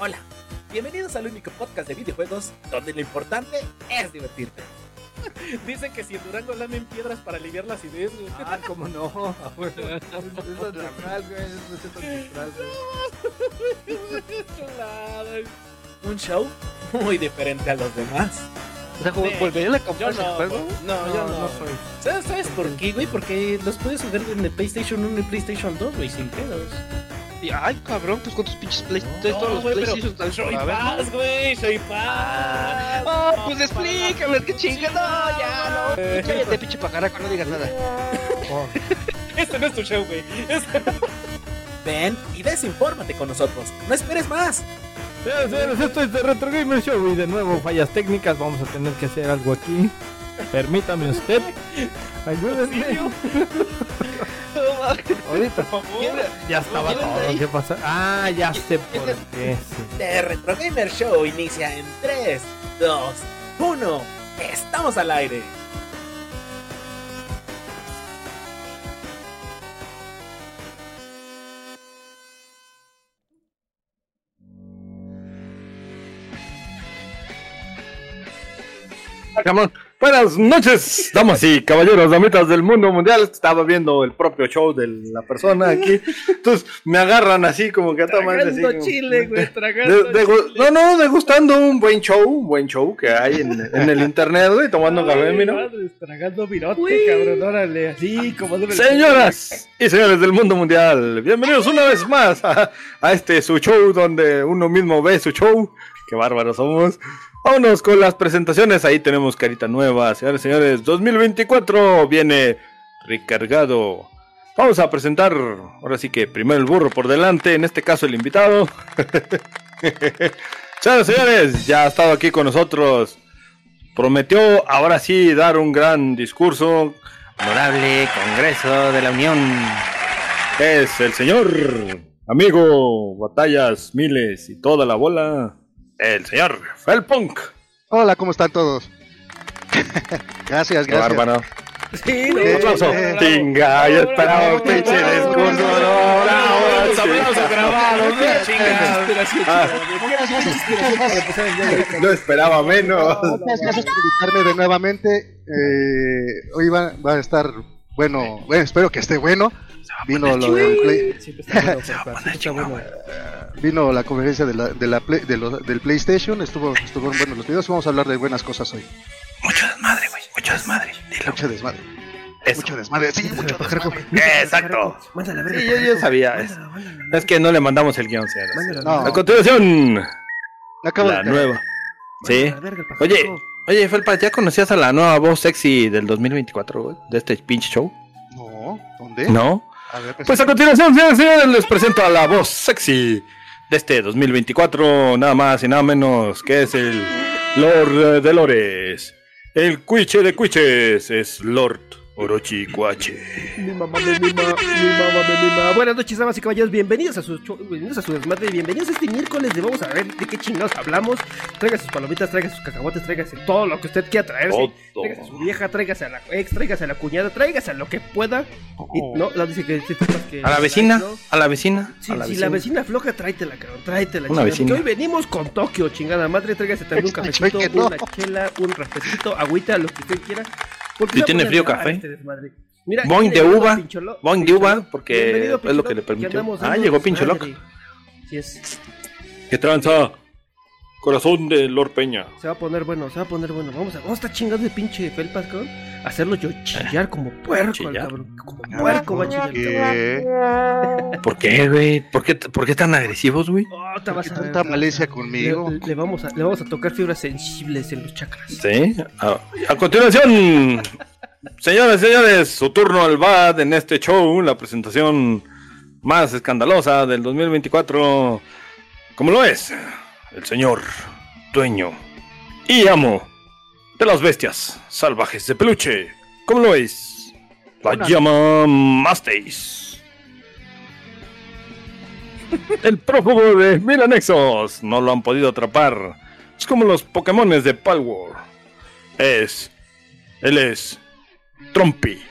Hola, bienvenidos al único podcast de videojuegos donde lo importante es divertirte. Dicen que si en Durango lamen piedras para aliviar las ideas, güey. Ah, cómo no. Es ancestral, güey. Es güey. Un show muy diferente a los demás. O sea, Sí. ¿volverían a Yo comprar ese no, juego? no, yo no. no soy. ¿Sabes, ¿Sabes por qué, güey? Porque los puedes jugar en el PlayStation 1 y PlayStation 2, güey, sin pedos. Ay, cabrón, pues con tus pinches PlayStation, todos los pero PlayStation están soy a ver, ¿no? paz, güey, soy paz. Ah, pues explícame, qué chinga, no, ya, no. Eh. Cállate, pinche pajaraco, no digas nada. Oh, Este no es tu show, güey. Este- Ven y desinfórmate con nosotros. No esperes más. Señores, esto es de Retro Gamer Show y de nuevo fallas técnicas. Vamos a tener que hacer algo aquí. Permítame usted. Ayúdenme. Ahorita. Por favor. Ya estaba ¿Quién es todo. ¿Qué pasa? Ah, ya sé por qué. The Retro Gamer Show inicia en 3, 2, 1. Estamos al aire. Cabrón. Buenas noches, damas y caballeros, damitas del mundo mundial. Estaba viendo el propio show de la persona aquí. Entonces me agarran así como que toman así. como- chile, güey, De- tragando de- no, no, degustando un buen show, un buen show que hay en, en el internet, güey, tomando café, mira. Tragando virote, cabrón, órale, así como. Señoras y señores del mundo mundial, bienvenidos una vez más a, a este su show donde uno mismo ve su show. Qué bárbaros somos. Vámonos con las presentaciones. Ahí tenemos carita nueva, señores señores. 2024 viene recargado. Vamos a presentar, ahora sí que primero el burro por delante, en este caso el invitado. Señores señores, ya ha estado aquí con nosotros. Prometió ahora sí dar un gran discurso Honorable Congreso de la Unión. Es el señor, amigo, batallas, miles y toda la bola. El señor Felpunk. Hola, ¿cómo están todos? gracias, gracias. bárbaro. Sí, Un Eh, eh, Tinga, yo esperaba un pinche bravo, discurso. bravo, no. Ah, No esperaba menos. Muchas gracias por invitarme de nuevamente. Eh, hoy va, va a estar bueno, bueno, espero que esté bueno. Vino lo del Play- Vino la conferencia de la, de la Play- de lo- del PlayStation, estuvo estuvo buenos los videos, vamos a hablar de buenas cosas hoy. Mucho desmadre, güey. Mucho desmadre. Dilo. Mucho desmadre. Eso. Mucho desmadre, sí, mucho desmadre. Exacto. Mándala. Sí, yo, yo sabía. Es que no le mandamos el guion, señores. No. A continuación, Acabo la de nueva. Sí. Oye, oye, Felpa, ¿ya conocías a la nueva voz sexy del 2024, güey? De este pinche show. No, ¿dónde? ¿No? A ver, Pues a continuación, y señores, les presento a la voz sexy de este 2024, nada más y nada menos que es el Lord de Lores. El cuiche de cuiches es Lord Orochi Cuache. Mi mamá me mima, mi mamá me mima. Buenas noches, damas y caballeros. Bienvenidos a su, bienvenidos a su desmadre. Bienvenidos a este miércoles de vamos a ver de qué chingados hablamos. Traiga sus palomitas, traiga sus cacahuates, tráigase todo lo que usted quiera traerse. Tráigase a su vieja, tráigase a la ex, tráigase a la cuñada, tráigase a lo que pueda. Y no, no dice que, que- A la vecina, ¿no? a la vecina, Sí, a la si vecina. la vecina floja, tráetela, cabrón, tráetela. Una chingada, vecina. Porque hoy venimos con Tokio, chingada madre. Tráigase también un cafecito, que no. una chela, un refresquito, agüita, lo que usted quiera. Porque Si tiene frío, café. este. Mira, Boing de uva, Pincholo- Boing de uva, porque es lo que le permitió. Ah, llegó Pincho desmadre. Loco. Sí es. ¿Qué tranza? Corazón de Lord Peña. Se va a poner bueno, se va a poner bueno. Vamos a, vamos a estar chingando de pinche felpas, cabrón. Hacerlo yo chillar como puerco, cabrón. Como puerco va a chillar, cabrón. ¿Qué? ¿Por qué, güey? ¿Por qué, ¿Por qué tan agresivos, güey? Oh, te vas ¿Qué a ver. tanta malicia Le, conmigo? le vamos a, le vamos a tocar fibras sensibles en los chakras. Sí. A, a continuación, señores y señores, su turno al BAD en este show, la presentación más escandalosa del 2024. Como lo es, el señor dueño y amo de las bestias salvajes de peluche. ¿Cómo lo es? La llama Masteis. El prófugo de mil anexos. No lo han podido atrapar. Es como los Pokémones de Palworld. Es. Él es. Trumpy.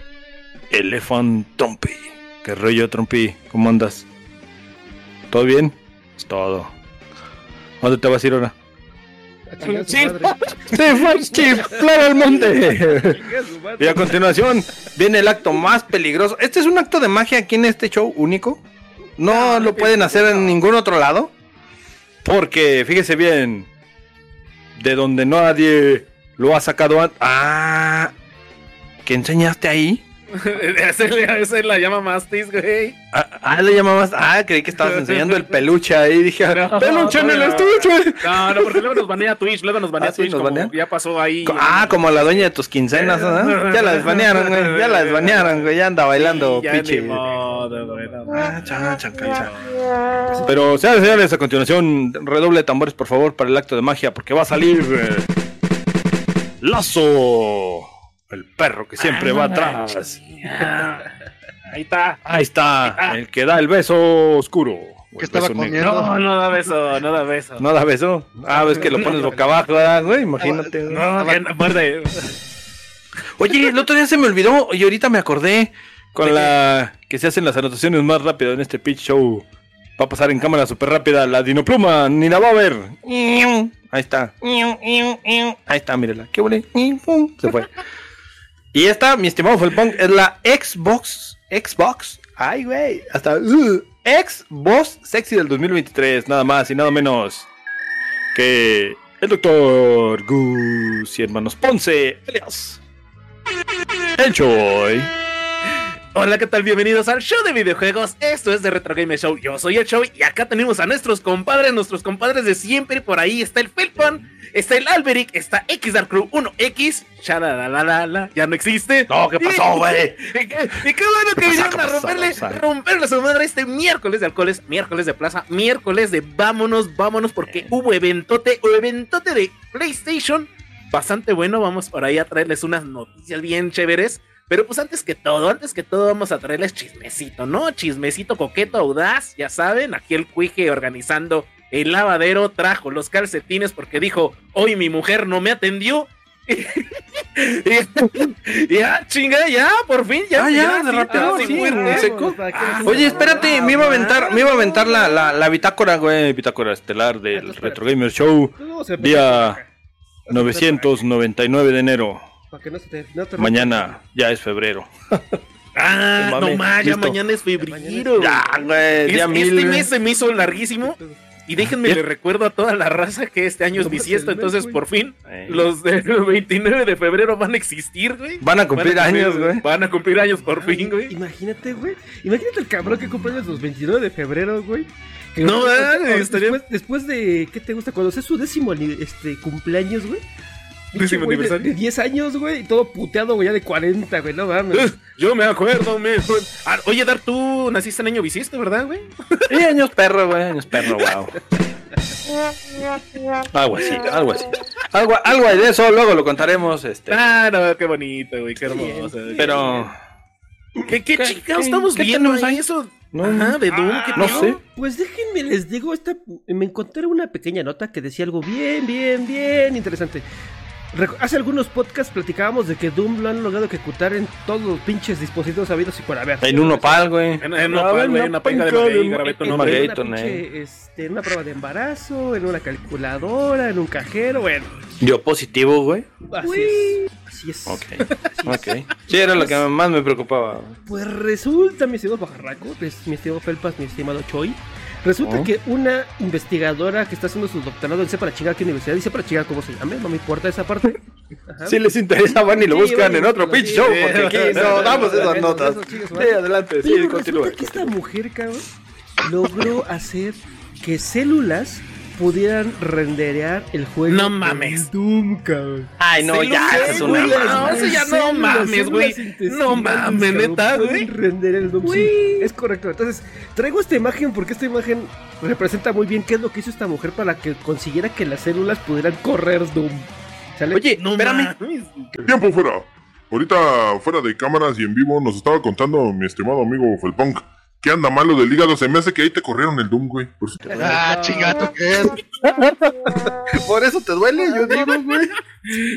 Elephant Trumpy. ¿Qué rollo, Trumpy? ¿Cómo andas? ¿Todo bien? Es todo. ¿Dónde te vas a ir ahora? A chingar a su Sí. madre. ¡Te vas a chiflar al monte! Y a continuación viene el acto más peligroso. Este es un acto de magia aquí en este show único. No lo pueden hacer en ningún otro lado. Porque, fíjese bien, de donde nadie lo ha sacado antes. Ah, ¿qué enseñaste ahí? Esa es la llama Mastis, güey. Ah, ah, le llamabas. Ah, creí que estabas enseñando el peluche ahí. Dije, No, peluche en el no. estuche. No, no, porque luego nos banea Twitch, luego nos banea ¿Ah, sí? Twitch. ¿Nos como banea? Ya pasó ahí. Ah, como la dueña de tus quincenas. Ya la desbanearon, güey. Ya la desbanearon, güey. Ya anda bailando, Ya pinche. Ah. Pero, señores, señores, a continuación, redoble de tambores, por favor, para el acto de magia, porque va a salir. eh, Lazo, el perro que siempre va atrás. Ahí está. Ahí está, el que da el beso oscuro. ¿Qué estaba comiendo? No, no da beso, no da beso. ¿No da beso? Ah, ves que lo pones boca abajo. Imagínate. No, no, muerde. Oye, el otro día se me olvidó y ahorita me acordé con la que se hacen las anotaciones más rápido en este pitch show. Va a pasar en cámara súper rápida la dinopluma, ni la va a ver. Ahí está. Ahí está, mírela. Qué bonito. Se fue. Y esta, mi estimado Felpong, es la Xbox. Xbox. Ay, güey. Hasta. uh, Xbox Sexy del 2023. Nada más y nada menos que el doctor Gus y hermanos Ponce. alias El Choy. Hola, ¿qué tal? Bienvenidos al show de videojuegos. Esto es de Retro Gamer Show. Yo soy el show y acá tenemos a nuestros compadres, nuestros compadres de siempre. Por ahí está el Felpon, está el Alberic, está X Dark Crew 1X. Shalalalala, ya no existe. No, ¿qué pasó, güey? Y qué, y qué bueno que vinieron ¿Qué a romperle, romperle a su madre este miércoles de alcoholes, miércoles de plaza, miércoles de vámonos, vámonos, porque hubo eventote, eventote de PlayStation. Bastante bueno, vamos por ahí a traerles unas noticias bien chéveres. Pero pues antes que todo, antes que todo vamos a traerles chismecito, ¿no? Chismecito coqueto, audaz, ya saben, aquí el cuije organizando el lavadero trajo los calcetines porque dijo, hoy mi mujer no me atendió. y, ya, chinga, ya, por fin, ya. Ah, ya, de sí, Ah, nos- Oye, espérate, me iba a aventar, me iba a aventar la, la, la bitácora, güey, bitácora estelar del Espérate. Retro Gamer Show, día por acá. 999 de enero. Para que no se te- no te- Mañana ya es febrero. Ah, Mame, no más, ya mañana es febrero. Ya, güey, Es- día este mes se me hizo larguísimo. Y déjenme le recuerdo a toda la raza que este año es bisiesto, mes, entonces por fin Eh. los del 29 de febrero van a existir, güey. Van a cumplir Van a años, güey. Van a cumplir años por fin, güey. Imagínate, güey. Imagínate el cabrón que cumpleaños los 29 de febrero, güey. No, después- ah, después, de, ¿qué te gusta? Cuando sea su décimo este, cumpleaños, güey. Pinche Décimo güey de- aniversario. De 10 años, güey, y todo puteado, güey, ya de 40, güey, no mames. Yo me acuerdo, me... Ah, oye, Dar, tú naciste en año bisiesto, ¿verdad, güey? Sí, años perro, güey, años perro, wow. Algo así, algo así. Algo, algo de eso, luego lo contaremos, este. No, qué bonito, güey, qué hermoso. Pero, ¿Qué, qué ¿Qué- chingados qué- estamos qué viendo ahí? Eso... no, Ajá, de Doom, ¿qué no sé. Pues déjenme les digo, esta, me encontré una pequeña nota que decía algo bien, bien, bien interesante. Hace algunos podcasts platicábamos de que Doom lo han logrado ejecutar en todos los pinches dispositivos habidos y por haber. En un opal, güey. En, en una, güey, una penca de grabé tu En nombre. Una, pinche, este, en una prueba de embarazo, en una calculadora, en un cajero, bueno. Dio positivo, güey. Así es. Así es. Ok, Así es. ok. Sí, era lo que más me preocupaba. Pues resulta, mi estimado Bajarraco, es mi estimado Felpas, mi estimado Choi. Resulta Oh. que una investigadora que está haciendo su doctorado en para chingar qué universidad, dice para chingar cómo se llame, no me importa esa parte. Ajá. Si les interesa, van y lo Sí, buscan en otro pitch sí, show, porque aquí no damos esas notas. sí, adelante, sí, continúa. que esta mujer, cabrón, logró hacer que células pudieran renderear el juego. No mames. Doom, cabrón. Ay, no, ya, Células, esa es una no, eso ya no Células, mames, güey. No mames, neta, güey. renderear el Doom, sí, es correcto. Entonces, traigo esta imagen porque esta imagen representa muy bien qué es lo que hizo esta mujer para que consiguiera que las células pudieran correr Doom. ¿Sale? Oye, No espérame. mames. Tiempo fuera. Ahorita fuera de cámaras y en vivo nos estaba contando mi estimado amigo Felpunk que anda malo del hígado. Se me hace que ahí te corrieron el Doom, güey. Por eso te- Ah, chingato, ¿qué? Por eso te duele, yo digo, güey.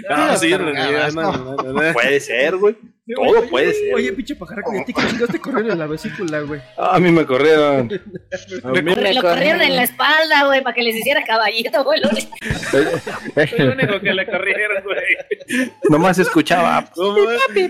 Ah, sí, pero en realidad, no. no, no, no, no. Puede ser, güey. Todo Oye, puede oye, ser. Oye, pinche pajarraco, ¿y a ti qué chingados te corrieron en la vesícula, güey? Ah, a mí me corrieron. A mí Me corrieron en la espalda, güey, para que les hiciera caballito, güey. Lo único que le corrieron, güey. Nomás escuchaba.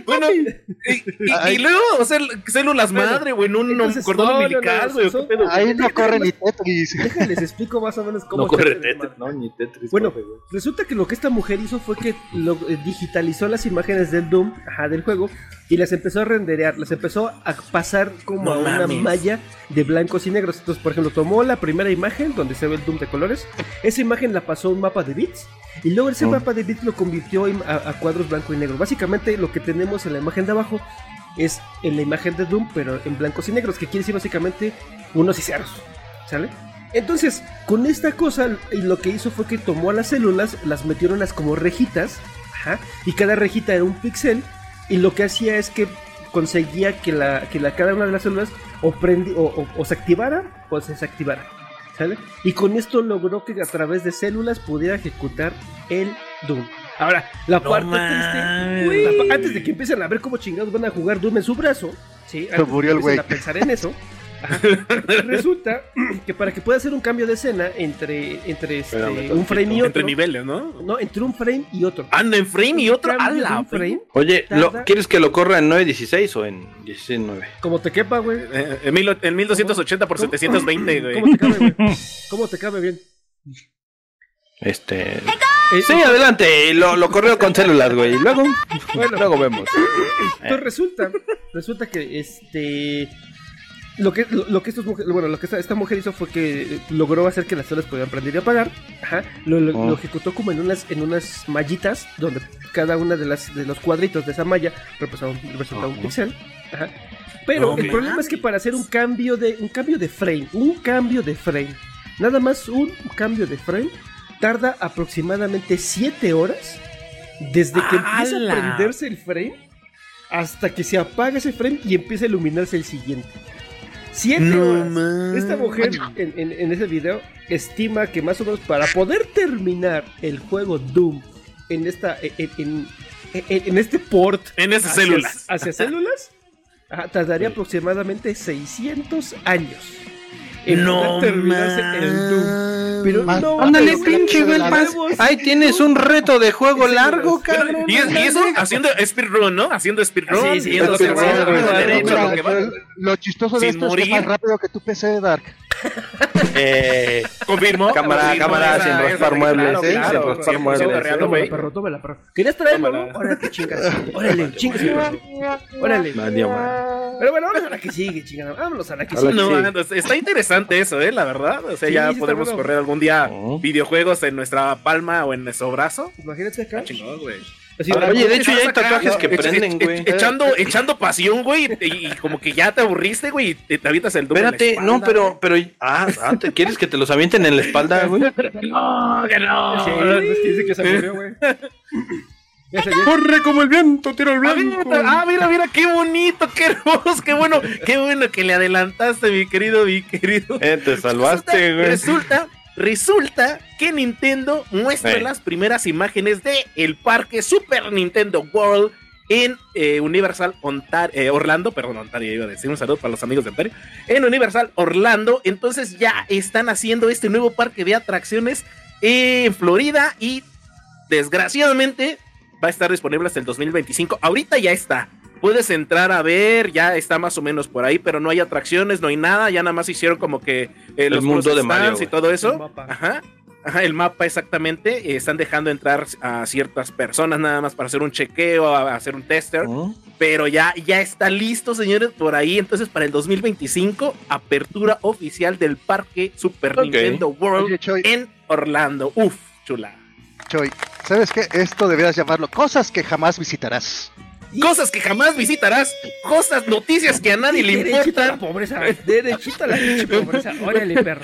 Bueno, y, y- y luego, o sea, células madre, güey, en un entonces, cordón umbilical, güey. Ahí no corre ni Tetris. Déjales explico más o menos cómo No corre Tetris, no, ni Tetris. Bueno. Resulta que lo que esta mujer hizo fue que lo- eh, digitalizó las imágenes del Doom, ajá, del juego, y las empezó a renderear, las empezó a pasar como No a una mames. malla de blancos y negros. Entonces, por ejemplo, tomó la primera imagen donde se ve el Doom de colores, esa imagen la pasó a un mapa de bits, y luego ese Oh. mapa de bits lo convirtió a cuadros blanco y negro. Básicamente lo que tenemos en la imagen de abajo es en la imagen de Doom, pero en blancos y negros, que quiere decir básicamente unos y ceros, ¿sale? Entonces, con esta cosa, y lo que hizo fue que tomó a las células, las metió en unas como rejitas, ajá, y cada rejita era un píxel, y lo que hacía es que conseguía que, la, que la, cada una de las células o, prendi- o, o- o se activara o se desactivara, ¿sale? Y con esto logró que a través de células pudiera ejecutar el Doom. Ahora, la No parte triste, la antes de que empiecen a ver cómo chingados van a jugar Doom en su brazo, ¿sí? Antes de que murió el empiecen güey. a pensar en eso, resulta que para que pueda hacer un cambio de escena entre, entre este, Espérame un frame y otro, Entre niveles, ¿no? no, entre un frame y otro. Anda en frame y otro. ¡Hala! un frame, Oye, ¿lo- Tarda- ¿quieres que lo corra en 916 o en 16.9? como te quepa, güey. Eh, En, mil- en 1280 por ¿Cómo? 720, güey. ¿Cómo te cabe, güey? ¿Cómo te cabe bien? Este. Eh, Sí, adelante. Lo, lo correo con células, güey. Y luego, Bueno. luego vemos. Entonces resulta, resulta que este lo que lo, lo que estos bueno, lo que esta, esta mujer hizo fue que eh, logró hacer que las células pudieran prender y apagar. Ajá. Lo, lo- Oh. lo ejecutó como en unas en unas mallitas donde cada una de las de los cuadritos de esa malla representaba un, representaba un Ajá. pixel. Ajá. Pero el problema es que para hacer un cambio de un cambio de frame, un cambio de frame, nada más un cambio de frame tarda aproximadamente 7 horas desde que empieza a prenderse el frame hasta que se apaga ese frame y empieza a iluminarse el siguiente. 7 No horas. Esta mujer en, en- en ese video estima que más o menos para poder terminar el juego Doom en esta en, en- en- en este port En esas hacia- células. hacia células ajá, tardaría aproximadamente 600 años en No poder terminarse el Doom. Pero Más- no, Ándale, pinche güey. Ahí tienes un reto de juego largo, cabrón. Y, y eso haciendo speedrun, ¿no? Haciendo speedrun. Sí, lo chistoso de Sin esto es que es más rápido que tu PC, Dark. Eh, Confirmo. Cámara, confirmo cámara, esa- sin raspar muebles, claro, ¿eh? claro, Sin raspar 100% muebles, real. Tómala, perro, tómala, perro. ¿Querías traerlo, no? Órale, chingas. Órale, chingas. Órale. Pero bueno, vámonos a la que sigue, chingada. Vámonos a la que sigue. No, está interesante eso, ¿eh? La verdad. O sea, Sí, ya sí podemos bueno. correr algún día Oh. videojuegos en nuestra palma o en nuestro brazo. Imagínate acá. Chingón, güey. Así, Ahora, Oye, de hecho ya hay tatuajes que prenden, güey. Echando, echando pasión, güey, y, y como que ya te aburriste, güey, y te, te avientas el doble. Espérate, no, pero, pero, ah, ah, ¿te quieres que te los avienten en la espalda, güey? Sí, es que dice que se murió, güey. Corre como el viento, tira el Ah, mira, ah, mira, mira, qué bonito, qué hermoso, qué bueno, qué bueno que le adelantaste, mi querido, mi querido. Eh, te salvaste, güey. Resulta, resulta que Nintendo muestra las primeras imágenes de el parque Super Nintendo World en eh, Universal Ontario, eh, Orlando, perdón, Ontario iba a decir un saludo para los amigos de Ontario, en Universal Orlando, entonces ya están haciendo este nuevo parque de atracciones en Florida y desgraciadamente va a estar disponible hasta el 2025. Ahorita ya está. Puedes entrar a ver, ya está más o menos por ahí, pero no hay atracciones, no hay nada, ya nada más hicieron como que eh, los mundo de Mario, y todo eso. El mapa. Ajá. Ajá, el mapa exactamente. eh, están dejando entrar a ciertas personas nada más para hacer un chequeo, a, a hacer un tester. Oh. Pero ya, ya está listo, señores, por ahí. Entonces, para el 2025, apertura oficial del parque Super. Nintendo World Oye, Choy, en Orlando. Uf, chula. Choy, ¿sabes qué? Esto deberías llamarlo cosas que jamás visitarás. Cosas que jamás visitarás, cosas, noticias que a nadie le a la importan. pobreza. Derechito a la pinche pobreza. Órale, perro.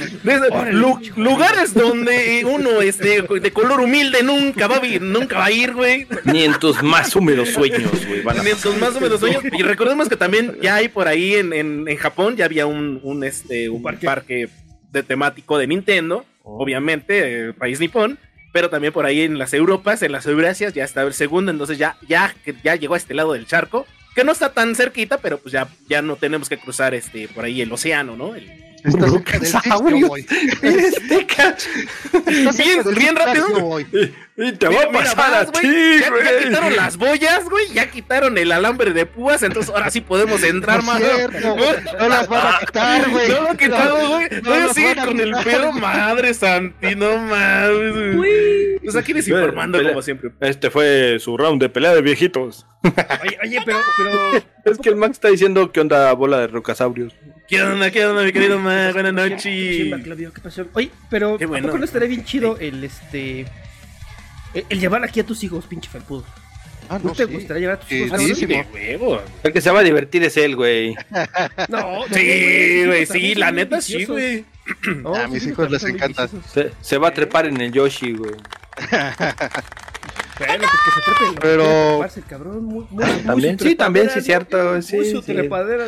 Órale, lu- lugares donde uno este, de color humilde nunca va a, vi- nunca va a ir, güey. Ni en tus más húmedos sueños, güey. van a Mientras más o menos sueños. Y recordemos que también ya hay por ahí en, en, en Japón, ya había un, un, este, un parque. parque. de temático de Nintendo, Oh. obviamente, el país nipón. Pero también por ahí en las Europas, en las Eurasias, ya está el segundo, entonces ya, ya, ya llegó a este lado del charco, que no está tan cerquita, pero pues ya, ya no tenemos que cruzar este por ahí el océano, ¿no? El- Está cerca del sitio, güey. Este cacho. Bien- bien rápido. güey. Y te va a pasar vas, a güey, ti, ya, ya güey. quitaron las boyas, güey, ya quitaron el alambre de púas, entonces ahora sí podemos entrar No más. es cierto, güey. No las van a quitar, güey. No lo he quitado, güey. No Todavía sigue con el pedo, madre Santi, no mames. Uy. Pues aquí les informando pelea. como siempre. Este fue su round de pelea de viejitos. Oye, oye, pero, pero. Es que el Max está diciendo que onda bola de rocasaurios. ¿Qué onda, qué onda, mi querido Mac? Buenas noches. Claudio, ¿qué pasó? Oye, pero Qué ¿a bueno. poco no estaría bien chido el este. El, el llevar aquí a tus hijos, pinche felpudo. Ah, ¿No, no, te sí. gustaría llevar a tus hijos? sí, a sí, De huevo. El que se va a divertir es él, güey. No, no, Sí, güey, sí, la neta sí, güey. No, A mis hijos hijos les encanta. Se, se va a trepar en el Yoshi, güey. Bueno, pues que se Pero- cabrón. Muy, muy, También, sí, también, sí, cierto. Sí, Muy su sí. Espera,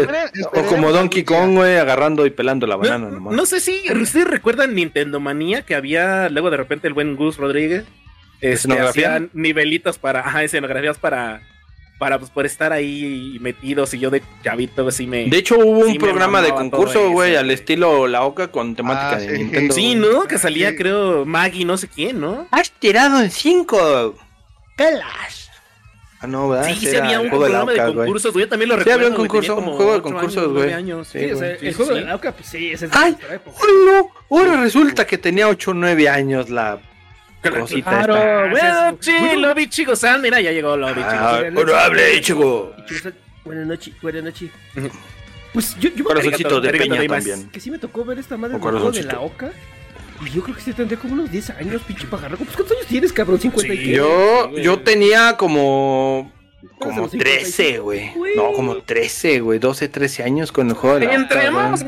espera, o como Donkey. Kong, güey, agarrando y pelando la banana No, nomás. no sé si ustedes recuerdan Nintendo Manía que había luego de repente el buen Gus Rodríguez. Este, ¿Escenografía? hacía nivelitos para, ajá, escenografías para, para pues por estar ahí metidos y yo de chavito así me. De hecho, hubo un Sí, me programa de concurso, güey, al estilo La Oca con temática Ah, de sí. Nintendo. sí. ¿no? Que salía, Sí. creo, Maggie, no sé quién, ¿no? Has tirado en cinco. Pelas. Ah, no, ¿verdad? Sí, sí había un programa de concursos, güey. Yo también lo Sí, recuerdo. había un concurso, como un juego de concursos, güey. años. Sí, Sí, o sea, sí, el juego sí. de la Oca, pues sí, ese es de ¡Ay! época. ¡Hola! Ahora resulta que tenía 8 o 9 años la cosita Claro, bueno, sí, Lobby Chico San, mira, ya llegó Lobby Chico. Ah, bueno, hable, chico. Buenas noches, buenas noches. Pues yo, yo Corazoncito de peña también. que sí me tocó ver esta madre de la Oca. Y yo creo que sí tendría como unos 10 años, pinche pajarraco. Pues ¿cuántos años tienes, cabrón? 50 y? Yo, yo tenía como. Como los 13, 55, güey. No, como 13, güey. 12, 13 años con el juego de la Entre más,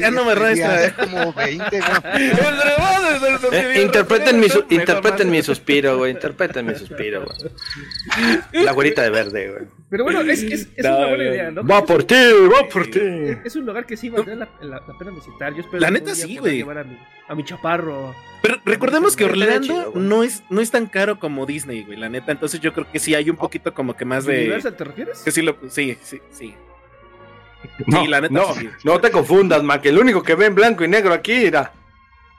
ya no me resta. como 20, güey. Entre más, el- el- Eh, interpreten mi, interpreten mi suspiro, güey. Interpreten mi suspiro, güey. La güerita de verde, güey. Pero bueno, es, es, es No, una buena idea, ¿no? Va por ti, va por ti. Es un lugar que sí valdría la, la- la pena visitar. Yo espero La neta sí, güey. a a mi chaparro. Pero recordemos que Orlando chido, no es, no es tan caro como Disney, güey, la neta. Entonces yo creo que sí hay un poquito como que más de. ¿Universal te refieres? Que sí, lo, sí, sí, sí. No, la neta no, sí. no te confundas, ma, que el único que ve en blanco y negro aquí, mira,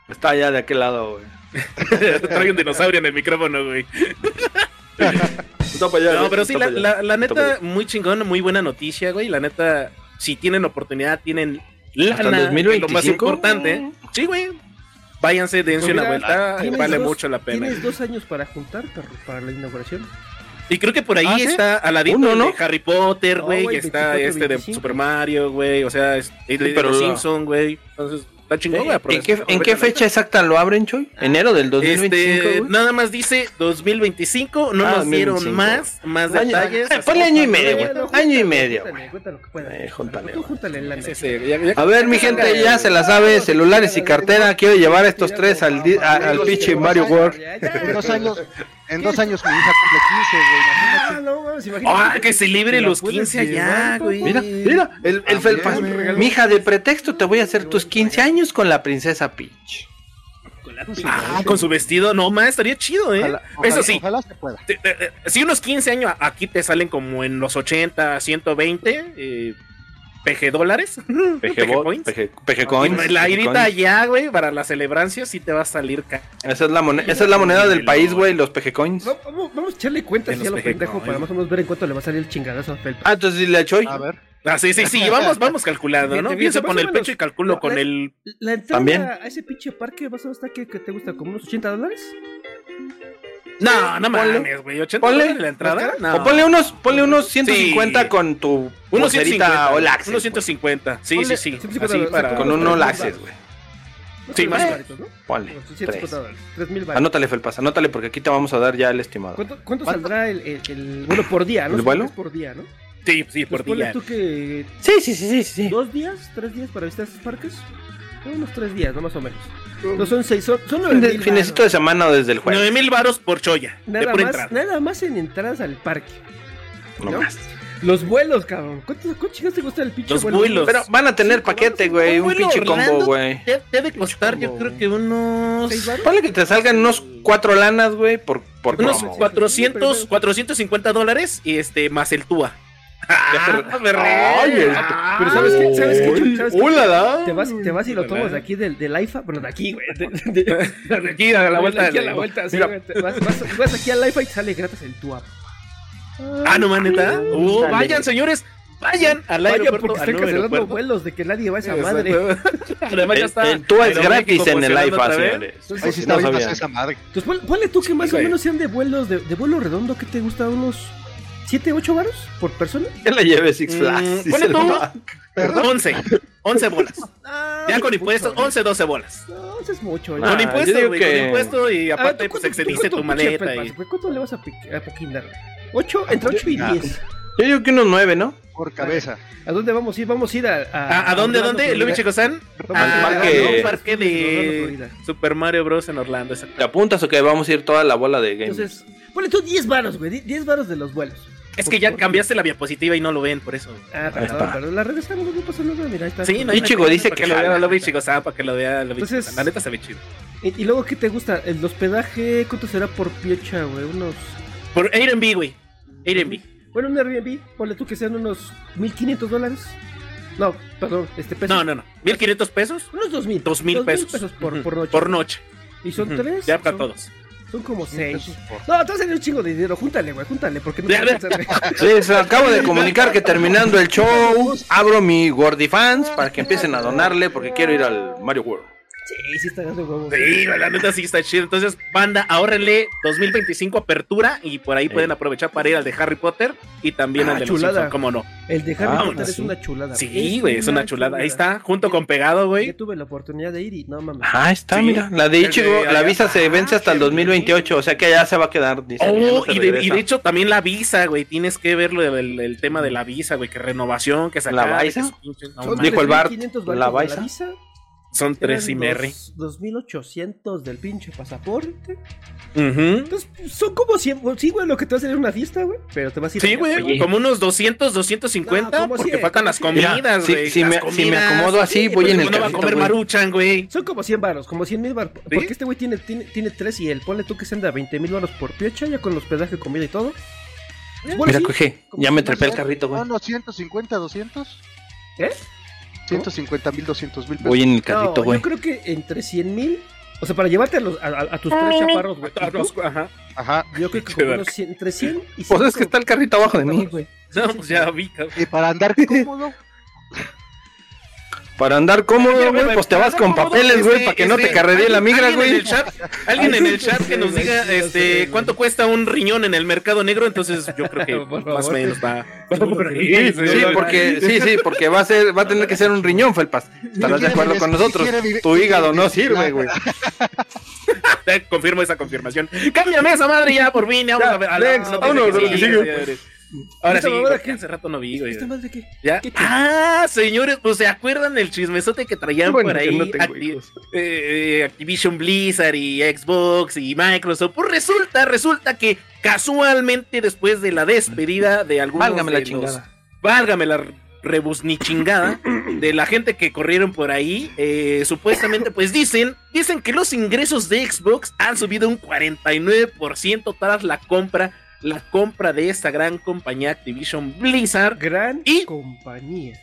está allá de aquel lado, güey. Trae un dinosaurio en el micrófono, güey. Allá, No, pero sí, la, la, la neta, muy chingón, muy buena noticia, güey. La neta, si tienen oportunidad, tienen lana, Hasta el que es 2025. lo más importante. Sí, güey. Váyanse, dense Pues una mira, vuelta, tienes vale dos- mucho la pena. Tienes dos años para juntar, perro, para la inauguración. Y creo que por ahí ¿Ah, sí? está Aladino Uno, ¿no? de Harry Potter, No, güey, y está 24, este de 25. Super Mario, güey, o sea, es, y de, de pero los la- Simpson, güey. Entonces, está chingón, güey. ¿En qué, ¿En qué fecha exacta lo abren, Choy? ¿Enero del 2025, Este, nada más dice 2025, no Ah, nos dieron 2025. más, más Año- detalles. eh, ponle año y medio, güey. Año y medio, júntale, güey. cuenta lo que puedas. Eh, júntale, Tú güey. júntale la Sí, sí, ya- ya- A ver, mi gente, ya se la sabe, celulares y cartera. Quiero llevar a estos tres al, di- a- al pinche Mario World. Dos años, en dos años mi hija cumple 15, güey. imagínate. Ah, no, imagínate. Ah, que Te la los puedes 15 allá, güey. Mira, mira, el, el felpas. Mija, de pretexto te voy a hacer tus 15 años con la princesa Peach. Ah, con su vestido, no más, estaría chido, ¿eh? Ojalá, Eso ojalá- sí, Ojalá se pueda. te- si unos 15 años aquí te salen como en los 80, 120 eh, PG dólares, PG points. PG PG Coins. La irita Coins. allá, güey, para la celebrancia sí te va a salir Esa es la moneda, esa es la moneda del país, güey, los PG Coins. Va- Vamos, vamos a echarle cuenta En así a los lo pendejo pejecones. para más o menos ver en cuánto le va a salir el chingadazo a Felpa. Ah, entonces dile a Choy. A ver. Ah, sí, sí, sí, vamos, vamos calculando, ¿no? Pienso con el menos. pecho y calculo La- con el... La entrada También. a ese pinche parque vas a estar que, que te gusta como unos 80 dólares. No, no mames, güey, 80 Ponle. dólares la entrada. No. O ponle unos, ponle unos 150 Sí. con tu Unos pulserita 150. All Access, Unos güey. 150. Sí, Ponle sí, sí. 150 Así para... Con un Access, güey. Sí, más o baratos, ¿no? Ponle. Bueno, sí, tres. 150 dólares. 3000 baros. Anótale, Felpas, anótale porque aquí te vamos a dar ya el estimado. ¿Cuánto, cuánto saldrá el, el, el- Bueno, por día, ¿no? ¿El vuelo? por día, ¿no? Sí, sí, Pues por día. tú que. Sí, sí, sí, sí, sí. ¿Dos días? ¿Tres días para visitar estos parques? Unos tres días, ¿no? Más o menos. No son seis, son, son nueve de- mil Finecito de semana o desde el jueves. 9 mil varos por choya. de Nada pura más, nada más en entradas al parque. No ¿no? más. Los vuelos, cabrón. ¿Cuántos chingados te gusta el pinche Los vuelo? vuelos. Pero van a tener paquete, güey. Un pinche combo, güey. de- Debe costar, yo creo que unos. Ponle que te salgan unos cuatro lanas, güey, por, por Unos promo, güey. 400, 450 dólares y este, más el TUA. Ah, me Ay, el- Ah, Pero ¿sabes qué? ¿Sabes qué? ¿Sabes qué? Te vas, te vas y lo tomas de aquí del, del IFA. Bueno, de aquí, güey. De, de- de- de aquí a la vuelta. aquí a la vuelta, sí, Mira. güey. Te Vas, vas- vas aquí al IFA y te sale gratis el TUAP. Ah, no maneta. Uh, Dale. vayan, señores. Vayan al Vaya, aeropuerto. porque al están cancelando aeropuerto. vuelos de que nadie va a esa madre. Exacto. Además ya El, está. el TUA es gratis en el IFA, señores. Ahí sí No está pasada esa madre. Entonces, pon- ponle tú que más o menos sean de vuelos, de, de vuelo redondo, ¿qué te gusta? ¿Unos 7, 8 varos por persona? Que la lleve Six Mm, Flags. ponle dice el tú. Mac. 11. 11 bolas. Ah, Ya con impuestos, güey. 11, 12 bolas. No, eso es mucho. Ah, ya. Con yo impuestos, güey. que- Con impuestos y aparte, ¿tú pues cuánto tu maleta. Y... ¿Cuánto le vas a, a poquinar? ¿8? Entre 8 y Ah. 10. Yo digo que unos nueve, ¿no? Por cabeza. ¿A dónde vamos a ir? Vamos a ir a... ¿A, a dónde, Orlando, dónde? Luis Chico-san. A un parque de. Super Mario Bros. en Orlando. ¿Te apuntas o que vamos a ir toda la bola de games? Entonces, ponle tú 10 varos, güey. 10 varos de los vuelos. Es que ya cambiaste la diapositiva y no lo ven, por eso. Ah, perdón, pero la regresamos, no pasa nada, mira, ahí está. Sí, no, Ichigo dice que lo vea. Luis Chico-san, para que lo vea Chico-san. La neta se ve chido. Y, luego, ¿qué te gusta? El hospedaje, ¿cuánto será por piecha, güey? Unos... Por Airbnb, güey. Airbnb. Bueno, un Airbnb, ponle tú que sean unos 1.500 dólares. No, perdón, este peso. No, no, no. ¿1500 pesos? Unos 2.000. 2000 pesos. por, Ujú. por noche. Por noche. Y son tres. Ya para son, todos. Son como seis. No, entonces sería un chingo de dinero. Júntale, güey, júntale, porque no. Les acabo de comunicar que terminando el show, abro mi Gordifans para que empiecen a donarle porque quiero ir al Mario World. Sí, sí está dando huevos. Sí, la neta sí está chido. Entonces, banda, ahórrenle 2025 apertura y por ahí pueden aprovechar para ir al de Harry Potter y también Ah, al de los chulada. Simpson, ¿cómo no? El de Harry Ah, Potter sí. es una chulada. Sí, güey, es una chulada. Ahí está, junto con Pegado, güey. tuve la oportunidad de ir y no mames. Ah, está, Sí. mira. La de Ichigo, la allá. visa se vence hasta el 2028, o sea que ya se va a quedar. dice, ya no Oh, y, de, y regresa. de hecho también la visa, güey. Tienes que ver lo del el tema de la visa, güey. Que renovación, que sacar. ¿La visa? no. Dijo el Bart, 3.500 ¿la visa? Son tres y merry. dos- 2.800 del pinche pasaporte. Ujú. Entonces, son como 100. Sí, güey, lo que te va a hacer es una fiesta, güey. Pero te vas a ir. Sí, güey, como unos 200, 250, No, porque faltan las comidas, güey. si, si las me, si me acomodo así, Sí, voy en el Uno va a carrito, comer güey. maruchan, güey. Son como 100 varos, como 100 mil baros. ¿Sí? Porque este güey tiene, tiene, tiene 3 y él. Ponle tú que se anda 20 mil baros por piocha, ya con hospedaje, comida y todo. Bueno, Mira, sí. coge, ya me trepé el carrito, güey. No, no, 150, 200. ¿Eh? 150 mil, 200 mil pesos. Voy en el No, carrito, güey. yo creo que entre 100 mil. O sea, para llevarte a, los, a, a- a tus tres chaparros, güey. Ajá. Ajá. Yo creo que como unos 100, entre 100 y Pues es que está el carrito abajo de mí, güey. No, pues ya vi, cabrón. Y para andar cómodo, Para andar cómodo, güey, pues te vas con papeles, güey, para que no te carreree la migra, güey. Alguien en el chat que nos diga este cuánto cuesta un riñón en el mercado negro, entonces yo creo que más o menos va. Sí, porque, sí, sí, porque va a ser, va a tener que ser un riñón, Felpas. ¿Estarás de acuerdo con nosotros? Tu hígado no sirve, güey. Confirmo esa confirmación. Cámbiame esa madre ya, por fin. Vamos a ver. vámonos, lo que sigue. Ahora ¿Esta sí, porque hace rato no vi, güey. ¿Esta madre qué? ¿Ya? Ah, señores, pues se acuerdan del chismesote que traían Bueno, por ahí no tengo Acti- hijos. eh, Activision Blizzard y Xbox y Microsoft. Pues resulta, resulta que casualmente después de la despedida de algunos Válgame la los- chingada. válgame la rebus ni chingada de la gente que corrieron por ahí eh, supuestamente pues dicen dicen que los ingresos de Xbox han subido un 49% tras la compra la compra de esta gran compañía Activision Blizzard Gran Y- compañía.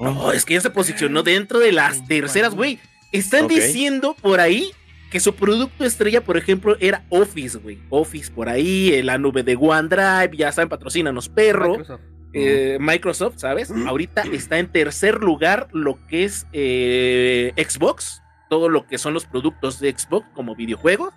no, es que ya se posicionó dentro de las terceras, güey. Están diciendo por ahí que su producto estrella, por ejemplo, era Office, güey. Office por ahí, eh, la nube de OneDrive, ya saben, patrocínanos, perro. Microsoft. Eh, Microsoft, ¿sabes? Ahorita está en tercer lugar lo que es eh, Xbox, todo lo que son los productos de Xbox como videojuegos.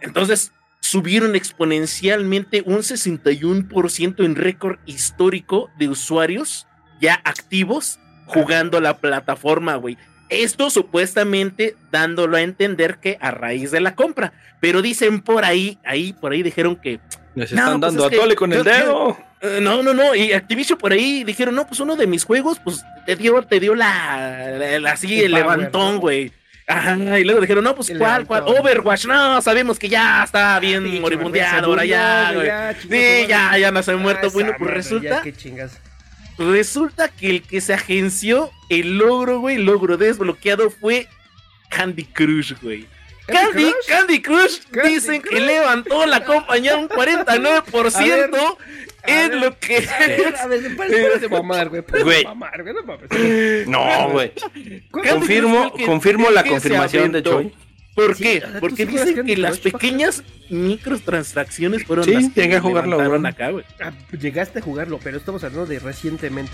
Entonces, subieron exponencialmente un 61% en récord histórico de usuarios ya activos jugando la plataforma, güey. Esto supuestamente dándolo a entender que a raíz de la compra. Pero dicen por ahí, ahí, por ahí dijeron que Les No, están pues dando es que a tole con el yo- dedo. eh, no, no, no. Y Activision por ahí dijeron, no, pues uno de mis juegos, pues te dio, te dio la, la- la- así, El el power, levantón, ¿no? Ajá, y luego dijeron, no, pues cuál, cuál. Overwatch, no, sabemos que ya está bien Pinche moribundeado ahora ya, güey. ya, Sí, ya, ya no se ha muerto. Ah, Bueno, pues madre, resulta, ya, qué chingas. resulta que el que se agenció el logro, güey, el logro desbloqueado fue Candy Crush, güey. ¿Candy Candy, Crush? Candy Crush Candy dicen que levantó la compañía un 49% A en ver, lo que... A ver, a ver, párate de mamar, güey. párate de Güey. mamar, güey, no güey. ¿Cuánto- Candy Confirmo, confirmo la confirmación de aventó. ¿Por Sí, qué? o sea, ¿tú Porque dicen que las pequeñas microtransacciones fueron Sí, las que llegué a jugarlo, acá, güey. Ah, llegaste a jugarlo, pero estamos hablando de recientemente.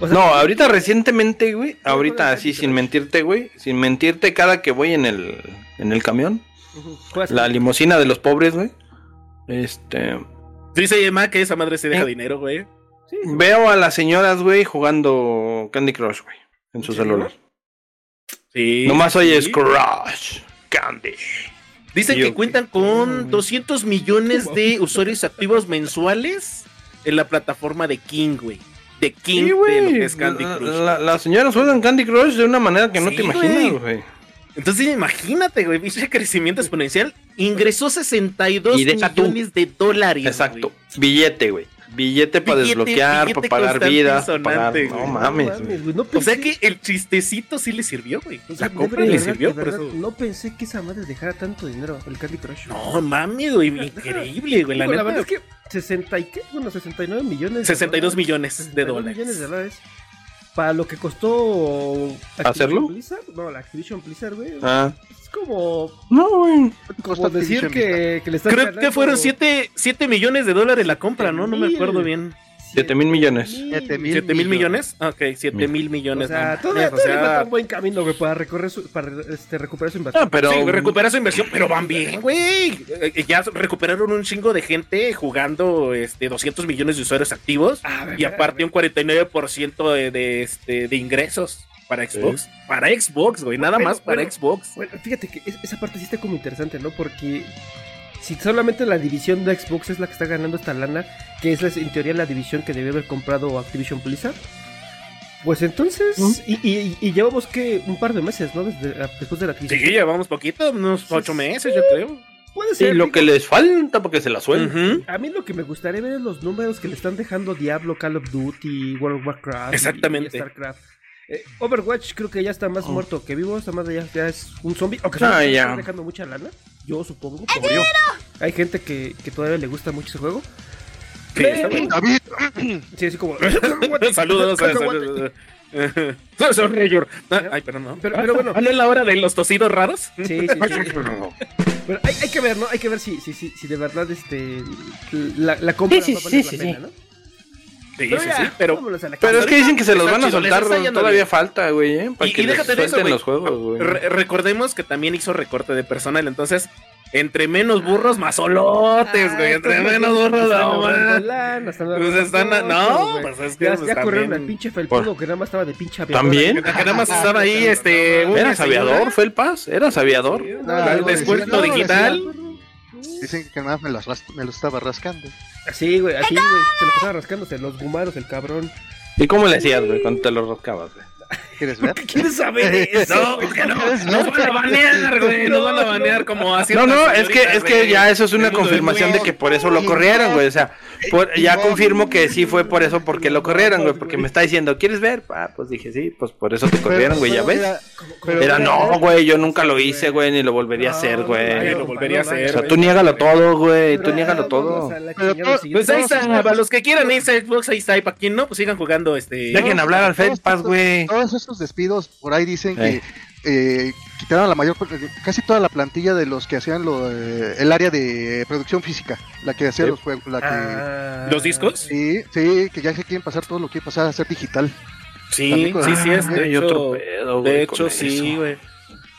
O sea, No, ahorita recientemente, güey. Ahorita así, sin mentirte, güey. Sin mentirte, cada que voy en el, en el camión, la limusina de los pobres, güey. Este. Dice Emma que esa madre se deja Eh. dinero, güey. Sí, Veo a las señoras, güey, jugando Candy Crush, güey. En su celular. Sí. Nomás oyes sí. Crush. Candy. Dicen que cuentan con 200 millones de usuarios activos mensuales en la plataforma de King, güey. De King Sí, de lo güey. que es Candy Crush. la- Las señoras juegan Candy Crush de una manera que no Sí, te imaginas, güey. Entonces imagínate, güey, ese crecimiento exponencial. Ingresó 62 Y deja tú. millones de dólares. Exacto. güey. Billete, güey. Billete para Billete, desbloquear, billete para pagar para sonante, No güey. mames, No güey. mames, güey, no O sea que el chistecito sí le sirvió, güey. o sea, La compra le sirvió, por eso. No pensé que esa madre dejara tanto dinero, el Candy Crush. No mames, güey, increíble, güey. La, la verdad es que 60 y qué, bueno, 69 millones. de 62 dólares. millones de 62 dólares. millones de dólares. Para lo que costó Activision ¿Hacerlo? Blizzard, no, la Activision Blizzard, güey. Ah. Como, No, güey. Costa como decir que, que le estás Creo ganando que fueron 7, millones de dólares la compra, ¿no? No me acuerdo bien. Siete mil millones. Siete mil. ¿7 mil millones. millones? Ok, 7 mil O millones. sea, no todavía, o todavía sea, falta un buen camino, güey, para, recorrer su, para este, recuperar su inversión. Ah, pero... Sí, su inversión, pero van bien, güey. Eh, Ya recuperaron un chingo de gente jugando este 200 millones de usuarios activos ver, y aparte un 49% de, de, este, de ingresos para Xbox. Para Xbox, güey, nada más para bueno, Xbox. Bueno, fíjate que es- esa parte sí está como interesante, ¿no? Porque si solamente la división de Xbox es la que está ganando esta lana, que es en teoría la división que debe haber comprado Activision Blizzard, pues entonces, y, y- y llevamos que un par de meses, ¿no? Desde, después de la Sí, adquisición. llevamos poquito, unos Sí, 8 sí. meses, yo creo. Puede Sí, ser. lo digo, que les falta porque se la suelten. Ujú. A mí lo que me gustaría ver es los números que le están dejando Diablo, Call of Duty, World of Warcraft, y- Exactamente. y StarCraft. Eh, Overwatch creo que ya está más Oh. muerto que vivo, esta madre ya, ya es un zombie, aunque Ah, se ya. están dejando mucha lana, yo supongo. como yo. Hay gente que, que todavía le gusta mucho ese juego. Sí, está bueno. David, Sí, así como... Saludos, saludos. Soy Rayor. Ah, Ay, pero no. Pero- pero bueno. ¿Ah, no es la hora de los tosidos raros? Sí, sí, sí. Pero hay, hay que ver, ¿no? Hay que ver si, si, si, si de verdad este la, la compra Sí, sí, va a valer sí, la sí, pena, sí. ¿no? Sí, Pero sí, ya, sí, pero... es que dicen que se los van a soltar. Todavía bien. falta, güey, ¿eh? Para Y, que y déjate eso, suelten güey. los juegos, güey. Re- recordemos que también hizo recorte de personal, entonces, entre menos burros, más solotes, güey. Ah, Entre estos menos burros, no, man. Pues están, no, güey. pues es que Ya, pues, ya corrieron también- al pinche felpudo que nada más estaba de pinche aviador. ¿También? Que nada más estaba ahí, este... ¿Eras aviador, Felpas? ¿Eras aviador? Descuento digital. dicen que nada me lo estaba rascando. Sí, güey, así, güey. Se lo pasaba rascándose los gumaros, el cabrón. ¿Y cómo le hacías, güey, cuando te lo rascabas, güey? ¿Quieres ver? ¿Qué quieres saber eso? No, pues que no, nos van a banear, güey, nos van a banear como así. No, no, es que, es que ya eso es una confirmación de que por eso lo corrieron, güey. O sea, por- ya confirmo que sí fue por eso porque lo corrieron, güey. Porque me está diciendo, ¿quieres ver? Ah, pues dije, sí, pues por eso te corrieron, güey, ya ves. Era, no, eh, güey, yo nunca lo hice, güey, ni lo volvería a hacer, güey. lo volvería a hacer, O sea, tú niégalo todo, güey, tú niégalo todo. Pues ahí está, para los que quieran irse a Xbox, ahí está, y para quien no, pues sigan jugando este... Dejen hablar al estos- güey. Todos estos despidos por ahí dicen que eh, quitaron la mayor casi toda la plantilla de los que hacían lo, eh, el área de producción física, la que hacía Sí. los juegos, la que Ah, ¿Los discos? sí, sí, que ya se quieren pasar todo lo que pasar a ser digital. Sí, con- sí, sí es. De Hay otro hecho, pedo, de hecho sí, güey.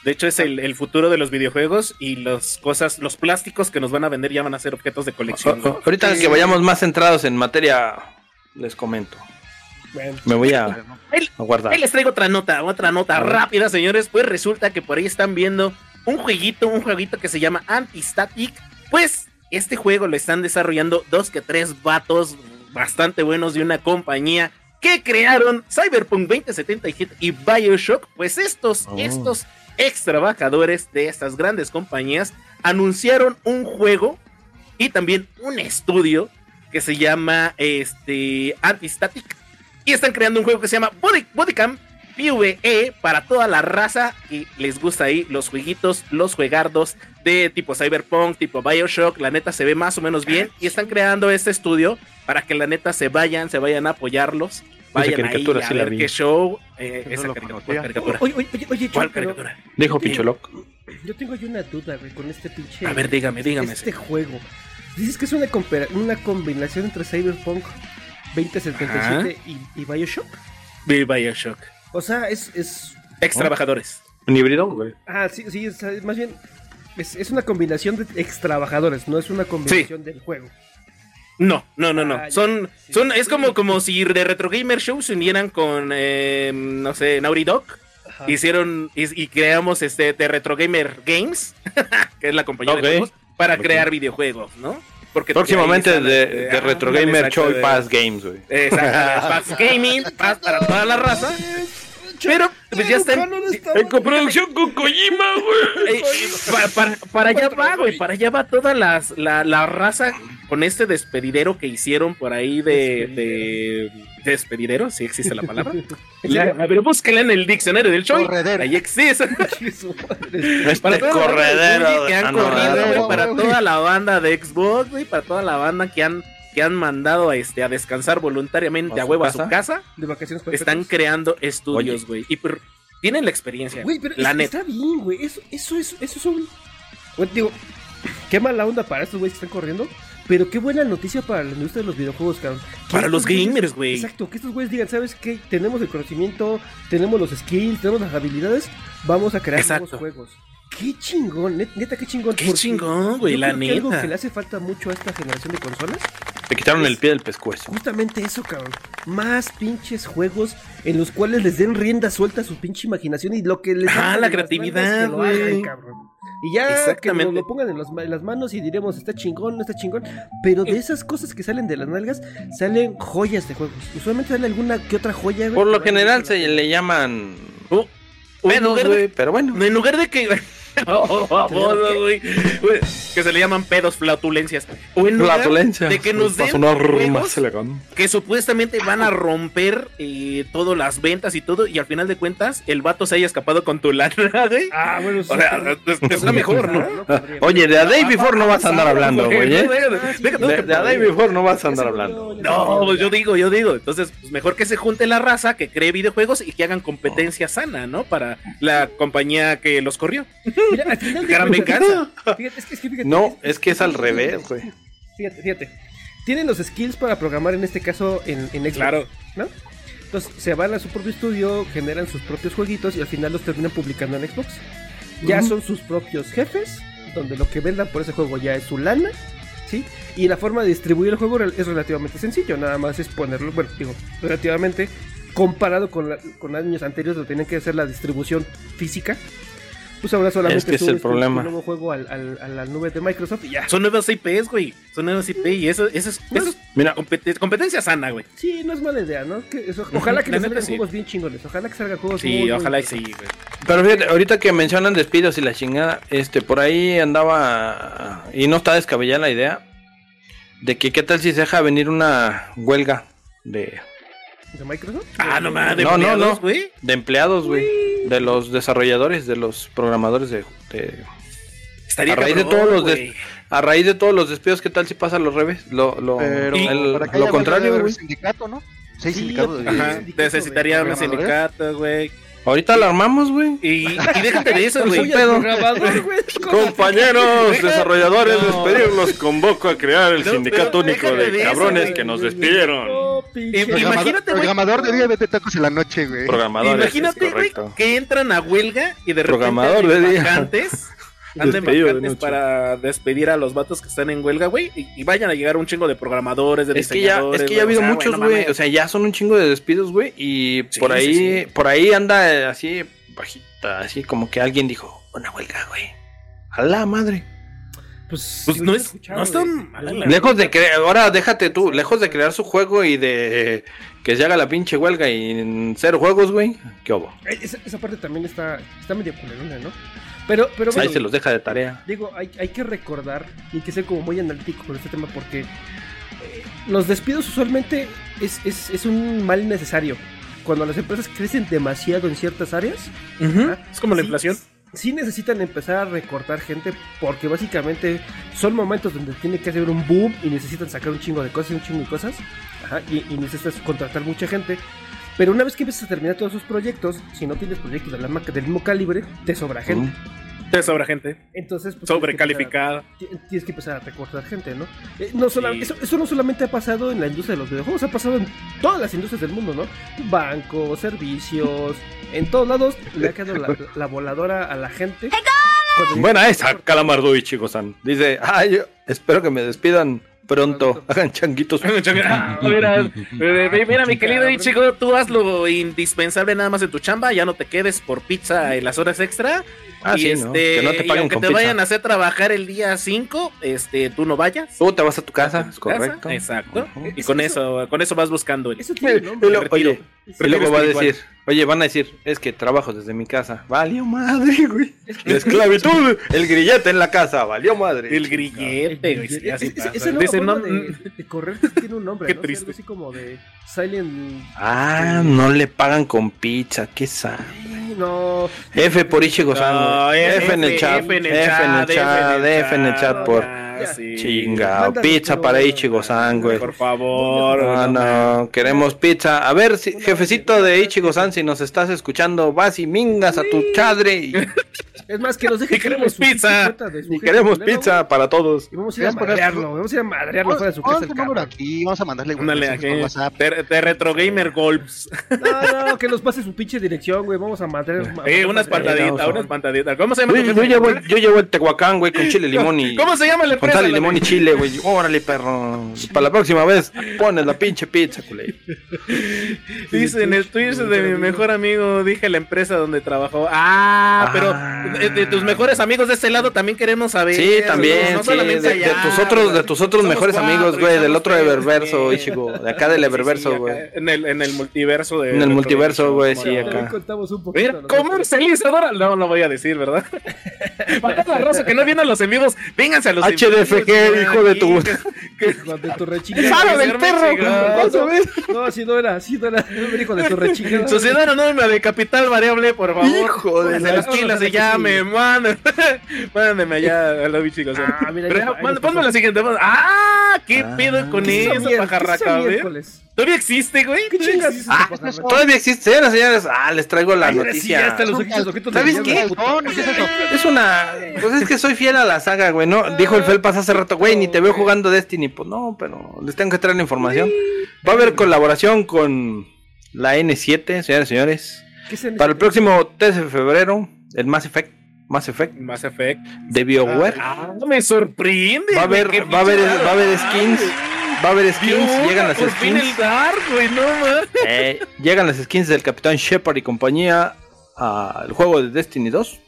De hecho es el, el futuro de los videojuegos y las cosas, los plásticos que nos van a vender ya van a ser objetos de colección. güey. Ahorita que vayamos más centrados en materia, les comento. Bueno. Me voy a, a guardar. Ahí les traigo otra nota, otra nota rápida, señores. Pues resulta que por ahí están viendo un jueguito, un jueguito que se llama Anti-Static. Pues este juego lo están desarrollando dos que tres vatos bastante buenos de una compañía que crearon Cyberpunk 2077 y Bioshock, pues estos, Oh. estos ex trabajadores de estas grandes compañías anunciaron un juego y también un estudio que se llama este Antistatic y están creando un juego que se llama Body, Bodycam PvE para toda la raza y les gusta ahí los jueguitos, los juegardos de tipo Cyberpunk, tipo Bioshock, la neta se ve más o menos bien y están creando este estudio para que la neta se vayan, se vayan a apoyarlos, vayan ahí caricatura a sí la ver vi. qué show, eh, No esa caricatura, caricatura. Oye, oye, oye, oye, ¿Cuál caricatura? Dijo Picholoc. yo tengo ahí una duda, güey, con este pinche. A ver, dígame, dígame. Este juego. Dices que es una, una combinación entre Cyberpunk 2077 y, y Bioshock. De Bioshock. O sea, es. es... Ex trabajadores. Un híbrido, güey. Ah, sí, sí, es, es más bien. Es, es una combinación de ex trabajadores, no es una combinación del juego. No, no, no, no. Ah, son, Sí. son, es como, como si de Retro Gamer Show se unieran con, eh, no sé, Naughty Dog. Ajá. Hicieron y, y creamos este de Retro Gamer Games, que es la compañía de juegos, para crear videojuegos, ¿no? Porque Próximamente de, de Retro Gamer de- Pass Games, güey. Exacto, Pass Gaming, Pass para toda la raza. Pero pues ya están. En coproducción con Kojima, güey. Eh, para, para- para allá va, güey. Para allá va toda las, la, la raza con este despedidero que hicieron por ahí de. De despedidero, si existe la palabra. Ya, a ver, búsquela en el diccionario del show. Corredero. Ahí existe. Este Para la corredero. Que han Ah, corrido, para toda la banda de Xbox, güey, para toda la banda que han que han mandado a este a descansar voluntariamente ¿A huevo a su casa, De vacaciones están creando estudios, güey. Y tienen la experiencia. Güey, pero la es- neta. está bien, güey. Eso, eso, es, eso es un. Bueno, digo, qué mala onda para estos güeyes que están corriendo. Pero qué buena noticia para la industria de los videojuegos, cabrón. Para los gamers, güey. Exacto, que estos güeyes digan, ¿sabes qué? Tenemos el conocimiento, tenemos los skills, tenemos las habilidades, vamos a crear Exacto. nuevos juegos. Qué chingón, net- neta, qué chingón. Qué chingón, güey, la creo que Algo neta. que le hace falta mucho a esta generación de consolas Te quitaron el pie del pescuezo. Justamente eso, cabrón. Más pinches juegos en los cuales les den rienda suelta a su pinche imaginación y lo que les Ah, la creatividad, güey. cabrón. Y ya que nos lo pongan en, los ma- en las manos y diremos, está chingón, no está chingón. Pero de esas cosas que salen de las nalgas, salen joyas de juegos. Usualmente sale alguna que otra joya, güey, Por lo general se le llaman güey, pero bueno. En lugar de que. Oh, oh, oh, güey, que se le llaman pedos, flatulencias. O en lugar Flatulencia. de que nos den sonar juegos más elegante. que supuestamente van a romper eh, todas las ventas y todo, y al final de cuentas el vato se haya escapado con tu lana, güey. Ah, bueno, O sea, es, es la mejor, ¿no? Oye, de A Day Before no vas a andar hablando, güey, ¿eh? De, de A Day Before no vas a andar hablando. No, pues yo digo, yo digo. Entonces, pues mejor que se junte la raza, que cree videojuegos y que hagan competencia sana, ¿no? Para la compañía que los corrió. Mira, al final de Gran cuentas- venganza. Fíjate, es que, es que fíjate, No, es que es al revés, güey. Fíjate, fíjate. Tienen los skills para programar en este caso en, en Xbox. Claro. ¿no? Entonces se van a su propio estudio, generan sus propios jueguitos y al final los terminan publicando en Xbox. Ya son sus propios jefes, donde lo que vendan por ese juego ya es su lana, ¿sí? Y la forma de distribuir el juego es relativamente sencillo, nada más es ponerlo, bueno, digo, relativamente comparado con, la- con años anteriores donde tenían que hacer la distribución física. Pues ahora solamente Es que es subes el problema. tu nuevo juego al- al- a la nube de Microsoft y ya. Son nuevas IPs, güey. Son nuevas IP y eso, eso es, eso es Mira, compet- competencia sana, güey. Sí, no es mala idea, ¿no? Que eso- ojalá que salgan sí. juegos bien chingones. Ojalá que salgan juegos Sí, muy, ojalá buenos. sí, güey. pero fíjate, ahorita que mencionan despidos y la chingada, este, por ahí andaba y no está descabellada la idea de que qué tal si se deja venir una huelga de, ¿De Microsoft? Ah, no mames, de No, no, empleados, no. güey. de empleados, güey, de los desarrolladores, de los programadores de, de- Estaría A raíz de todos los güey. a raíz de todos los despidos, ¿qué tal si pasa lo revés? Lo, lo, Pero el- para que lo contrario, güey. sindicato, ¿no? Sí, hay Sí, sindicato de... Ajá, sindicato, necesitaría güey, un sindicato, güey. Ahorita la armamos, güey. Y, y déjate de eso, güey. Compañeros desarrolladores, No. despedirlos, los convoco a crear el No, sindicato único de cabrones que nos despidieron. No. Eh, Programador, Imagínate, güey. programador de día vete tacos en la noche, güey. Imagínate, güey, que entran a huelga y de repente Programador de día. vacantes, anden de vacantes para despedir a los vatos que están en huelga, güey, y, y vayan a llegar un chingo de programadores, de Es que ya, diseñadores. es que ya ha habido o sea, muchos, güey. o sea, ya son un chingo de despidos, güey. Y Sí, por ahí, sí. por ahí anda eh, así bajita, así como que alguien dijo, una huelga, güey. A la madre. Pues, Pues sí no es- no está güey. mal, la Lejos de crear, ahora déjate tú, lejos de crear su juego y de que se haga la pinche huelga y en cero juegos, güey. ¿Qué hubo? Eh, Esa, esa parte también está, está medio culerona, ¿no? Pero, pero Ahí bueno, se los deja de tarea. digo, hay, hay que recordar y hay que ser como muy analítico con este tema porque eh, los despidos usualmente es, es, es un mal necesario. Cuando las empresas crecen demasiado en ciertas áreas, Ujú. Es como la sí- inflación. Sí necesitan empezar a recortar gente porque básicamente son momentos donde tiene que hacer un boom y necesitan sacar un chingo de cosas, un chingo de cosas. Ajá, y, y necesitas contratar mucha gente. Pero una vez que empiezas a terminar todos esos proyectos, si no tienes proyectos de la marca del mismo calibre, te sobra gente. Te sobra gente. Entonces, pues, Sobrecalificada. Tienes que, empezar, ti- tienes que empezar a recortar gente, ¿no? Eh, no sola- Sí. eso, eso no solamente ha pasado en la industria de los videojuegos, ha pasado en todas las industrias del mundo, ¿no? Bancos, servicios, en todos lados le ha quedado la, la voladora a la gente. Buena esa, Calamardo y Chico-san. Dice, ay, yo espero que me despidan pronto. Hagan changuitos. Ah, mira, eh, mira, mi querido Ichigo, tú haz lo indispensable nada más en tu chamba, ya no te quedes por pizza en las horas extra. Ah, y sí, este, ¿no? Que no te y aunque con te pizza. vayan a hacer trabajar el día 5, este, tú no vayas. Tú te vas a tu casa, a es casa, correcto. Exacto. Y con eso- eso, con eso vas buscando el, Eso tiene nombre. retiro. oye, y luego va a decir, oye, van a decir, es que trabajo desde mi casa. Valió madre, güey. La esclavitud, el grillete en la casa, valió madre. el grillete, güey, sí, Ese- pasa. esa nueva Dice, forma no, de, de correr tiene un nombre, Qué ¿no? triste. Así como de Silent... Ah, no le pagan con pizza, qué sad. Ay, No, F por Ichigo-san. No, güey. F, en el chat, F en el F chat, F en el chat por sí. chinga. Pizza para Ichigo-san, güey. Por favor. No, no, queremos pizza. A ver, si, jefecito de Ichigo-san, si nos estás escuchando, vas y mingas a tu chadre y, es más que nos deje Y queremos pizza. y queremos pizza para todos. Y vamos a ir a madrearlo, vamos a ir a madrearlo fuera de su casa. El número cabrón. aquí, vamos a mandarle WhatsApp. Te, te retro gamer golps. No, no, que nos pase su pinche dirección, güey. Vamos a madrear. Eh, pantaditas, no, unas pantaditas. ¿Cómo se llama? Yo, llevo, el- yo llevo el tehuacán, güey, con chile, limón y... ¿Cómo se llama empresa? Sal y limón y chile, güey. Órale, perro. Para la próxima vez, pones la pinche pizza, culé. Dice en el Twitch de mi mejor amigo, dije la empresa donde trabajó. Ah, Ah. pero de, de tus mejores amigos de este lado también queremos saber. Sí, también, No sí, solamente de, tus otros, de tus otros mejores cuatro, amigos, güey, del otro Eververso. Ichigo, de acá del Sí, sí, Eververso, güey. En el, en el multiverso de. En el multiverso, güey, sí, acá. contamos un poquito. Mira, nosotros. comercializadora. No, no voy a decir, ¿verdad? Para la raza que no vienen los vivos, vénganse a los en Vivos, hijo de tu- Cuando tu rechingada. ¡Sala güey. del perro! chingada. ¿Vas a ver? No, así no era, así no era. Hijo de tu rechingada. Sociedad Anónima de Capital Variable, por favor. Hijo de de la- las quilas se llame, mándenme. Mándenme allá a la bichicos. Ah, mira, Pero ponme la siguiente. ¡Ah! ¿Qué Ah. pedo con ¿Qué es eso, pajarraca? miércoles? ¿Todavía existe, güey? ¿Qué ¿Todavía chingas? existe? Ah, Todavía existe, señoras y señores. Ah, les traigo la Ay, sí, noticia. hasta los ojitos, ¿Sabes qué? puta. No, ¿qué es eso? Es una. Pues es que soy fiel a la saga, güey, ¿no? Dijo el Felpas hace rato, güey, ni te veo jugando Destiny. Pues no, pero les tengo que traer la información. Va a haber colaboración con la N7, señores y señores. ¿Qué es en Para el próximo 13 de febrero, el Mass Effect, Mass Effect Mass Effect. de BioWare. Ah, me sorprende. Va a haber, va a haber, va a haber skins. Va a haber skins, Dios, llegan las por fin skins. el Dark, güey, no mames. Eh, llegan las skins del Capitán Shepard y compañía al juego de Destiny 2.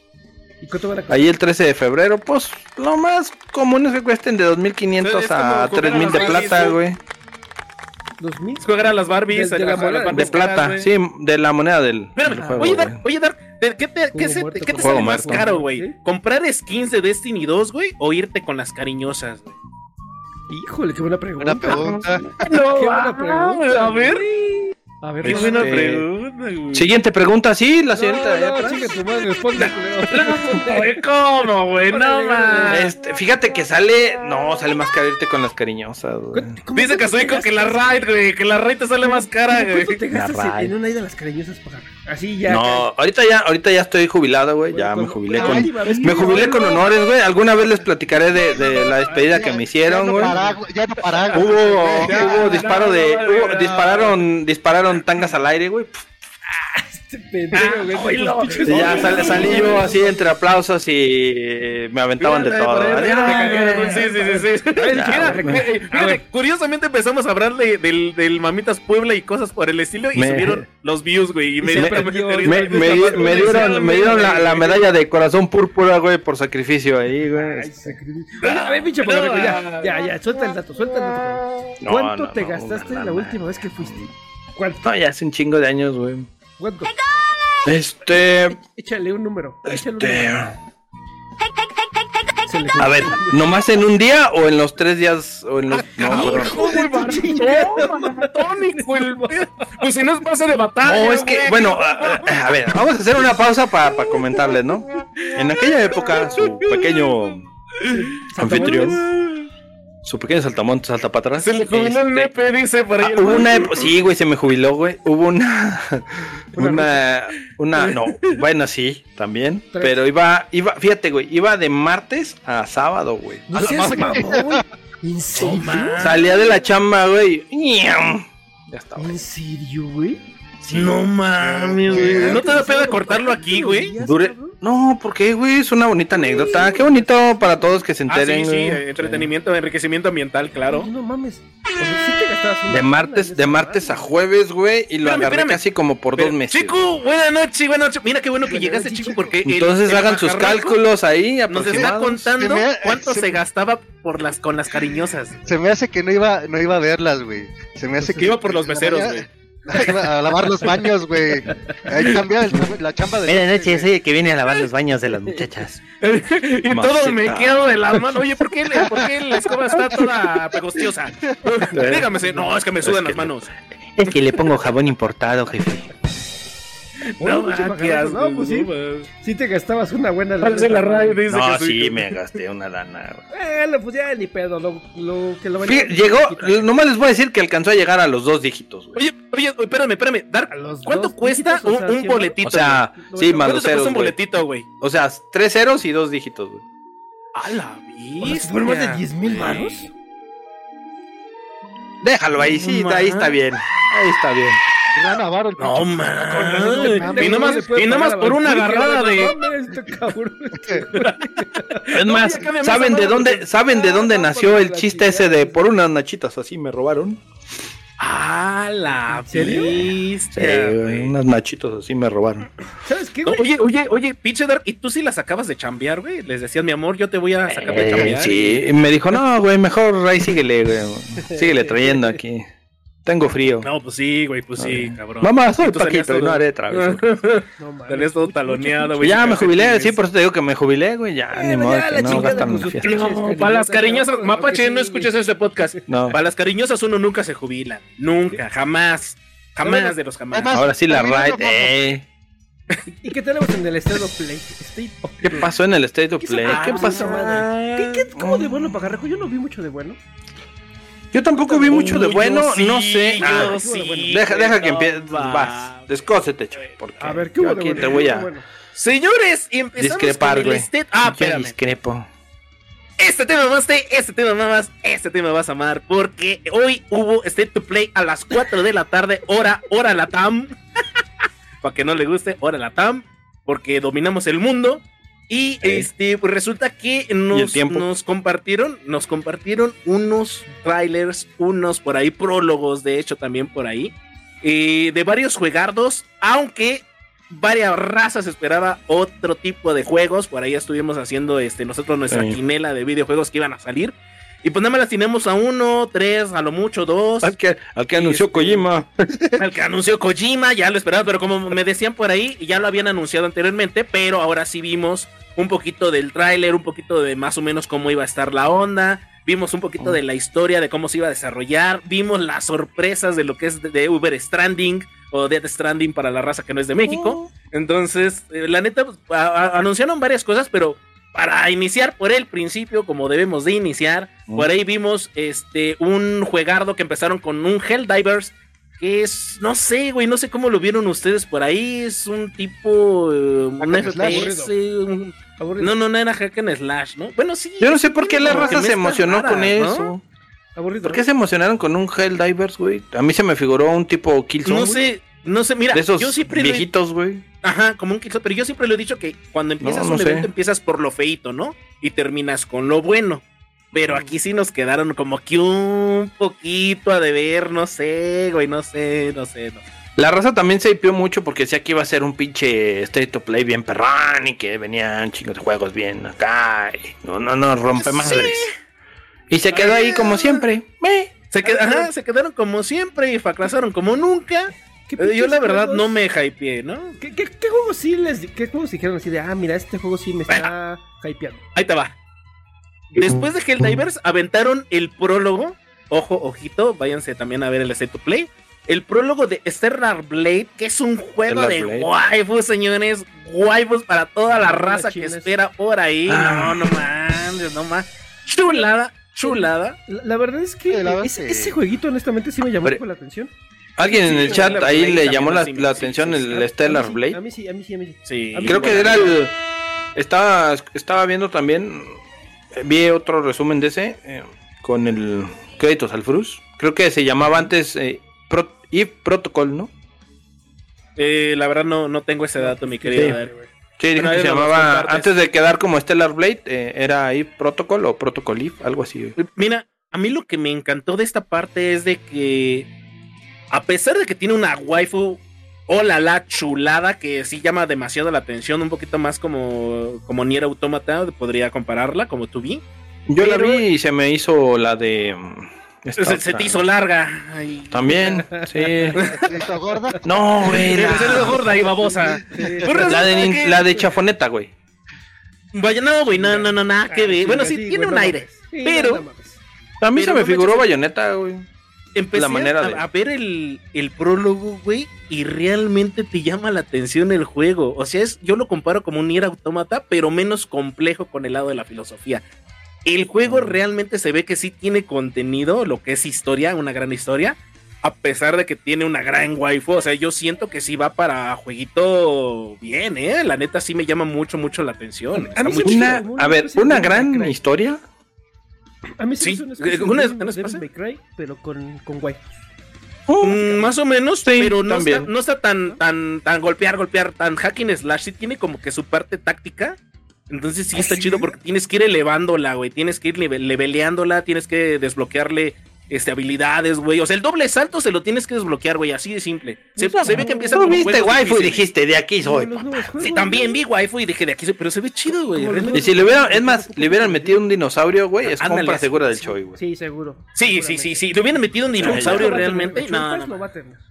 ¿Y cuánto van a costar? Ahí el 13 de febrero, pues lo más común es que cuesten de 2500 Es como a jugar 3000 de plata, güey. ¿Dos mil? Jugar a las Barbies. De- la plata, sí, de la moneda del, Espérame, del juego. oye. Dark, oye, Dark, ¿qué, qué te, qué se- muerto qué te sale juego más caro, güey? ¿Sí? ¿Comprar skins de Destiny 2, güey? ¿O irte con las cariñosas, güey? Híjole, qué buena pregunta. Buena pregunta. No, Qué buena pregunta. A ver, A ver, qué no, buena pregunta, güey. Siguiente pregunta, sí, la no, señorita. de no, atrás. chinga tu madre, responde, culero. Güey, ¿Cómo, güey? No, man. Este, fíjate que sale, no, sale más caro irte con las cariñosas, güey. ¿Cómo Dice te que la raid, güey, que la raid te sale más cara, güey. ¿Cuánto te gastas La en, en una ida a las cariñosas para Así ya. No, ahorita ya, ahorita ya estoy jubilado, güey, ya me jubilé con, me jubilé con honores, güey. Alguna vez les platicaré de, de la despedida que me hicieron, güey. ya no paraguas. Hubo, hubo disparo de, hubo- dispararon, dispararon tangas al aire, güey. Pf, pendejo, güey. oílo. los pinches- Y ya sal- salí yo así entre aplausos y me aventaban de todo. ahí, Sí, sí, sí, sí. Eh, curiosamente empezamos a hablarle del, del Mamitas Puebla y cosas por el estilo y Me- subieron los views, güey. Y me, dieron, me dieron la, la medalla de corazón púrpura, güey, por sacrificio ahí, güey. Ay, sacrificio. Oye, a ver, pinche ya, ya, ya, suelta el dato, suelta el dato. ¿Cuánto te gastaste la última vez que fuiste? ¿Cuánto? No, ya hace un chingo de años, güey. ¿Cuánto? Este, Échale un número. Échale un este, número. A ver, ¿nomás en un día o en los tres días o en los... No, perdón. Tónico, el Pues si no es base de batalla. No, es que, bueno, a, ver, vamos a hacer una pausa para comentarles, ¿no? En aquella época, su pequeño anfitrión, su pequeño saltamontes, salta para atrás. Se le jubiló el este, nepe, dice por ahí. Ah, hubo una época, sí, güey, se me jubiló, güey. Hubo una, una, una, no, bueno, sí, también. Tres. Pero iba, iba, fíjate, güey, iba de martes a sábado, güey. No seas mamón. ¿En serio? Salía de la chamba, güey. Ya estaba. ¿En serio, güey? No mames, güey. ¿No te da pena cortarlo aquí, güey? Dure- No, ¿por qué, güey? Es una bonita anécdota. Qué bonito para todos que se Ah, enteren, sí, sí, eh, entretenimiento, enriquecimiento ambiental, claro. No mames. O sea, sí te gastabas una De martes, de martes a jueves, güey, y lo Espérame, agarré espérame. casi como por Pero, dos meses. Chico, buenas noches, buenas noches. Mira qué bueno que llegaste, chico, porque. Entonces el hagan sus cálculos ahí, Nos está contando Se cuánto se gastaba por las con las cariñosas. Se me hace que no iba, no iba a verlas, güey. Se me hace que. Iba por los meseros, güey. A lavar los baños, güey. Ahí cambia el- la chamba de. Buenas noches, soy el que viene a lavar los baños de las muchachas. y Maceta. todo me quedo de la mano. Oye, ¿por qué, le- ¿por qué la escoba está toda pegostiosa? Dígame, se- no, es que me sudan las manos. Es que le pongo jabón importado, jefe. Oye, No, pinche ah, qué asco. no, pues sí. Sí te gastabas una buena Parece la radio, dice No, que soy- sí, me gasté una lana. Bueno, pues ya ni pedo. Lo, lo que lo Fí- Llegó, nomás les voy a decir que alcanzó a llegar a los dos dígitos, güey. Oye, oye, espérame, espérame. Dar, A los ¿Cuánto cuesta dígitos, o un, sea, un boletito? O sea, güey. sí, más ¿cuánto cuesta ceros, un boletito, güey? O sea, tres ceros y dos dígitos, güey. A la O sea, ¿Fueron más de 10 mil varos? Déjalo ahí, sí, No ahí está bien. Ahí está bien. Avaro el No, man. Y No nomás, le puede y nomás pagar a por una agarrada de. este. Es más, ¿saben de dónde, saben de Ah, dónde nació el chiste ese de por unas nachitas así me robaron? A la güey. unas nachitos así me robaron. ¿Sabes qué, güey? Oye, oye, oye, pinche Dark, ¿y tú sí las acabas de chambear, güey? Les decías, mi amor, yo te voy a sacar de Eh, chambear. sí, y me dijo, no, güey, mejor ahí síguele, güey. Síguele trayendo aquí. Tengo frío. No, pues sí, güey, pues sí, cabrón. Mamá, soy Paquito todo- no haré travesura. No mames. Todo taloneado, güey. Pues ya me jubilé, sí, por eso te digo que me jubilé, güey. Ya, ni Bueno, modo ya que la no gastan fiesta. pinches No, para las cariñosas, Mapache, sí, no escuches este podcast. No. Para las cariñosas uno nunca se jubila. Nunca, jamás. Jamás de los jamás. Además, Ahora sí la raid, eh. ¿Y qué tenemos en el State of Play? State of ¿Qué Play. pasó en el State of ¿Qué Play? ¿Qué pasó? esa madre? ¿Qué, qué, ¿Cómo de bueno, Pajarrejo? Yo no vi mucho de bueno. Yo tampoco vi mucho de bueno, yo sí, no sé. yo Ah, sí, deja, deja que empieces. va. Vas, descósete, Cho, porque A ver, ¿qué yo aquí bueno? te ¿Qué voy a bueno? Señores, y empezamos discrepar, con el güey. state- Ah, espérame. discrepo. Este tema amaste, este tema mamas, este tema vas a amar, porque hoy hubo State to Play a las 4 de la tarde, hora, hora la TAM. Para que no le guste, hora la TAM, porque dominamos el mundo. Y este, pues resulta que ¿Y el nos, nos compartieron, nos compartieron unos trailers, unos por ahí, prólogos, de hecho, también por ahí, eh, de varios juegardos, aunque varias razas esperaba otro tipo de juegos. Por ahí estuvimos haciendo este, nosotros nuestra Sí. quinela de videojuegos que iban a salir. Y pues nada más las tenemos a uno, tres, a lo mucho dos. Al que, al que anunció Este- Kojima. Al que anunció Kojima, ya lo esperaba, pero como me decían por ahí, ya lo habían anunciado anteriormente, pero ahora sí vimos un poquito del tráiler, un poquito de más o menos cómo iba a estar la onda, vimos un poquito de la historia, de cómo se iba a desarrollar, vimos las sorpresas de lo que es de, de Uber Stranding o Death Stranding para la raza que no es de México. Entonces, eh, la neta, pues, a- a- anunciaron varias cosas, pero para iniciar por el principio, como debemos de iniciar, Mm. por ahí vimos este un juegardo que empezaron con un Helldivers que es, no sé, güey, no sé cómo lo vieron ustedes por ahí, es un tipo, eh, un. FPS, un- Aburrido. no, no, no era hack and slash, ¿no? Bueno, sí. Yo no sé por qué la raza se emocionó raras, con ¿no? eso. Aburrido. ¿Por qué se emocionaron con un Helldivers, güey? A mí se me figuró un tipo Killzone. No sé, No sé, mira, De esos yo siempre viejitos, güey. Ajá, como un Kickstarter, pero yo siempre lo he dicho que cuando empiezas No, no un sé. evento empiezas por lo feito, ¿no? Y terminas con lo bueno. Pero aquí sí nos quedaron como que un poquito a deber, no sé, güey, no sé, no sé, no sé. La raza también se hipió mucho porque decía que iba a ser un pinche State of Play bien perrón y que venían chingos de juegos bien acá. y no, no, no, rompe madres. Y se quedó ahí como siempre. Eh. Se, qued- ajá, se quedaron como siempre y fracasaron como nunca. ¿Qué Eh, Yo la verdad juegos? no me hypeé, ¿no? ¿Qué, qué, qué juegos sí les qué juegos dijeron así de, ah, mira, este juego sí me está hypeando? Ahí te va. Después de Helldivers aventaron el prólogo. Ojo, ojito, váyanse también a ver el State to Play. El prólogo de Stellar Blade, que es un juego Stellar de Blade. waifus, señores. Waifus para toda la Ah, raza que espera por ahí. Ah. No, no manches, no más. Chulada, chulada. La, la verdad es que ese, jueguito honestamente sí me llamó poco la atención. Alguien en el chat ahí Blade le llamó la, sí, la sí, atención sí, el Stellar Blade. A mí sí, a mí sí, a mí sí. Sí. A mí Creo que era el. Estaba, estaba viendo también. eh, Vi otro resumen de ese. eh, con el créditos al Frus. Creo que se llamaba antes eh, Pro- Eve Protocol, ¿no? Eh, la verdad no, no tengo ese dato, mi querido. Sí. Dijo que se llamaba. Antes de quedar como Stellar Blade, eh, era Eve Protocol o Protocol Eve, algo así. Mira, a mí lo que me encantó de esta parte es de que, a pesar de que tiene una waifu, hola la chulada, que sí llama demasiado la atención, un poquito más como, como Nier Automata, podría compararla, como tú vi. Yo la vi y se me hizo la de. mm, esta Se, se te hizo larga. Ay. También, sí. ¿Está gorda? No, güey. Se La, le hizo gorda y babosa. Pues la de, que- la de Chafoneta, güey. Vaya, no, güey, no, no, no, nada que ver. Bueno, sí, tiene un aire. pero- A mí Pero se me no figuró manches, Bayonetta, güey. Empecé La manera a, de- a ver el, el prólogo, güey, y realmente te llama la atención el juego. O sea, es, yo lo comparo como un Nier Automata, pero menos complejo con el lado de la filosofía. El juego realmente se ve que sí tiene contenido, lo que es historia, una gran historia, a pesar de que tiene una gran waifu. O sea, yo siento que sí va para jueguito bien, ¿eh? La neta sí me llama mucho, mucho la atención. Está A mí muy se me chido. Una, a ver, una gran historia. A mí sí, Sí, una- una Devil. May Cry, pero con, con guay. Mm, más o menos, Sí, pero no también. está, no está tan, tan, tan golpear, golpear, tan hacking slash. Sí tiene como que su parte táctica. Entonces sí está chido porque tienes que ir elevándola, güey. Tienes que ir leve- leveleándola, tienes que desbloquearle este, habilidades, güey. O sea, el doble salto se lo tienes que desbloquear, güey. Así de simple. Se, se ve que empieza Tú como viste waifu y dijiste, de aquí soy. Sí, también vi waifu y dije de aquí soy, pero se ve chido, güey. Y si le hubieran, es más, le hubieran metido un dinosaurio, güey, es Ándale, compra segura del sí. Choi, güey. Sí, seguro. Sí, sí, sí, sí. Le hubieran metido un dinosaurio realmente. No, no, lo va a tener.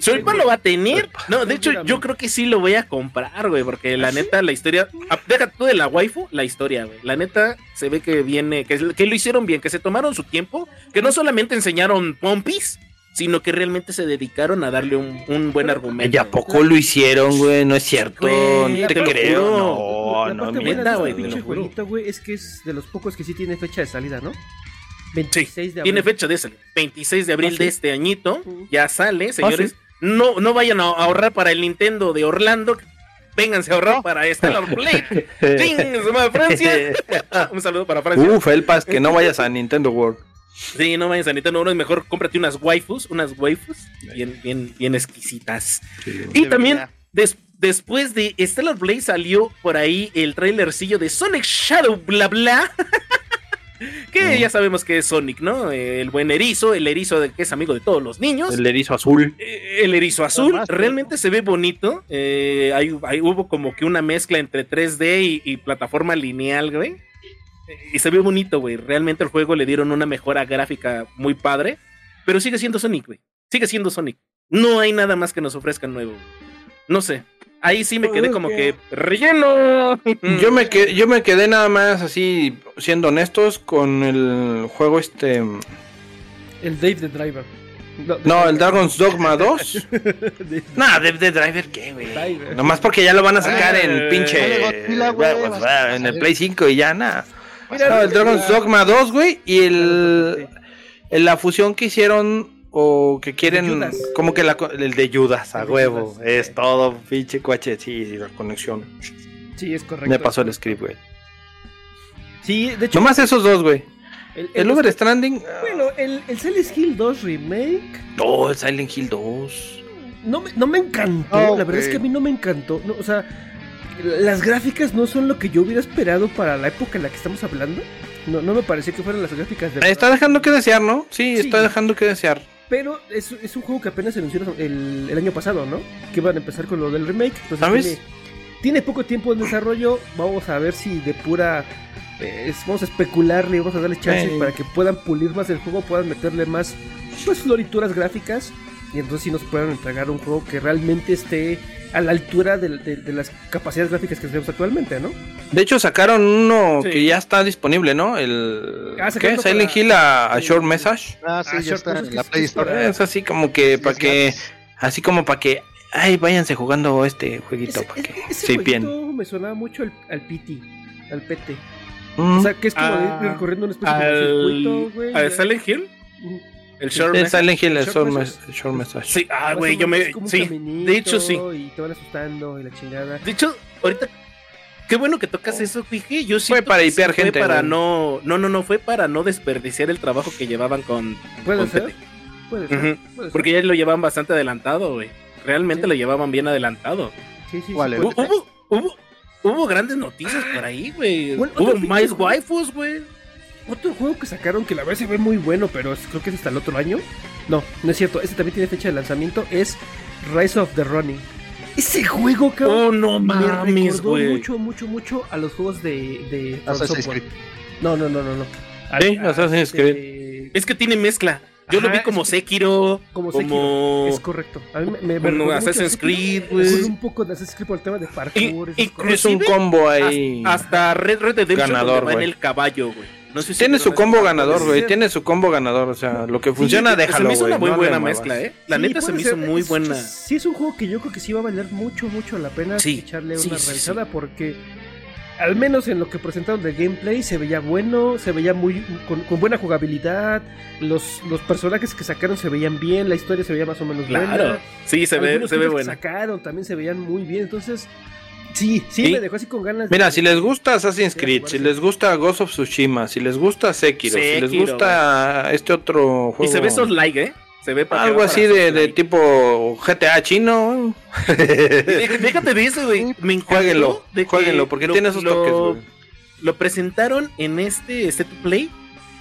Solpa lo va a tener. No, de hecho, yo creo que sí lo voy a comprar, güey. Porque la neta, la historia. ah, Deja tú de la waifu, la historia, güey. La neta, se ve que viene. Que, que lo hicieron bien, que se tomaron su tiempo. Que no solamente enseñaron pompis, sino que realmente se dedicaron a darle un, un buen argumento. ¿Y a poco lo hicieron, güey? No es cierto, Güey, no te creo. juro. No, no, de güey, este pinche jueguito, güey, es que es de los pocos que sí tiene fecha de salida, ¿no? Sí, 26 de abril. tiene fecha de salir. 26 de abril Ah, sí. de este añito. Ya sale, Ah, señores. No, no vayan a ahorrar para el Nintendo de Orlando. Vénganse a ahorrar para Stellar Blade. Francia. Un saludo para Francia. Uf, Elpas, que no vayas a Nintendo World. Sí, no vayas a Nintendo, es mejor cómprate unas waifus, unas waifus bien, bien, bien exquisitas. Y también des- después de Stellar Blade salió por ahí el trailercillo de Sonic Shadow bla bla. que ya sabemos que es Sonic, ¿no? Eh, El buen erizo, el erizo de que es amigo de todos los niños. El erizo azul. Eh, El erizo azul Además, realmente se ve bonito. Eh, hay- hay- hubo como que una mezcla entre 3D y, y plataforma lineal, güey. Y se ve bonito, güey. Realmente el juego le dieron una mejora gráfica muy padre. Pero sigue siendo Sonic, güey. Sigue siendo Sonic. No hay nada más que nos ofrezcan nuevo. güey. No sé. Ahí sí me quedé como que relleno. Yo me, quedé, yo me quedé nada más así, siendo honestos, con el juego este... El Dave the Driver. No, el Dragon's Dogma 2. De- No, de, de Driver, ¿qué, güey? Nomás porque ya lo van a sacar Ah, en pinche. dale, Godzilla, güey, eh, vas a en el. Play 5 y ya nada. No, el Dragon's Dogma 2, güey. Y el. el- la fusión que hicieron. O que quieren. Como que la, co- el de Judas, a de huevo. Judas. Es todo, pinche coche. Sí, la conexión. Sí, es correcto. Me pasó el script, güey. Sí, de hecho. Nomás esos dos, güey. el, El Uber Stranding. ah, Bueno, el, el Silent Hill 2 Remake. No, el Silent Hill 2. no me, no me encantó. No, la verdad es que a mí no me encantó. No, o sea, las gráficas no son lo que yo hubiera esperado para la época en la que estamos hablando. No, no me pareció que fueran las gráficas de. Está dejando que desear, ¿no? Sí, Sí. está dejando que desear. Pero es, es un juego que apenas se anunció el, el año pasado, ¿no? Que van a empezar con lo del remake. Entonces ¿Sabes? Tiene, tiene poco tiempo en desarrollo. Vamos a ver si de pura. eh, vamos a especularle, vamos a darle chance Sí. para que puedan pulir más el juego, puedan meterle más pues, florituras gráficas. Y entonces sí nos puedan entregar un juego que realmente esté a la altura de, de- de las capacidades gráficas que tenemos actualmente, ¿no? De hecho, sacaron uno Sí. que ya está disponible, ¿no? El. Ah, ¿Qué? Silent Hill a, a Sí. Short Message. Ah, sí, Ah, ya short, está es en la Play Store. Es así como que Sí, para que. gratis. Así como para que. Ay, váyanse jugando este jueguito. Para que ese- ese se jueguito bien. me sonaba mucho al, al PT, al PT. Mm. O sea, que es como de ir Ah, recorriendo una especie de circuito, Al, güey. ¿Al ya. Silent Hill? El Sí, Short el Message. Silent Hill, el Short Short. Mes- Short Message. Sí, ah, güey, yo me. es como un Sí, de hecho sí. Y te van asustando y la chingada. De hecho, ahorita. Qué bueno que tocas eso, Fiji. Yo siento para que hipear sí gente, Fue para no. No, no, no. Fue para no desperdiciar el trabajo que llevaban con. ¿Puede con ser? Puede ser. Puede ser. Porque ya lo llevaban bastante adelantado, güey. Realmente Sí. lo llevaban bien adelantado. Sí, sí, ¿Cuál sí. Hubo, hubo, hubo grandes noticias por ahí, güey. Hubo más waifus, güey. Otro juego que sacaron que la verdad se ve muy bueno, pero es- creo que es hasta el otro año. No, no es cierto. Este también tiene fecha de lanzamiento. Es Rise of the Running. Ese juego, cabrón. Oh, no me mames, recordó güey. mucho, mucho, mucho a los juegos de, de Assassin's. Creed. No, no, no, no, no. Sí, Assassin's este, Es que tiene mezcla. Yo lo vi como Sekiro, Como como... Es correcto. A mí me, me, me como Assassin's Sekiro. Creed, güey. un poco de Assassin's Creed por el tema de Y- parkour. esas incluso- un combo ahí. Hasta Red Red Redemption Ganador, va en güey. el caballo, güey. No sé si Tiene su combo ganador, güey. Tiene su combo ganador. O sea, lo que funciona, se déjalo, me hizo una muy no buena mezcla, eh. La Sí, neta se me hizo muy Es- buena. Sí, es un juego que yo creo que sí va a valer mucho, mucho la pena Sí, echarle sí, una sí, revisada porque al menos en lo que presentaron de gameplay se veía bueno, se veía muy con, con buena jugabilidad, los, los personajes que sacaron se veían bien, la historia se veía más o menos Claro. buena. Sí, se ve, Algunos se ve títulos que buena. sacaron también se veían muy bien, entonces sí, sí, Sí. me dejó así con ganas. de- Mira, si les gusta Assassin's Creed, si les gusta Ghost of Tsushima, si les gusta Sekiro, si les gusta este otro Y juego. se ve esos like, ¿eh? Se ve para que Algo así de, de tipo GTA chino. Dé- Déjate de eso, güey. Me Jueguenlo, de que jueguenlo, porque lo- tiene esos lo- toques, güey. Lo presentaron en este Set to Play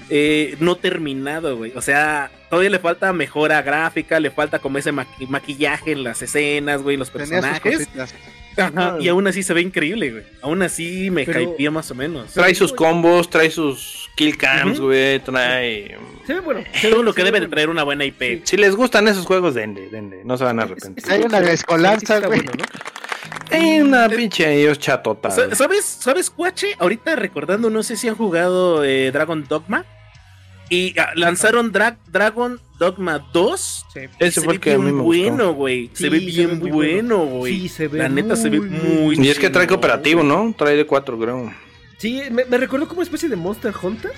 eh, no terminado, güey. O sea, todavía le falta mejora gráfica, le falta como ese maqui- maquillaje en las escenas, güey, los personajes. Ajá, y aún así se ve increíble, güey. Aún así me Pero- más o menos. Trae sus combos, trae sus kill cams, güey, trae... Se ve bueno. se Todo lo que debe de traer una buena IP. Si les gustan esos juegos, denle, denle, no se van a arrepentir. Hay una es- mezcolanza, está güey. bueno, ¿no? Hay una pinche ellos chatota. ¿Sabes, ¿Sabes, Cuache? Ahorita recordando, no sé si han jugado eh, Dragon Dogma. Y ah, lanzaron Dra- Dragon Dogma 2. Sí. Ese se fue ve que bien bueno, güey. se Sí, ve se bien ve bueno, bueno. güey. Sí, se ve La neta se ve muy, Y es que trae cooperativo. ¿no? Trae de cuatro, creo. Sí, me, me recordó como una especie de Monster Hunter.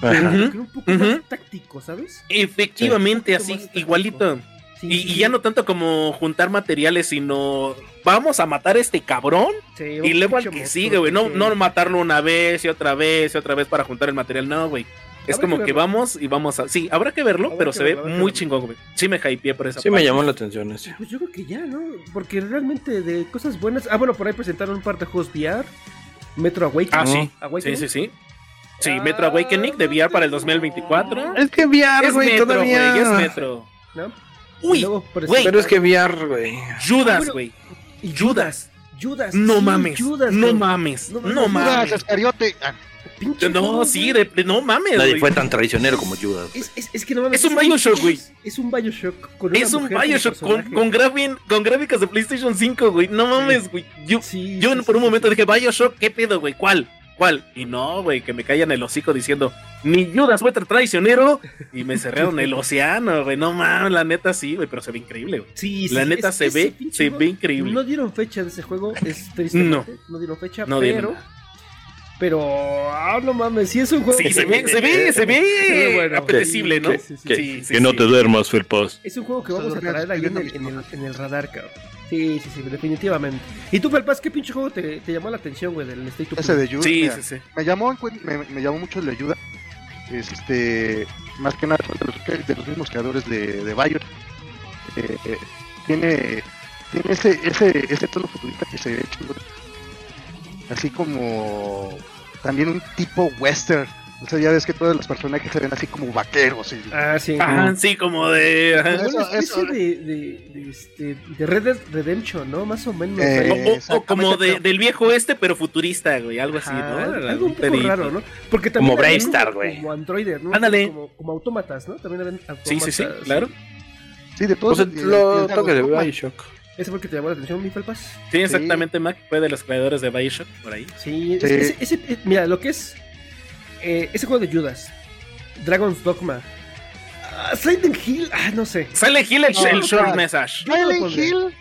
Ajá. Ujú. Pero un poco más táctico, ¿sabes? Efectivamente, así, igualito. Sí, Y, sí, y sí. ya no tanto como juntar materiales, sino vamos a matar a este cabrón Sí, y luego al que monstruo, sigue, güey. No, sí. no matarlo una vez y otra vez y otra vez para juntar el material, no, güey. Es como que vamos y vamos a. Sí, habrá que verlo, Habrá pero que se verlo, ve muy verlo. chingón, güey. Sí me hypeé por esa Sí me llamó la atención ese. Pues yo creo que ya, ¿no? Porque realmente de cosas buenas. Ah, bueno, por ahí presentaron un par de juegos VR. Metro Awakening. Ah, sí. Sí, Awakening. sí, sí. Sí, Ah, Metro Awakening de VR para el 2024. Es que VR, Es güey, Metro, todavía. güey, es Metro. ¿no? Uy, güey. Pero es que VR, güey. Judas, bueno, güey. y Judas. Judas. No sí, mames. Judas, no mames. No No, mames. Judas mames. Iscariote. Ah, Pinche No, sí, de, de- no mames. Nadie güey. fue tan traicionero como Judas. Es, es, es que no mames. Es un Bioshock, güey. Es un Bioshock con Es un Bioshock con, con, grafin- con gráficas de PlayStation 5, güey. No mames, güey. Yo, Sí, yo sí, por un sí, momento sí. dije, Bioshock, ¿qué pedo, güey? ¿Cuál? Y no, güey, que me callan el hocico diciendo, mi Judas fue traicionero. Y me cerraron el océano, güey. No mames, la neta sí, güey, pero se ve increíble, güey. Sí, sí, La neta es- se ve, se ve increíble. No dieron fecha de ese juego, es triste. No. dieron fecha, No dieron pero. nada. Pero. Ah, no mames, sí es un juego. Sí, se ve, se ve, se ve, Se ve bueno. apetecible, ¿no? Sí, sí, sí. Que- Sí, sí, que no te duermas, Felpas. Es un juego que vamos a traer ahí en el, en, el, en el radar, cabrón. Sí, sí, sí, definitivamente. ¿Y tú, Felpas, qué pinche juego te, te llamó la atención, güey, del State of Ese de Judas. Sí, mira, sí, sí. Me llamó, me, me llamó mucho el de ayuda. Este, más que nada de los, de los mismos creadores de, de. Eh, eh, tiene, tiene ese, ese, ese tono futurista que se ve chulo. Así como también un tipo western. O sea, ya ves que todos los personajes se ven así como vaqueros. Y... Ah, sí. Ajá, sí, como de. ajá. Una especie eso. de, de, de, este, de Red Dead Redemption, ¿no? Más o menos. Eh. O- o- O, exactamente, como de- pero- del viejo este, pero futurista, güey. Algo así, Ajá, ¿no? Algo un poco raro, ¿no? Porque también Como Bravestar, como- güey. Como androides, ¿no? Ándale. Como, como autómatas, ¿no? También eran autómatas. Sí, sí, sí, claro. Sí, de todos. Pues lo toque de. Bioshock. ¿Ese fue el que te llamó la atención, mi Felpas? Sí, exactamente, Mac. Fue de los creadores de Bioshock, por ahí. Sí, Sí. Ese, ese- ese- mira, lo que es eh, ese juego de Judas, Dragon's Dogma, ah, Silent Hill, ah, no sé. Silent Hill, el, No, el short sea, message. Silent Hill.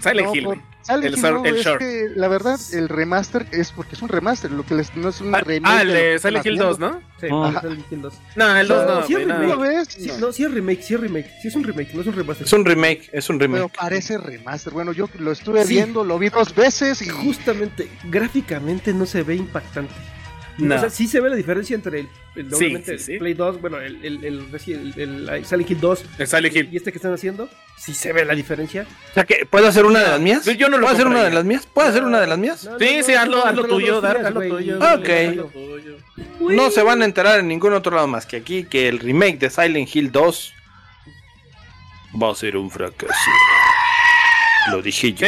Silent no, Hill. Silent El Hill no, el es short. que la verdad, el remaster es porque es un remaster. Lo que les, no es un Ah, remake. ah, el Silent Hill haciendo. 2, ¿no? Sí, Ajá. Silent Hill 2. No, el 2 no, sí, no. remake. Sí, no, sí es remake, sí es remake, sí es un remake, no es un remaster. Es un remake, es un Pero remake. parece remaster. Bueno, yo lo estuve Sí. viendo, lo vi dos veces y Justamente, gráficamente no se ve impactante. No. O sea, sí se ve la diferencia entre el, el- Sí, obviamente, sí, sí. el Play 2, bueno, el, el, el, Resi- el- el Silent Hill 2 El Silent Hill. y este que están haciendo, sí se ve la diferencia. O sea, que ¿puedo hacer una de las mías? Yo no lo ¿Puedo hacer una de las mías? ¿Puedo hacer una de las mías? No, Sí, no, sí, hazlo, no, haz lo no, tuyo, no, Dark, no, haz lo güey. tuyo. Ok. No se van a enterar en ningún otro lado más que aquí que el remake de Silent Hill 2 va a ser un fracaso. Lo dije yo.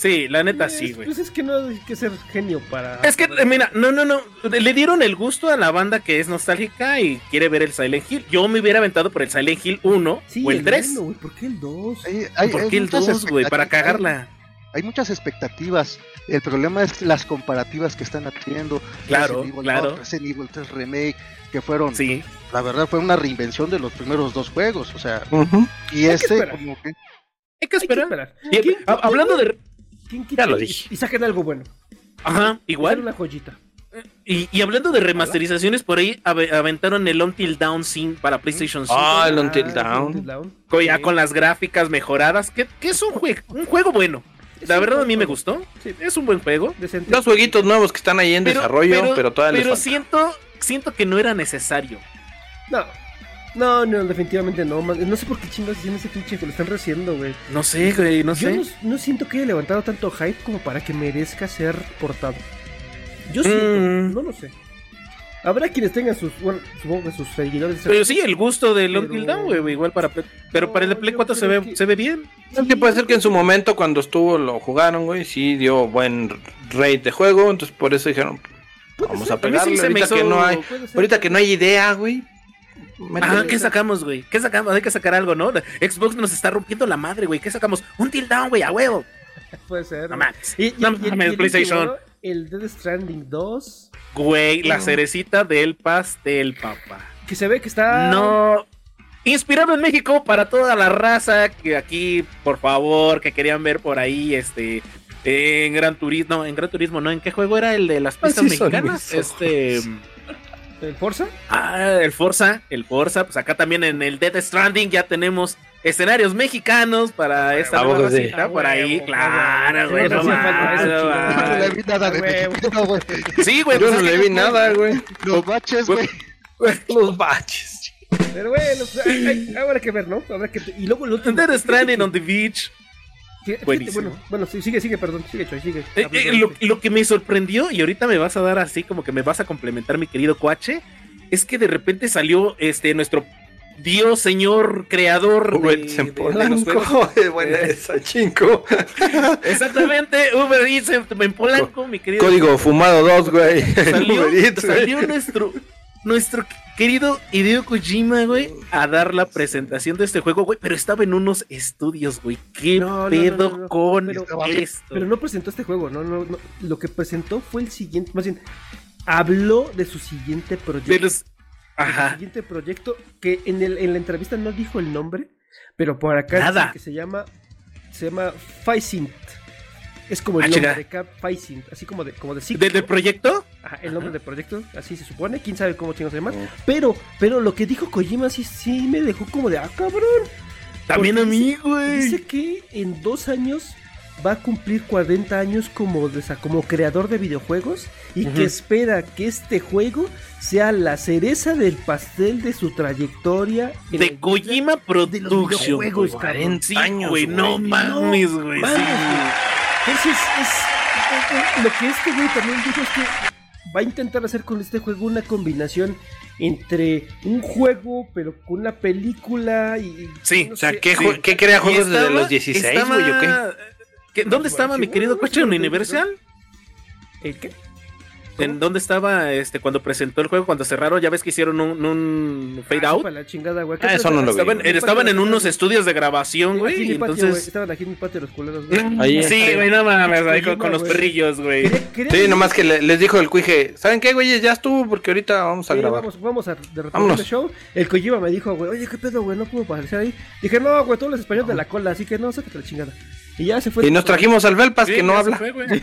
Sí, la neta sí, güey. Pues es que no hay que ser genio para. Es que, mira, no, no, no. Le dieron el gusto a la banda que es nostálgica y quiere ver el Silent Hill. Yo me hubiera aventado por el Silent Hill 1 Sí, o el 3. uno, güey, ¿Por qué el 2? hay, hay- ¿Por hay qué el muchas 2, güey? Para expectativas. cagarla. Hay muchas expectativas. El problema es las comparativas que están haciendo. Claro, Resident Evil claro. 2, Resident Evil 3 Remake, que fueron, Sí. la verdad, fue una reinvención de los primeros dos juegos. O sea, Ujú. y este, esperar. como que. Hay que Hay que esperar. esperar. Y- ¿Quién- a- hablando de. Quién quita Ya lo dije. Y saquen algo bueno. Ajá, Igual una joyita. Y, y hablando de remasterizaciones, por ahí ave- aventaron el Until Down Sin para PlayStation 5. Ah, el Until Ah, Dawn. Until Dawn. co- ya Sí. con las gráficas mejoradas. Que, que es un, jue- un juego bueno. La verdad, a mí me juego. gustó. Sí. Es un buen juego. Decente. Dos jueguitos nuevos que están ahí en desarrollo, pero, todavía les pero falta. siento, siento que no era necesario. No. No, no, definitivamente no. man. No sé por qué chingados hicieron ese pinche que lo están reciendo, güey. No sé, güey, no Yo sé. no, no siento que haya levantado tanto hype como para que merezca ser portado. Yo siento, Mm. no lo sé. Habrá quienes tengan sus, bueno, supongo que sus seguidores. Pero sí, el gusto del Pero- Until Dawn, güey, igual para Pero No, para el de Play yo 4 se ve, que- se ve bien. Que puede ser que en su momento cuando estuvo lo jugaron, güey, sí dio buen rate de juego, entonces por eso dijeron, vamos a sí pegarle. ahorita, que no hay, ahorita que no hay idea, güey. Ah, ¿qué sacamos, güey? ¿Qué sacamos? Hay que sacar algo, ¿no? Xbox nos está rompiendo la madre, güey. ¿Qué sacamos? Until Dawn, güey, a huevo. Puede ser. No mames. Y, y- No y- y- mames, y el PlayStation. último, el Dead Stranding 2, Güey, la cerecita del pastel, papá. que se ve que está... No. Inspirado en México para toda la raza que aquí, por favor, que querían ver por ahí, este, en Gran Turismo, no, en Gran Turismo, no, ¿en qué juego era el de las pistas Así son mexicanas? Este, ¿El Forza? ah, el Forza, el Forza, pues acá también en el Death Stranding ya tenemos escenarios mexicanos para esta Ah, nueva vos sí. racita, por Ah, ahí, huevo, claro, güey, Sí, no le vi nada de. Mexicano, güey. Sí, güey, Yo pues no le vi nada, güey. Los baches, güey. Los baches. Pero bueno, pues, hay- hay- habrá que ver, ¿no? Habrá que... Y luego el último... Death Stranding on the Beach. Fíjate, Buenísimo. Bueno, bueno, sí, sigue, sigue, perdón, sigue, Choy, sigue. Eh, eh, lo, lo que me sorprendió, y ahorita me vas a dar así como que me vas a complementar, mi querido Coache, es que de repente salió este nuestro Dios, Señor, Creador de, Uber en de- de los. Polanco. Es buena esa, chingo. Exactamente, Uber Eats en, en Polanco, mi querido. Código fumado 2, güey. Salió, Uber Eats, güey. salió nuestro, nuestro querido Hideo Kojima, güey, a dar la presentación de este juego, güey, pero estaba en unos estudios, güey. ¿Qué No, pedo no, no. con Pero- esto? Pero no presentó este juego, no, no, no. Lo que presentó fue el siguiente, más bien, habló de su siguiente proyecto. De los- Ajá. siguiente proyecto, que en, el, en la entrevista no dijo el nombre, pero por acá Nada. que se llama, se llama Faisint. Es como el Ah, nombre chinga. de Cap Faisint, así como de, como de ¿De- ¿Del proyecto? Ajá, el nombre del proyecto, así se supone, quién sabe cómo chingados se llama. Oh. Pero, pero lo que dijo Kojima sí, sí me dejó como de, ah, cabrón. También Porque a mí, dice- güey. Dice que en dos años va a cumplir 40 años como, de- o sea, como creador de videojuegos y que espera que este juego sea la cereza del pastel de su trayectoria De el- Kojima de los Production. videojuegos, güey. cabrón. Sí, güey, no mames, güey. mames, sí. Entonces, es, es- lo que este güey también dijo es que va a intentar hacer con este juego una combinación entre un juego, pero con una película y. Sí, no O sea, sé, ¿qué, Sí. qué crea juegos desde los 16, estaba- güey? ¿Qué- ¿Dónde estaba mi querido coche en Universal? ¿El qué? ¿En dónde estaba este cuando presentó el juego? Cuando cerraron, ya ves que hicieron un, un fade Ah, out. para la chingada, güey. Ah, eso no lo vi. Estaban, güey. estaban en unos estudios de grabación, güey. patio, güey, Entonces. Estaban aquí en mi patio los culeros, güey. Ahí Sí, güey, no mames, ahí con, los güey. perrillos, güey. Sí, nomás que le- les dijo el cuije, ¿saben qué, güeyes? Ya estuvo porque ahorita vamos a Sí, grabar. Vamos, vamos a de retomar Vámonos. el show. El Kojima me dijo, güey, oye, ¿qué pedo, güey? No puedo aparecer ahí. Dije, no, güey, todos los españoles de la cola, así que no, sácate la chingada. Y ya se fue. Y nos trajimos al Belpas Sí, que no habla. fue, güey.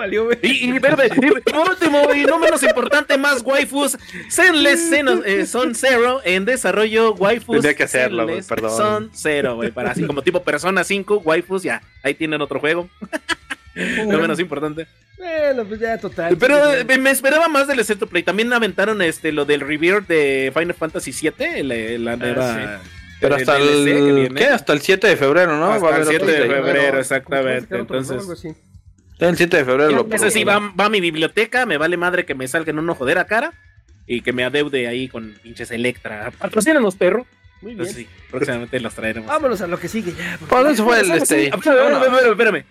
Valió, güey. Y, y, y por último, y no menos importante, más waifus. Zenless Xeno- eh, Son Zero en desarrollo. Waifus. Tenía que hacerlo, Zenless perdón. Son Zero, güey. Para así como tipo Persona 5, waifus, ya. Ahí tienen otro juego. no menos importante. Bueno, pues ya, total. Pero eh, me esperaba más del Set Play. También aventaron este lo del Rebirth de Final Fantasy VII, la, la nueva. Pero el hasta DLC que el, viene. ¿qué? Hasta el 7 de febrero, ¿no? Hasta Va a el haber 7 otros de febrero, que exactamente. juego, Entonces. El 7 de febrero lo ese sí va, va a mi biblioteca, me vale madre que me salga en una jodera cara y que me adeude ahí con pinches Electra. Patrocinan los perros. Muy bien. Pues sí, próximamente los traeremos. Vámonos a lo que sigue ya. porque- Pues eso fue el este. Espérame, espérame, espérame.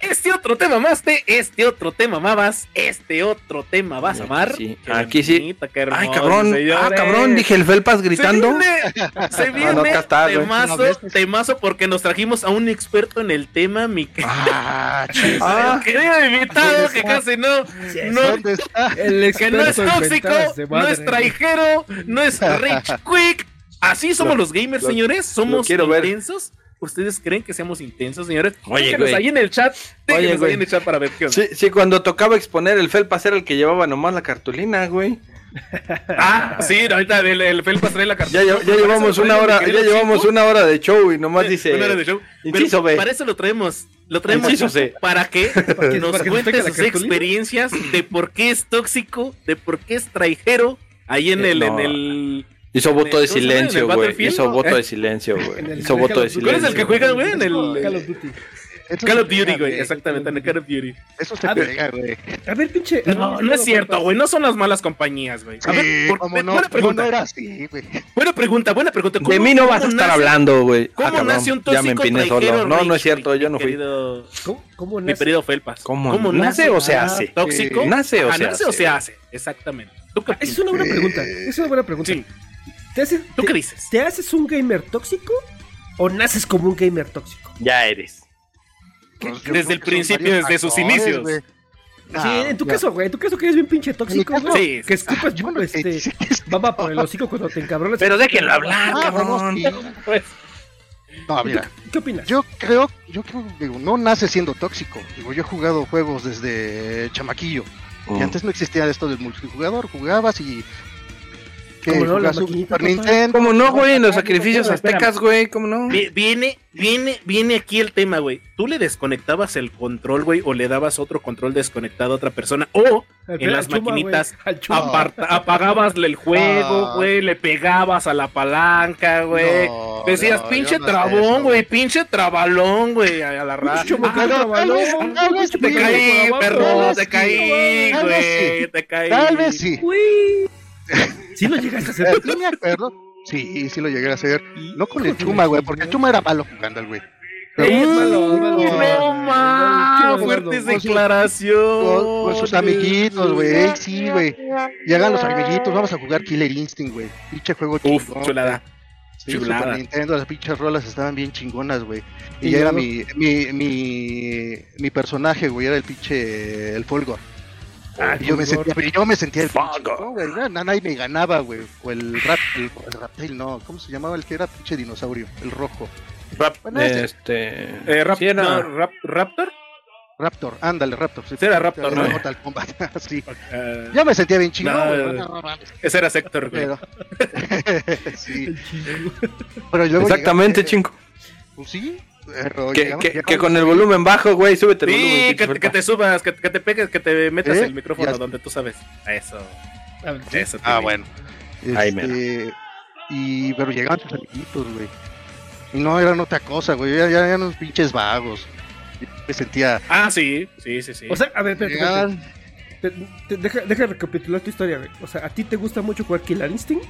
Este otro tema amaste, este otro tema amabas, este otro tema vas a amar. Sí, aquí sí. bonito, qué Ay, cabrón. Ah, señores. cabrón, dije el Felpas gritando. Se viene, se viene no, acá está, güey. temazo, temazo porque nos trajimos a un experto en el tema, mi que- Ah. Ah, querido invitado que casi no, no, que no es tóxico, no es traijero, no es rich quick. Así somos Lo- los gamers, lo- señores. Somos ver. ¿Ustedes creen que seamos intensos, señores? Oye, güey. ahí en el chat. Güey. ahí en el chat para ver qué onda. sí, sí, cuando tocaba exponer el Felpas era el que llevaba nomás la cartulina, güey. Ah, sí, ahorita el, el Felpas trae la Ya, lle- ya llevamos una hora, ya llevamos una hora de show y nomás dice. Una hora de show. Inciso Pero B. para eso lo traemos. Lo traemos Inciso C. para que que- nos para que nos cuente sus cartulina. experiencias de por qué es tóxico, de por qué es traijero. Ahí en Eh, el, no. en el. Hizo voto de ¿cómo el silencio, güey. Hizo voto ¿Eh? de silencio, güey. Hizo voto de Duty. ¿Cuál es el que silencio. juega, güey? En el. Call of Duty. Eso Call of Duty, güey. Exactamente, en el Call of Duty. Eso se A ver. pega, güey. A ver, pinche. No, no es cierto, güey. No son las malas compañías, güey. A ver, Sí, por- cómo no, buena cómo pregunta. no era así, güey. Buena pregunta, buena pregunta. De ¿Cómo- mí no cómo vas a estar nace- hablando, güey. ¿Cómo Ah, cabrón, nace un Ya me tóxico empiné solo. No, no es cierto, yo no fui. querido- ¿Cómo, cómo Mi nace? querido Felpas. ¿Cómo? ¿Nace o se hace? ¿Tóxico? ¿Nace o se nace hace? o se hace? Exactamente. ¿Tú qué Ah, Esa es una buena pregunta. Esa es una buena pregunta. Sí. ¿Te, haces- ¿Tú te- qué dices? ¿Te haces un gamer tóxico o naces como un gamer tóxico? Ya eres. Pues Desde el principio, desde sus inicios. No, sí, en tu caso, güey. En tu caso que eres bien pinche tóxico, caso, güey. sí, Que escupas, yo no este, baba por el hocico cuando te encabronas. Pero déjenlo hablar, Ah, cabrón. sí. Pues, No, mira, ¿Qué opinas? yo creo, yo creo, digo, no nace siendo tóxico. Digo, yo he jugado juegos desde chamaquillo. Mm. Y antes no existía esto del multijugador, jugabas y... que ¿Cómo no? La Super papá. Nintendo. ¿Cómo no, güey? En los sacrificios aztecas, güey. ¿Cómo no? vi- viene, viene, viene aquí el tema, güey. ¿Tú le desconectabas el control, güey, o le dabas otro control desconectado a otra persona? O en las chuma, maquinitas güey, al chuma. aparta- apagabas el juego, No. güey, le pegabas a la palanca, güey. No, Decías, no, pinche no trabón, güey, pinche trabalón, güey, a la raza. Ah, Te caí, perro, te caí, sí, tal vez güey, sí. te caí. Tal vez sí. Sí lo llegaste a hacer. Sí me acuerdo. Sí, sí lo llegué a hacer. No con el Chuma, güey, porque el Chuma era malo jugando al güey. Es malo, no fuertes declaraciones. Con, con sus amiguitos, güey. Sí, güey. Llegan los amiguitos, vamos a jugar Killer Instinct, güey. Pinche juego Uf, chingón, chulada. Sí, chulada. Super Nintendo, las pinches rolas estaban bien chingonas, güey. Y, Y ya era mi, mi, mi, mi personaje, güey, era el pinche, el Folgor. Ah, yo me sentía, yo me sentía el pinche, no, güey, na- nadie me ganaba, güey. O el rap, el, el Raptail, no, ¿cómo se llamaba el que era pinche dinosaurio? El rojo. Rap- Bueno, este. Eh, Rap- sí era- no, Rap- ¿Raptor? Raptor, ándale, Raptor. Sí, era Raptor, Era ¿no? Mortal Kombat, sí. Eh, Yo me sentía bien chingón, No, ese era Sector, güey. pero... sí, pero luego Exactamente, chingo. Pues sí, Pero Que, con el volumen bajo, güey, súbete el volumen. Sí, que, te- que te subas, que, que te pegues, que te metas ¿Eh? el micrófono Ya. donde tú sabes. Eso. Ah, Timmy. bueno. Ahí, Este, y pero llegaban sus amiguitos, güey. Y no eran otra cosa, güey. Ya, ya eran unos pinches vagos. Yo Me sentía. Ah, sí, sí, sí, sí. O sea, a ver, espérate, deja, deja recapitular tu historia, güey. O sea, ¿a ti te gusta mucho jugar Killer Instinct?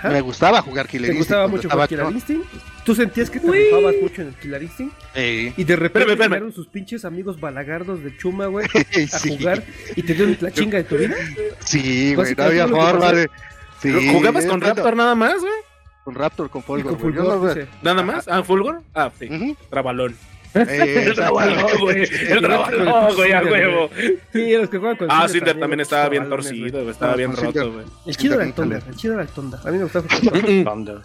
Ajá. me gustaba jugar Killer ¿Te Instinct gustaba cuando mucho jugar Killer Instinct? ¿Tú sentías que te rifabas mucho en el Killer Instinct? Y de repente espérame. llegaron sus pinches amigos balagardos de Chuma, güey, ey, a sí, jugar y te dieron la chinga de tu vida. Sí, güey, no había forma pasó. de. Sí, ¿Jugabas con Raptor nada más, güey? Con Raptor, con Fulgor, con Fulgor, no- dice. ¿Nada más? Ah, Fulgor. Ah, sí. Trabalón. Eh, El güey. El trabalón, güey, a huevo. Sí, los que juegan con Ah, Cinder también estaba bien torcido. Estaba Ah, bien roto, güey. El chido era el Tonda, el chido era el Tonda. A mí me gustaba. Thunder.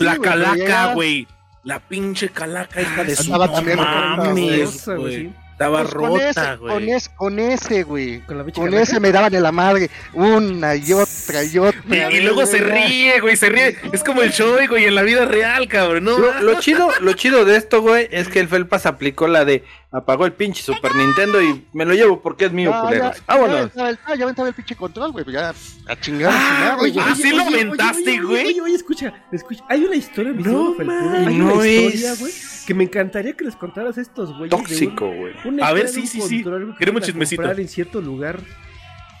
La calaca, güey. La pinche calaca, hija de su no también mames, güey. Estaba Pues rota, ese, con güey. ese, con ese, güey. Con calaca. ese me daban de la madre. Una y otra y otra. Y, y luego se ríe, güey, se ríe. Es como el show, güey, en la vida real, cabrón. No, Lo, lo chido, lo chido de esto, güey, es que el Felpas aplicó la de apagó el pinche Super Nintendo y me lo llevo porque es mío, Ah, culeros. ya, Vámonos. Ya aventaba el, ah, ya aventaba el pinche control, güey. Ya a chingar, Ah, chingar, oye, güey. ¿Ah, sí lo aventaste, oye, güey? Oye, oye, escucha, escucha. Hay una historia, mi No Hay no una es historia, güey, que me encantaría que les contaras estos güeyes. Tóxico, güey. A ver, sí, un sí, sí. Queremos chismecito. comprar en cierto lugar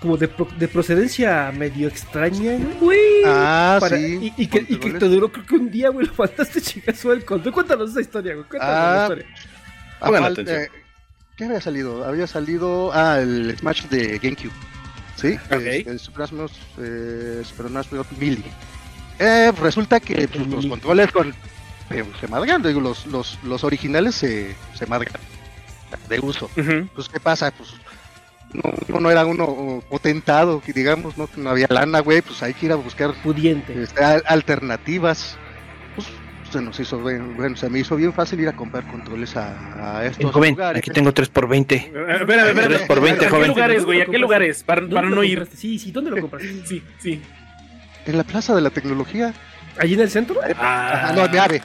como de, pro- de procedencia medio extraña, güey. Ah, Para- sí. y, y que, y que te duró creo que un día, güey, lo mandaste chingazo el control. Cuéntanos esa historia, güey. Cuéntanos Ah, la historia. Pongan Aparte, atención. ¿Qué había salido? Había salido. Ah, el Smash de GameCube. ¿Sí? Ok. El, el Super Smash, eh, Super Smash Bros. Melee. Eh, resulta que pues, los controles con, eh, se madrean. Digo, los, los, los originales se, se de uso. Pues, ¿qué pasa? Pues no, no, no era uno potentado, que digamos, no, no había lana, güey. Pues hay que ir a buscar Pudiente. este, al- alternativas. Se nos hizo bien, bueno, se me hizo bien fácil ir a comprar controles a, a estos Joven, lugares. aquí tengo 3 por 20 Eh, Espérame, espérame. Tres por veinte, ¿A qué joven. lugares, güey? ¿A qué lugares? Para, ¿Dónde para no ir. Sí, sí, ¿dónde lo compraste? Sí, sí. En la Plaza de la Tecnología. ¿Allí en el centro? Ah, Ah, no, me ave.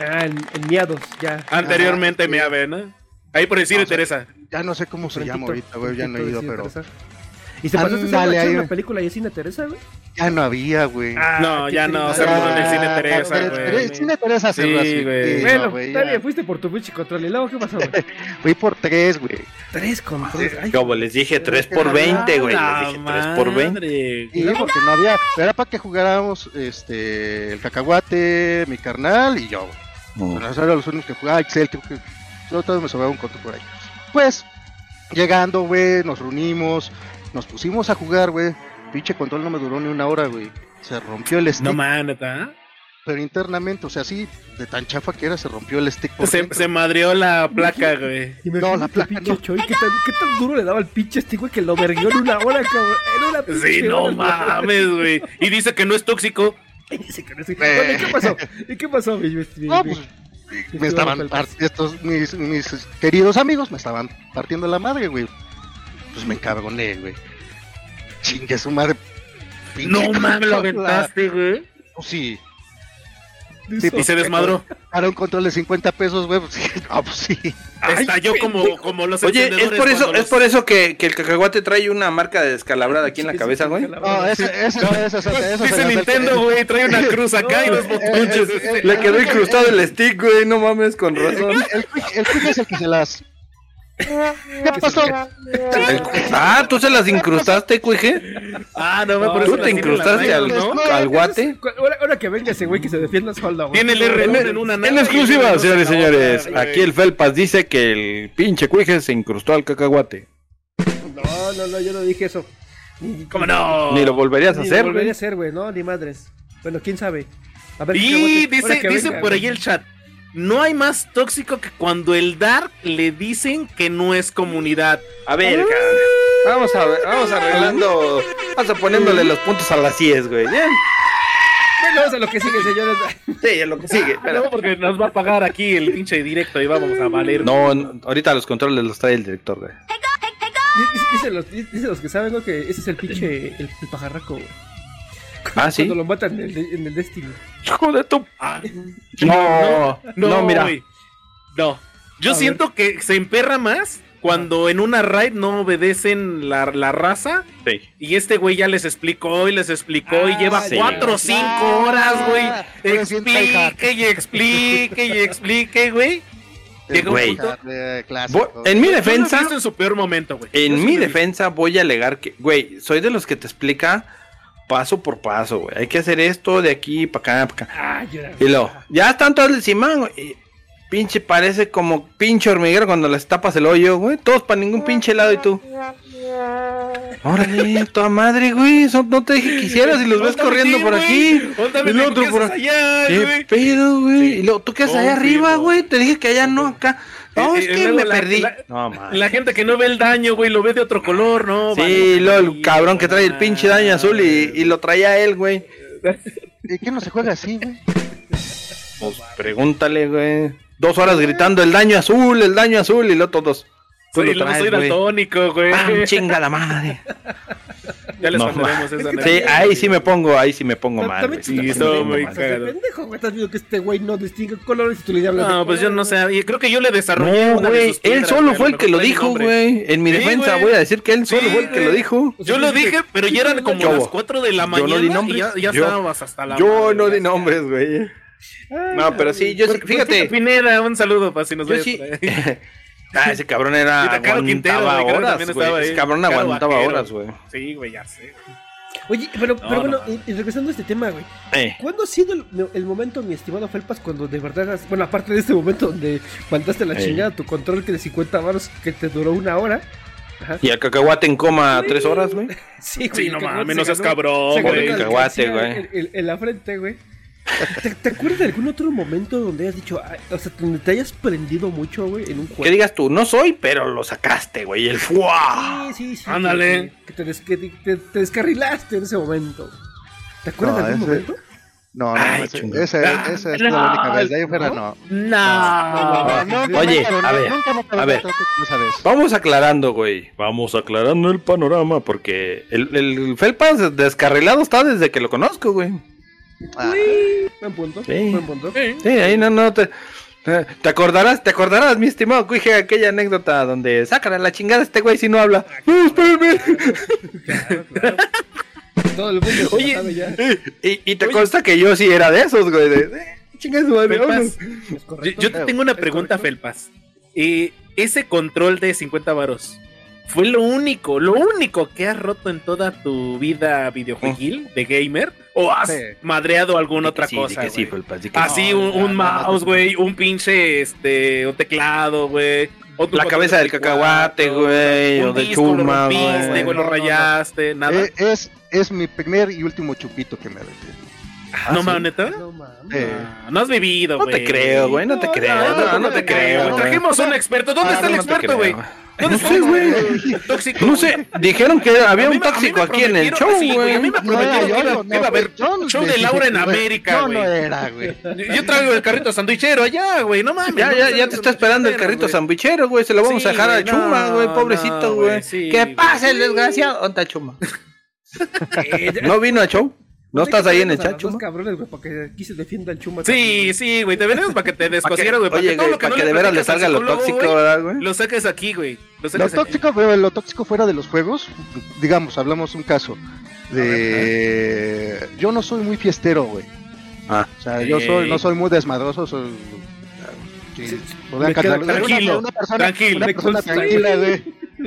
Ah, en, en Miados, ya. Anteriormente Ah, me ave, ¿no? Ahí por decir No, Teresa. Ya no sé cómo se llama ahorita, güey. Ya no he ido, pero Teresa. ¿Y se pasó ahí. una película y Cine Teresa, güey? ya no había, güey. Ah, No, ya no, triste. cerró en el Cine Ah, Teresa, güey. El Cine Teresa cerró Sí, así. güey. Bueno, no, güey, está ya. bien, fuiste por tu pinche control. ¿Y luego qué pasó, güey? Fui por tres, güey. Tres controles. Ay, Como les dije, 3 por 20 güey. Les La dije 3 por 20 madre. Sí, porque no había. Era para que jugáramos este, el cacahuate, mi carnal y yo. Bueno, esos eran los únicos que jugaba Excel, creo que yo todavía me sobraba un conto por ahí. Pues, llegando, güey, nos reunimos, nos pusimos a jugar, güey. Pinche control no me duró ni una hora, güey. Se rompió el stick, No neta. pero internamente, o sea, sí, de tan chafa que era, se rompió el stick por Se, se madrió la placa, güey. Y me No, la placa pinche no. Choy, ¿qué tan, ¿qué tan duro le daba el pinche este güey que lo verguió en una hora, cabrón? En una pinche Sí, no hora, mames, güey. Y dice que no es tóxico. Y dice que no sé- Bueno, ¿y qué pasó? ¿Y qué pasó, mi, mi- mi- No, pues, me estaban estos mis, mis queridos amigos me estaban partiendo la madre, güey. Pues me encabroné, güey. Chingue su madre. No mames, lo aventaste, güey. Pues sí. Sí, Y se desmadró. para un control de 50 pesos, güey, pues sí, no, pues sí. Estalló como, como los Oye, es por eso, cuando es los- por eso que, que el cacahuate trae una marca de descalabrada aquí en la cabeza, güey. No, ese, ese, ese Dice Nintendo, güey, trae una cruz acá y los botones. eh, eh, Le quedó incrustado el stick, güey, no mames, con razón. El el quick es el que se las. ¿Qué pasó? El- ah, tú se las incrustaste, cuije. Ah, no, me por ¿Tú eso te incrustaste al, ¿no? no? al guate? Ahora, ahora que venga ese güey que se defienda solo, güey. Tiene el R1 en una nave. En y exclusiva, señores y R2 en la señores, aquí el Felpas dice que el pinche cuije se incrustó al cacahuate. No, no, no, yo no dije eso. Ni, ¿Cómo no? Ni lo volverías a Ni hacer, lo volvería a hacer, güey, no, ni madres. Bueno, quién sabe. A ver, Y dice, dice venga, por ahí el chat. No hay más tóxico que cuando el Dark le dicen que no es comunidad. A ver, cabrón. Vamos a ver, vamos arreglando, vamos a poniéndole los puntos a las 10, güey. Bien. Bueno, vamos a lo que sigue, señores. Sí, es lo que sigue. Ah, No, porque nos va a pagar aquí el pinche directo y vamos a valer. No, no, ahorita los controles los trae el director, güey. Dice, dice los, dice los que saben, güey, que ese es el pinche, el, el pajarraco, güey. Ah, sí. Cuando lo matan en el, en el Destiny. Hijo de tu. Ah, No, no, no, mira. No. Yo A siento que se emperra más cuando en una raid no obedecen la, la raza. Sí. Y este güey ya les explicó y les explicó y Ah, lleva sí. cuatro o cinco Ah, horas, güey. Explique y explique y explique, güey. Llega un Güey. punto. En mi defensa, en su peor momento, güey. En mi defensa voy a alegar que, güey, soy de los que te explica paso por paso, güey. Hay que hacer esto de aquí para acá, para acá. Ah, Y luego, ya están todos encima, güey. Pinche, parece como pinche hormiguero cuando les tapas el hoyo, güey. Todos para ningún pinche lado y tú. Órale, toda madre, güey. No te dije que hicieras y los ves corriendo sí, por güey. aquí. Óndame, el otro ¿qué por allá, ¿Qué güey? pedo, güey? Y luego, ¿tú qué haces allá Confirmo. arriba, güey? Te dije que allá no, acá. No, Eh, es eh, que luego me la- perdí. la- No, man. La gente que no ve el daño, güey, lo ve de otro color, ¿no? Sí, luego el cabrón que trae el pinche daño azul y, y lo traía él, güey. ¿Y qué no se juega así, güey? Pues pregúntale, güey. Dos horas gritando el daño azul, el daño azul y luego todos. Soy, lo traes, soy güey. güey. ¡Pam! chinga la madre. Ya les No, mandaremos esa Sí, ahí sí me pongo, ahí sí me pongo mal. También Sí, estuvo muy cagado. pendejo, güey. Estás viendo que este güey no distingue colores y tú le hablas No, pues yo no sé. y Creo que yo le desarrollé No, una de güey, él solo fue el que lo dijo, güey. En mi Sí, defensa voy a decir que él solo Sí, fue el que lo dijo. Yo lo dije, pero ya eran como Yo- las 4 de la yo mañana no di y nombres. ya, ya Yo- estabas hasta la Yo madre, no di nombres, güey. No, pero sí, yo sí, fíjate. Pineda, un saludo para si nos ves. Ah, ese cabrón era. Quintero, aguantaba güey, horas, estaba güey. ahí. Ese cabrón Caro aguantaba Vaquero. horas, güey. Sí, güey, ya sé. Oye, pero, pero No, bueno, no, y, y regresando a este tema, güey. Eh. ¿Cuándo ha sido el, el momento, mi estimado Felpas, cuando de verdad, has- bueno, aparte de este momento donde mandaste la Ey. chingada tu control que de 50 baros que te duró una hora? Ajá. Y el cacahuate en coma tres horas, güey. Sí, Sí, no mames, no seas cabrón, güey. Cacahuate, güey. En, en- en la frente, güey. ¿Te, te acuerdas de algún otro momento donde hayas dicho, o sea, donde te hayas prendido mucho, güey, en un Que juego? digas tú, no soy, pero lo sacaste, güey. El fuá. Sí, sí, sí. Ándale. Que, que te, des- que te- te descarrilaste en ese momento. ¿Te acuerdas No, de algún ese- momento? No, no, Ay, ese, ese, esa es la única vez. De ahí fuera, no. No. No, nunca Oye, a ver, nunca me acordé a ver. Vamos aclarando, güey. Vamos aclarando el panorama porque el, el Felpas descarrilado está desde que lo conozco, güey. Ah, Buen punto. Sí. Buen punto. Sí, ahí no, no te. te- acordarás, te acordarás, mi estimado Cuije, aquella anécdota donde sacan a la chingada a este güey si no habla. No, espérame. Todo el mundo se Oye, sabe ya. Y, y te consta que yo sí era de esos, güey. De, madre, Felpas, yo, correcto. yo te tengo una pregunta. Felpas. Eh, ese control de 50 varos fue lo único, lo único que has roto en toda tu vida videojueguil de gamer o has Sí. madreado alguna otra sí, cosa. sí, di que Así sí. un, No, un ya, no, mouse, no. güey, un pinche este, un teclado, güey. o tu La cabeza de del cacahuate, 4, güey, un o de disco, chuma, lo rompiste, güey. lo No, no, no. rayaste, nada. Eh, es, es mi primer y último chupito que me metí. no sí. mames, ¿neta? No mames. Eh, Ah, No has vivido, No güey. te creo, güey, no te creo. No, no, te creo. güey. Trajimos un experto. ¿Dónde Ah, está el no, no experto, güey? ¿Dónde No sé, güey. Tóxico. No sé, dijeron que había un tóxico aquí en el show, güey, a mí me prometieron que iba, a haber show de Laura en América, güey. no era, güey. Yo traigo el carrito sandwichero allá, güey. No mames. Ya, ya, ya te está esperando el carrito sandwichero, güey. Se lo vamos a dejar a Chuma, güey. Pobrecito, güey, que pase el desgraciado. ¿Dónde está Chuma? ¿No vino a show? ¿No hay estás que ahí en el chat, Chuma? cabrones, güey, para que aquí se defienda el chuma. Sí, sí, güey. Te venimos para que te descosieras, güey. Para Oye, para que de veras le salga lo tóxico, ¿verdad, güey? Lo saques aquí, güey. Lo tóxico, pero lo tóxico fuera de los juegos, digamos, hablamos un caso de yo no soy muy fiestero, güey. Ah. O sea, yo soy no soy muy desmadroso, soy sí, tranquilo, una persona, tranquilo. una persona tranquila, güey.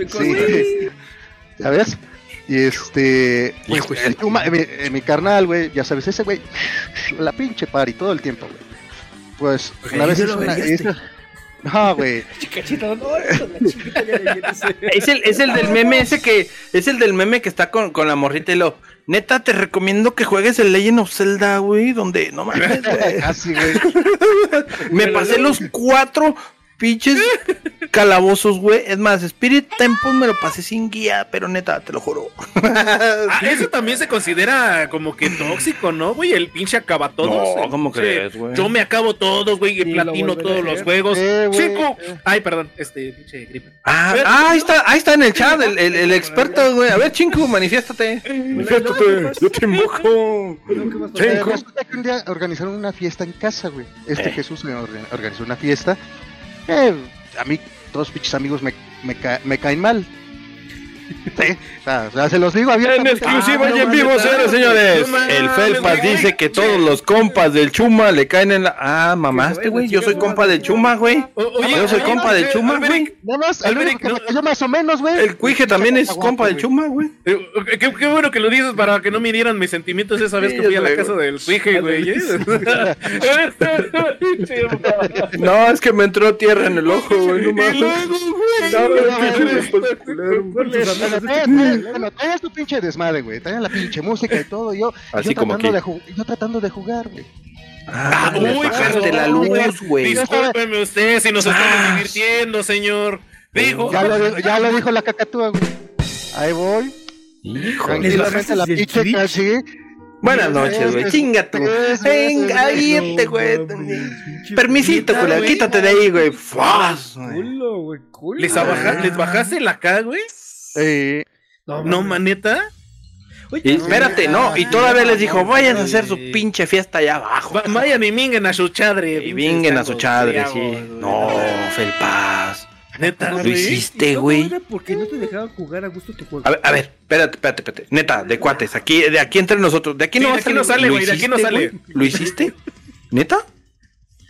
Sí. ¿sabes? Y este, pues, el mi, mi carnal, güey, ya sabes, ese güey, la pinche party todo el tiempo, güey. Pues una vez hizo lo una, hizo- no, güey, no. Es el, es el del meme ese que es el del meme que está con, con la morrita y lo neta te recomiendo que juegues el Legend of Zelda, güey, donde no mames, güey. Me pasé los cuatro pinches calabozos, güey. Es más, Spirit Temple me lo pasé sin guía, pero neta, te lo juro. Ah, eso también se considera como que tóxico, ¿no, güey? El pinche acaba todos. No, ¿cómo crees, güey? Yo me acabo todos, güey, y lo platino todos los juegos. Eh, Chico. eh. Ay, perdón, este pinche gripe. Ah, ah, ahí está, ahí está en el chat el, el, el experto, güey. A ver, Chinko, manifiéstate. Manifiéstate, yo te invoco. Resulta que un día organizaron una fiesta en casa, güey. Este Eh. Jesús me orga- organizó una fiesta Eh, a mí, todos pinches amigos me, me, me caen mal. Sí, o sea, o sea, se los digo En exclusiva Ah, y en vivo, señores, señores. El Felpas dice que todos los compas del Chuma le caen en la. Ah, mamaste, güey. Yo soy compa del Chuma, güey. Yo soy compa del Chuma, güey. Nada más, me cayó más o menos, güey. El Cuije también es compa del. Chuma, güey. Eh, Qué, qué bueno que lo dices para que no midieran mis sentimientos esa vez que fui a la casa del Cuije, güey. ¿eh? No, es que me entró tierra en el ojo, güey. No mames. Bueno, traías tu pinche desmadre, güey. Traían la pinche música y todo. Yo, Así yo, como tratando de yo tratando de jugar, güey. Ah, Uy, la luz, güey. Discúlpeme usted si nos estamos divirtiendo, señor. Dijo. Ya lo, di- ya lo dijo la cacatúa, güey. Ahí voy. Híjole. Tranquilamente la pinche casi. Buenas noches, güey. Chinga tú. Venga, irte, güey. Permisito, güey. Quítate de ahí, güey. Fuas. Culo, güey, culo. ¿Les, abaja- ¿Les bajaste la acá, güey? Eh, No, maneta. Oye, espérate, no. Y todavía les dijo, vayan a hacer su pinche fiesta allá abajo. Va- Vayan y minguen a su chadre. Y vinguen a su chadre, sí. No. Felpaz. Neta, Lo hiciste, ¿Cómo güey. era? ¿Por qué no te dejaban jugar a gusto tu juego? A ver, a ver, espérate, espérate, espérate. Neta, de cuates, aquí, de aquí entre nosotros. De aquí Sí, no de va a aquí no sale, ¿Lo güey, de aquí no sale. ¿Lo hiciste? ¿Neta?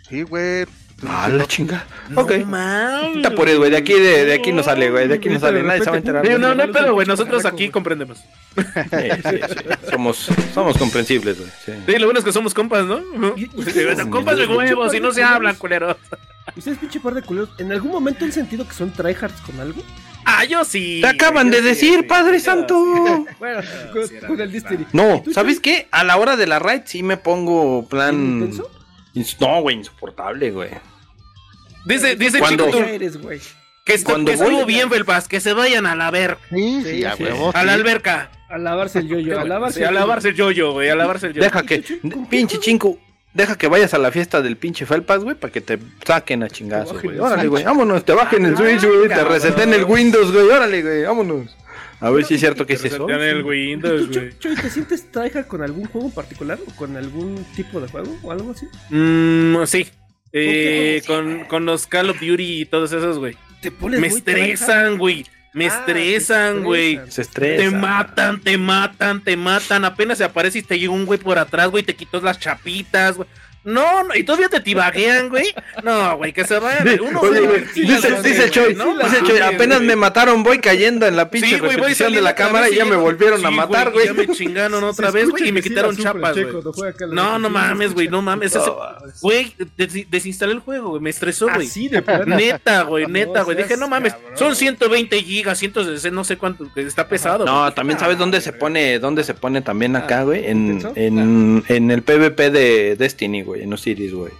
sí, güey. Ah, la chinga. No Ok. Está por eso, güey. De aquí, de, de aquí no sale, güey. De aquí no sale. Nadie se va a enterar. No, no hay pedo, güey. Nosotros aquí comprendemos. Sí, sí, sí. Somos, somos comprensibles, güey. sí. Sí, lo bueno es que somos compas, ¿no? Sí, compas de huevos y no se hablan, culero. Ustedes, pinche par de culeros, ¿en algún momento han sentido que son tryhards con algo? Ah, yo sí. Te acaban de decir. Padre Santo. Bueno, con, sí, era con el. Destiny. No, ¿Y tú, ¿sabes qué? A la hora de la raid sí me pongo plan. ¿Intenso? No, güey, insoportable, güey. Dice, dice Cuando- Chico tú, eres, güey. que, cuando que estuvo bien, Felpas, que se vayan a la ver, Sí, Sí, sí, a sí. huevo. a la alberca. A lavarse el yoyo, a lavarse Sí, a lavarse el yoyo, güey, a lavarse el yoyo. Deja que. Pinche chinco. Deja que vayas a la fiesta del pinche Felpas, güey, para que te saquen a chingazos, güey. el Órale, güey, vámonos, te bajen el Switch, güey, te reseten el Windows, güey, órale, güey, vámonos. A ver si es cierto que es eso. En el Windows, ¿Tú, güey. Chuy, Chuy, te sientes tryhard con algún juego en particular? ¿O con algún tipo de juego? ¿O algo así? Mm, sí. Eh, ¿Con con, los Call of Duty y todos esos, güey. ¿Te pones Me muy estresan, güey. Me Ah, estresan, güey. estresan. Se estresa. Te matan, te matan, te matan. Apenas se aparece y te llega un güey por atrás, güey, te quitas las chapitas, güey. No, no, y todavía te tibaguean, güey. No, güey, que se vayan. Uno oye, güey, dice, güey, dice Choy, ¿no? dice Choy, apenas güey. me mataron, voy cayendo en la pinche Sí, güey, voy repetición de la cámara y ya me volvieron a matar, güey. Ya me chingaron otra vez, güey, y me quitaron chapas, güey. No, no mames, güey, no mames. ese- No, Güey, des- desinstalé el juego, güey. Me estresó, güey. Así de. Neta, güey, No neta, güey. Dije, no mames, cabrón. son 120 gigas, 160, no sé cuánto, está pesado. No, güey. también sabes dónde se pone, dónde se pone también acá, güey, en, en el PvP de Destiny, güey, en Osiris, güey.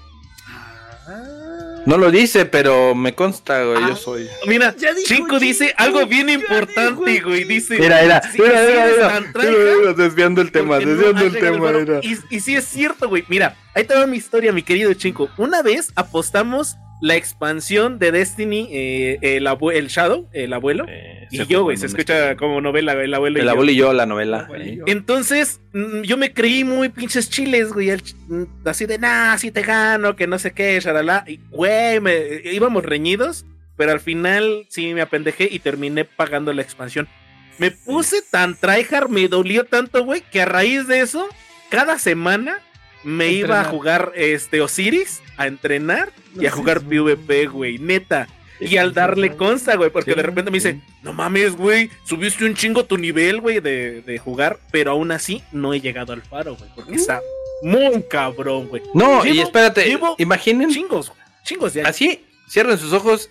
Ah. No lo dice, pero me consta, güey, yo soy. Mira, Ya dijo, Chinco dice algo bien importante, dijo, güey. Dice. Mira, mira, sí, mira, mira, mira, mira, desviando el tema, no desviando el tema. Y, y sí es cierto, güey. Mira, ahí te va mi historia, mi querido Chinco. Una vez apostamos la expansión de Destiny, eh, el, el Shadow, el abuelo. Eh, y yo, güey, se escucha me- como novela, el abuelo y El yo. abuelo y yo, la novela. Y eh. Entonces, mm, yo me creí muy pinches chiles, güey. mm, Así de, nah, si te gano, que no sé qué, shalala. Y, güey, me- íbamos reñidos, pero al final sí me apendejé y terminé pagando la expansión. Me puse tan tryhard, me dolió tanto, güey, que a raíz de eso, cada semana me iba a jugar este Osiris, a entrenar y a jugar PvP, güey, neta. Y al darle consta, güey, porque Sí, de repente me dice, no mames, güey, subiste un chingo tu nivel, güey, de, de jugar, pero aún así no he llegado al faro, güey, porque está muy cabrón, güey. No, y espérate, imaginen, Chingos, chingos ya. así, cierren sus ojos,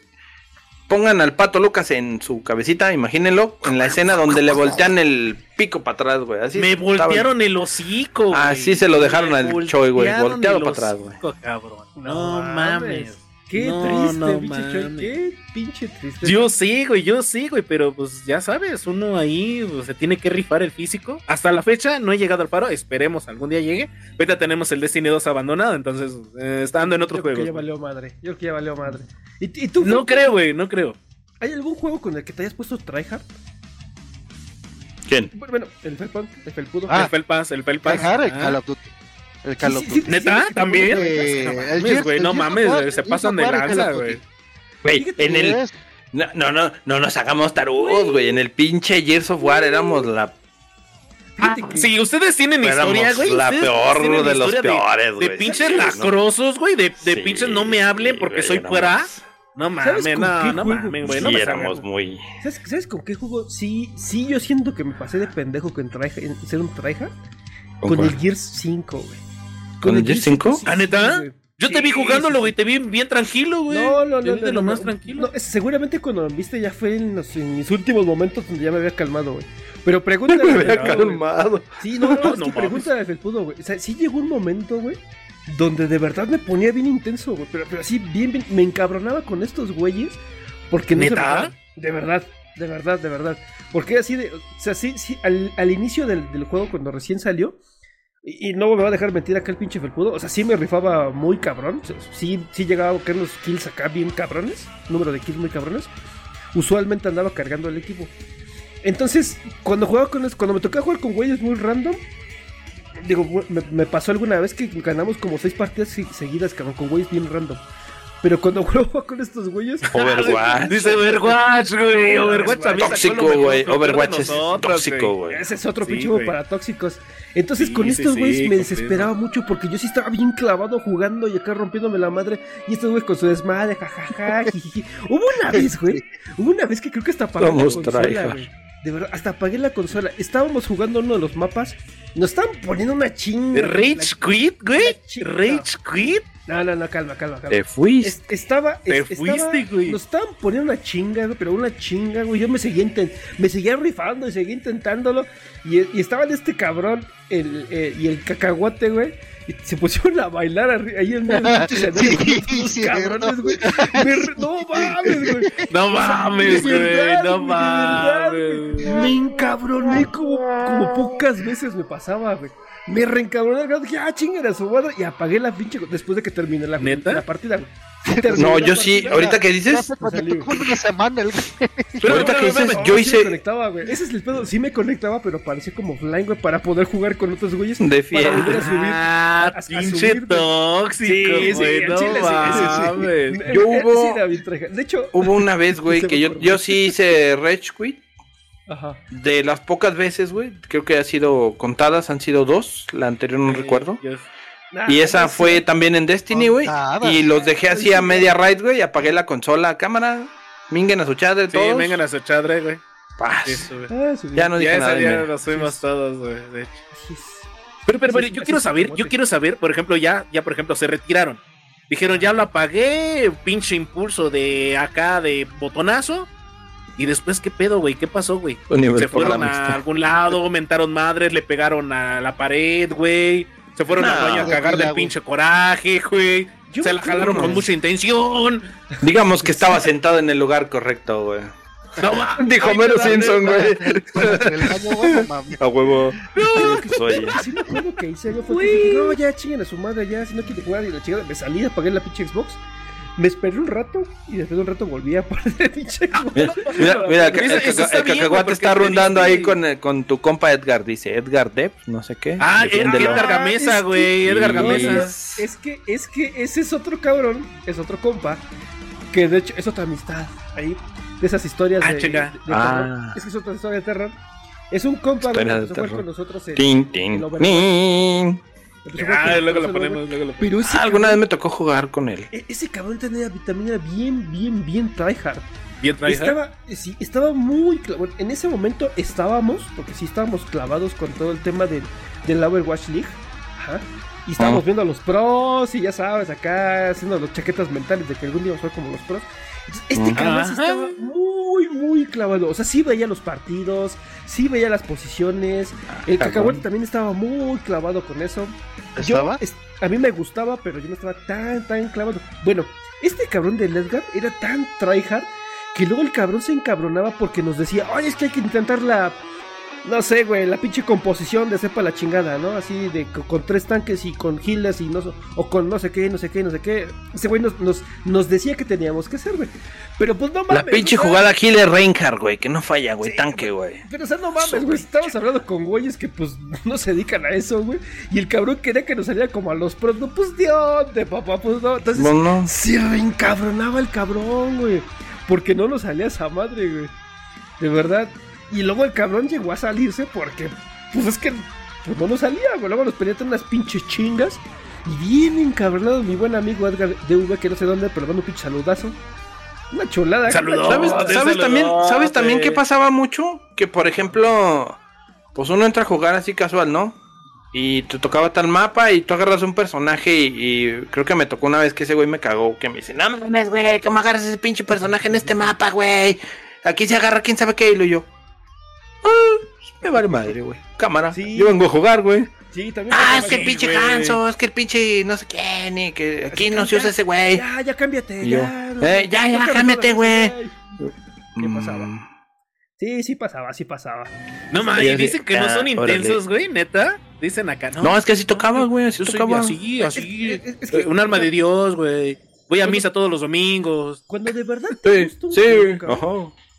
pongan al pato Lucas en su cabecita, imagínenlo, en la escena donde le voltean el pico para atrás, güey. Así me estaba- voltearon el hocico, güey. Así se lo dejaron Me al Choy, güey, volteado el para atrás, güey. No No mames. Qué No, triste, no pinche Choy. Qué pinche triste. Yo sí, güey, yo sí, güey, pero pues ya sabes, uno ahí pues, se tiene que rifar el físico. Hasta la fecha no he llegado al paro, esperemos algún día llegue. Ahorita tenemos el Destiny 2 abandonado, entonces eh, está dando en otros Yo creo que ya valió madre. Yo creo que ya valió madre. ¿Y, y tú? No creo, güey, no creo. ¿Hay algún juego con el que te hayas puesto tryhard? ¿Quién? Bueno, el Felpunk, el Felpudo. Ah. el Felpas, el Felpas. Tryhard, el Ah. Call of Duty. El Call of Sí, sí, Duty. ¿Neta? ¿También? Güey, no mames, güey, se pasan de lanza, güey. Güey, en el. No, no, no, no nos hagamos tarugos, güey. En el pinche Gears of War éramos la, que- Si ustedes tienen historia, güey. la peor de los peores, De, güey. de pinches lacrosos, güey. De, de Sí, pinches no me hablen porque soy éramos- fuera. No ¿Sabes mames, no, no mames, güey. Sí, No éramos muy. ¿Sabes, ¿Sabes con qué juego? Sí, sí, yo siento que me pasé de pendejo con tryhard- en ser un tryhard. ¿Con cuál? el Gears 5, güey. ¿Con el Gears 5? ¿Ah, neta? Yo te vi jugándolo, sí, güey. Te vi bien tranquilo, güey. No, no, Te no, vi no, de lo no, más no, tranquilo. no, seguramente cuando me viste ya fue en, los- en mis últimos momentos donde ya me había calmado, güey. Pero pregúntale. Me había calmado. Sí, no, no, No que mames. pregúntale a Felpudo, güey. O sea, sí llegó un momento, güey, donde de verdad me ponía bien intenso, güey. Pero, pero así, bien, bien, me encabronaba con estos güeyes. Porque no ¿Neta? De verdad, de verdad, de verdad. Porque así de. O sea, sí, sí, al, al inicio del, del juego, cuando recién salió. Y, y no me va a dejar mentir acá el pinche felpudo. O sea, sí me rifaba muy cabrón. O sea, Sí, sí llegaba a caer los kills acá bien cabrones. Número de kills muy cabrones. Usualmente andaba cargando el equipo. Entonces, cuando jugaba con cuando me tocaba jugar con güeyes muy random. Digo, me, me pasó alguna vez que ganamos como seis partidas se- seguidas, cabrón, con güeyes bien random. Pero cuando juego con estos güeyes. Overwatch. Dice Overwatch, güey. Overwatch también Tóxico, güey. Overwatch es nosotros, tóxico, güey. Ese es otro Sí, pinche para tóxicos. Entonces Sí, con sí, estos sí, güeyes me desesperaba mucho porque yo sí estaba bien clavado jugando y acá rompiéndome la madre. Y estos güeyes con su desmadre, jajaja. Hubo una vez, güey. Hubo una vez que creo que hasta apagué Somos la consola. De verdad, hasta apagué la consola. Estábamos jugando uno de los mapas. Nos estaban poniendo una chinga. ¿De güey. Rage Quit, güey? ¿Rage Quit? No, no, no, calma, calma, calma. Te fuiste. Es- estaba, Te es- fuiste, estaba- güey. Nos estaban poniendo una chinga, güey, pero una chinga, güey. Yo me seguía, me seguía rifando y seguía intentándolo. Y, y estaban este cabrón el, eh, y el cacahuate, güey. Y se pusieron a bailar ahí en medio Sí, cabrones, güey. No mames, güey. No mames, güey. No mames. Me encabroné como, como pocas veces me pasaba, güey. Me reencabroné al grado que, ah, chingan a su madre. Y apagué la pinche después de que terminé la, ¿Neta? la partida, güey. Sí, terminé No, la yo sí. Ahorita que dices. se conectó salió. como una semana el Pero Ahorita que dices, No, yo sí me hice. conectaba, güey. Ese es el pedo. Sí me conectaba, pero parecía como offline, güey, para poder jugar con otros güeyes. De Para fiesta. volver a subir. Ah, a- a pinche subir, tóxico, Sí, güey. No chile mames. Yo hubo-. De hecho, Hubo una vez, güey, que yo, yo sí hice Rage Quit. Ajá. De las pocas veces, güey, creo que ha sido contadas, han sido dos. La anterior no recuerdo. Nah, Y esa no sé. fue también en Destiny, güey. Y los dejé así a media raid, güey. Apagué la consola, cámara. Minguen a su chadre, Sí, todos. vengan a su chadre, güey. Paz. Eso, su- Ya no dije Ya nada. ya nos fuimos todos, güey. de hecho. Pero, pero, pero yo quiero saber, yo quiero saber, por ejemplo, ya, ya, por ejemplo, se retiraron. Dijeron, ya lo apagué, pinche impulso de acá, de botonazo. Y después, ¿qué pedo, güey? ¿Qué pasó, güey? Nivel Se fueron a algún lado, mentaron madres, le pegaron a la pared, güey. Se fueron No, al baño a cagar del tranquila, güey. pinche coraje, güey. Se me la jalaron con mucha intención. Digamos que estaba sentado en el lugar correcto, güey. No Dijo Homero no, Simpson, güey. No. A huevo. Pues, oye. Sí me acuerdo que hice yo fue que dije, no, ya chinguen a su madre, ya, si no quiere jugar y la chingada, me salí, apagué la pinche Xbox, me esperé un rato y después de un rato volví a poner pinche Xbox. Mira, mira, mira, el, el- cacahuate está rondando ahí con, eh, con tu compa Edgar. Dice Edgar Depp, no sé qué. Ah. Edgar Gamesa, es que- güey. Edgar Sí. Gamesa. Es que, es que ese es otro cabrón, es otro compa, que de hecho es otra amistad ahí, de esas historias Ah, de, chinga. de Ah. terror. Es que es otra historia de terror. Es un compa güey, que de jugar terror. con nosotros en, Tin, en Ah, luego lo ponemos, luego lo Pero ese Ah, alguna vez me tocó jugar con él. e- ese cabrón tenía vitamina bien, bien, bien tryhard. Bien traída. Estaba, sí, estaba muy clavado. En ese momento estábamos, porque sí estábamos clavados con todo el tema del, del Overwatch League. Ajá. Y estábamos Ah. viendo a los pros y ya sabes, acá haciendo los chaquetas mentales de que algún día vamos a ser como los pros. Este cabrón estaba muy, muy clavado. O sea, sí veía los partidos, sí veía las posiciones. El cabrón. cacahuate también estaba muy clavado con eso. Yo, ¿Estaba? es- a mí me gustaba, pero yo no estaba tan, tan clavado. Bueno, este cabrón de Edgar era tan tryhard que luego el cabrón se encabronaba porque nos decía, oye, es que hay que intentar la, no sé, güey, la pinche composición de sepa la chingada, ¿no? Así de co- con, tres tanques y con healers y no o con no sé qué, no sé qué, no sé qué. Ese güey nos, nos, nos decía que teníamos que hacer, güey. Pero pues no La mames. pinche o sea, jugada Healer Reinhardt, güey, que no falla, güey, tanque, güey. Pero o sea, no mames, güey. Estamos hablando con güeyes que pues no se dedican a eso, güey. Y el cabrón quería que nos saliera como a los pros. No, pues de dónde, papá, pues no. Entonces, No, no. se reencabronaba el cabrón, güey. Porque no nos salía esa madre, güey. De verdad. Y luego el cabrón llegó a salirse porque, pues es que pues, no nos salía, güey. Luego nos pedían unas pinches chingas. Y bien encabronado mi buen amigo Edgar DV, que no sé dónde, pero le mando un pinche saludazo. Una chulada. Saludos. ¿Sabes, sabes también. ¿Sabes también qué pasaba mucho? Que por ejemplo, pues uno entra a jugar así casual, ¿no? Y te tocaba tal mapa y tú agarras un personaje y, y creo que me tocó una vez que ese güey me cagó, que me dice, no mames, güey, ¿cómo agarras ese pinche personaje en este mapa, güey? Aquí se agarra quién sabe qué, y lo yo. "Ah, me vale madre, güey. Cámara. Sí. Yo vengo a jugar, güey. Sí, también. Ah, pasaba es que el pinche. Hanso, es que el pinche no sé quién, y que aquí no se usa ese güey. Ya, ya cámbiate, Y yo, ya. eh, ya, ya, cámbiate, güey. ¿Qué pasaba? Mm. Sí, sí pasaba, sí pasaba. No mames, dicen que no ah, son intensos, güey, neta. Dicen acá, no. No, es que así tocaba, güey, así tocaba. así, así. Es- es- es que- un alma de Dios, güey. Voy a misa todos los domingos. Cuando de verdad te Sí, gusta un sí, ajá.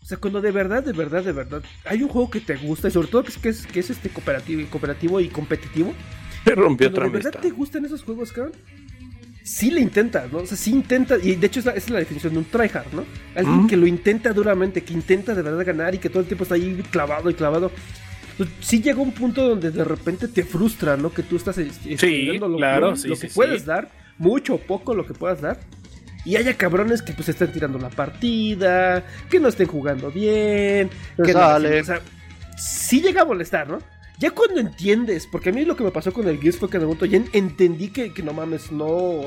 O sea, cuando de verdad, de verdad, de verdad, hay un juego que te gusta y sobre todo que es, que es, que es este cooperativo, cooperativo y competitivo. Me rompió otra de verdad te gustan esos juegos, cabrón. Sí le intentas, ¿no? O sea, sí intenta, y de hecho es la, esa es la definición de un tryhard, ¿no? Alguien que lo intenta duramente, que intenta de verdad ganar y que todo el tiempo está ahí clavado y clavado. Pues, sí llega un punto donde de repente te frustra, ¿no? Que tú estás este, lo, claro, lo- sí, lo sí, que sí. puedes dar, mucho o poco lo que puedas dar. Y haya cabrones que pues estén tirando la partida, que no estén jugando bien, que no- sale. o sea, sí llega a molestar, ¿no? Ya cuando entiendes, porque a mí lo que me pasó con el Gears fue que de momento ya en- entendí que, que no mames, no.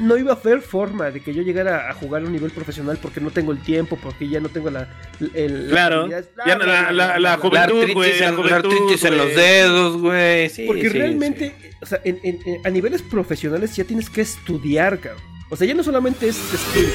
No iba a haber forma de que yo llegara a jugar a un nivel profesional porque no tengo el tiempo, porque ya no tengo la. El, Claro. bla, Ya bla, la- la- la juventud. La güey, la la artritis en los dedos, güey. Sí, Porque sí, realmente, o sea, en- en- en- a niveles profesionales ya tienes que estudiar, cabrón. O sea, ya no solamente es skill.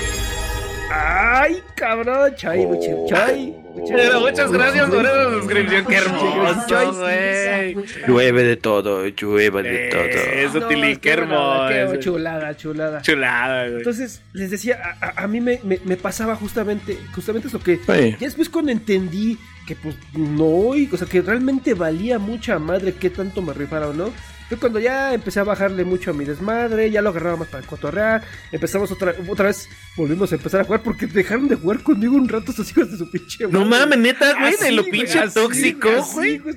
¡Ay, cabrón! Chay, mucho, chay. Pero muchas gracias por esa suscripción. Qué hermoso, Chay, güey. Llueve de todo, llueve de todo. Eso, Tili, es qué que hermoso. Chulada, chulada. Chulada, güey. Entonces, les decía, a, a- a mí me, me- me pasaba justamente, justamente eso que Sí. ya después cuando entendí que pues no, y, o sea, que realmente valía mucha madre qué tanto me rifara o no, fue cuando ya empecé a bajarle mucho a mi desmadre, ya lo agarraba más para cotorrear, empezamos otra, otra vez, volvimos a empezar a jugar porque dejaron de jugar conmigo un rato estos hijos de su pinche No madre. mames, neta, güey, de lo pinche así, tóxico, así, güey.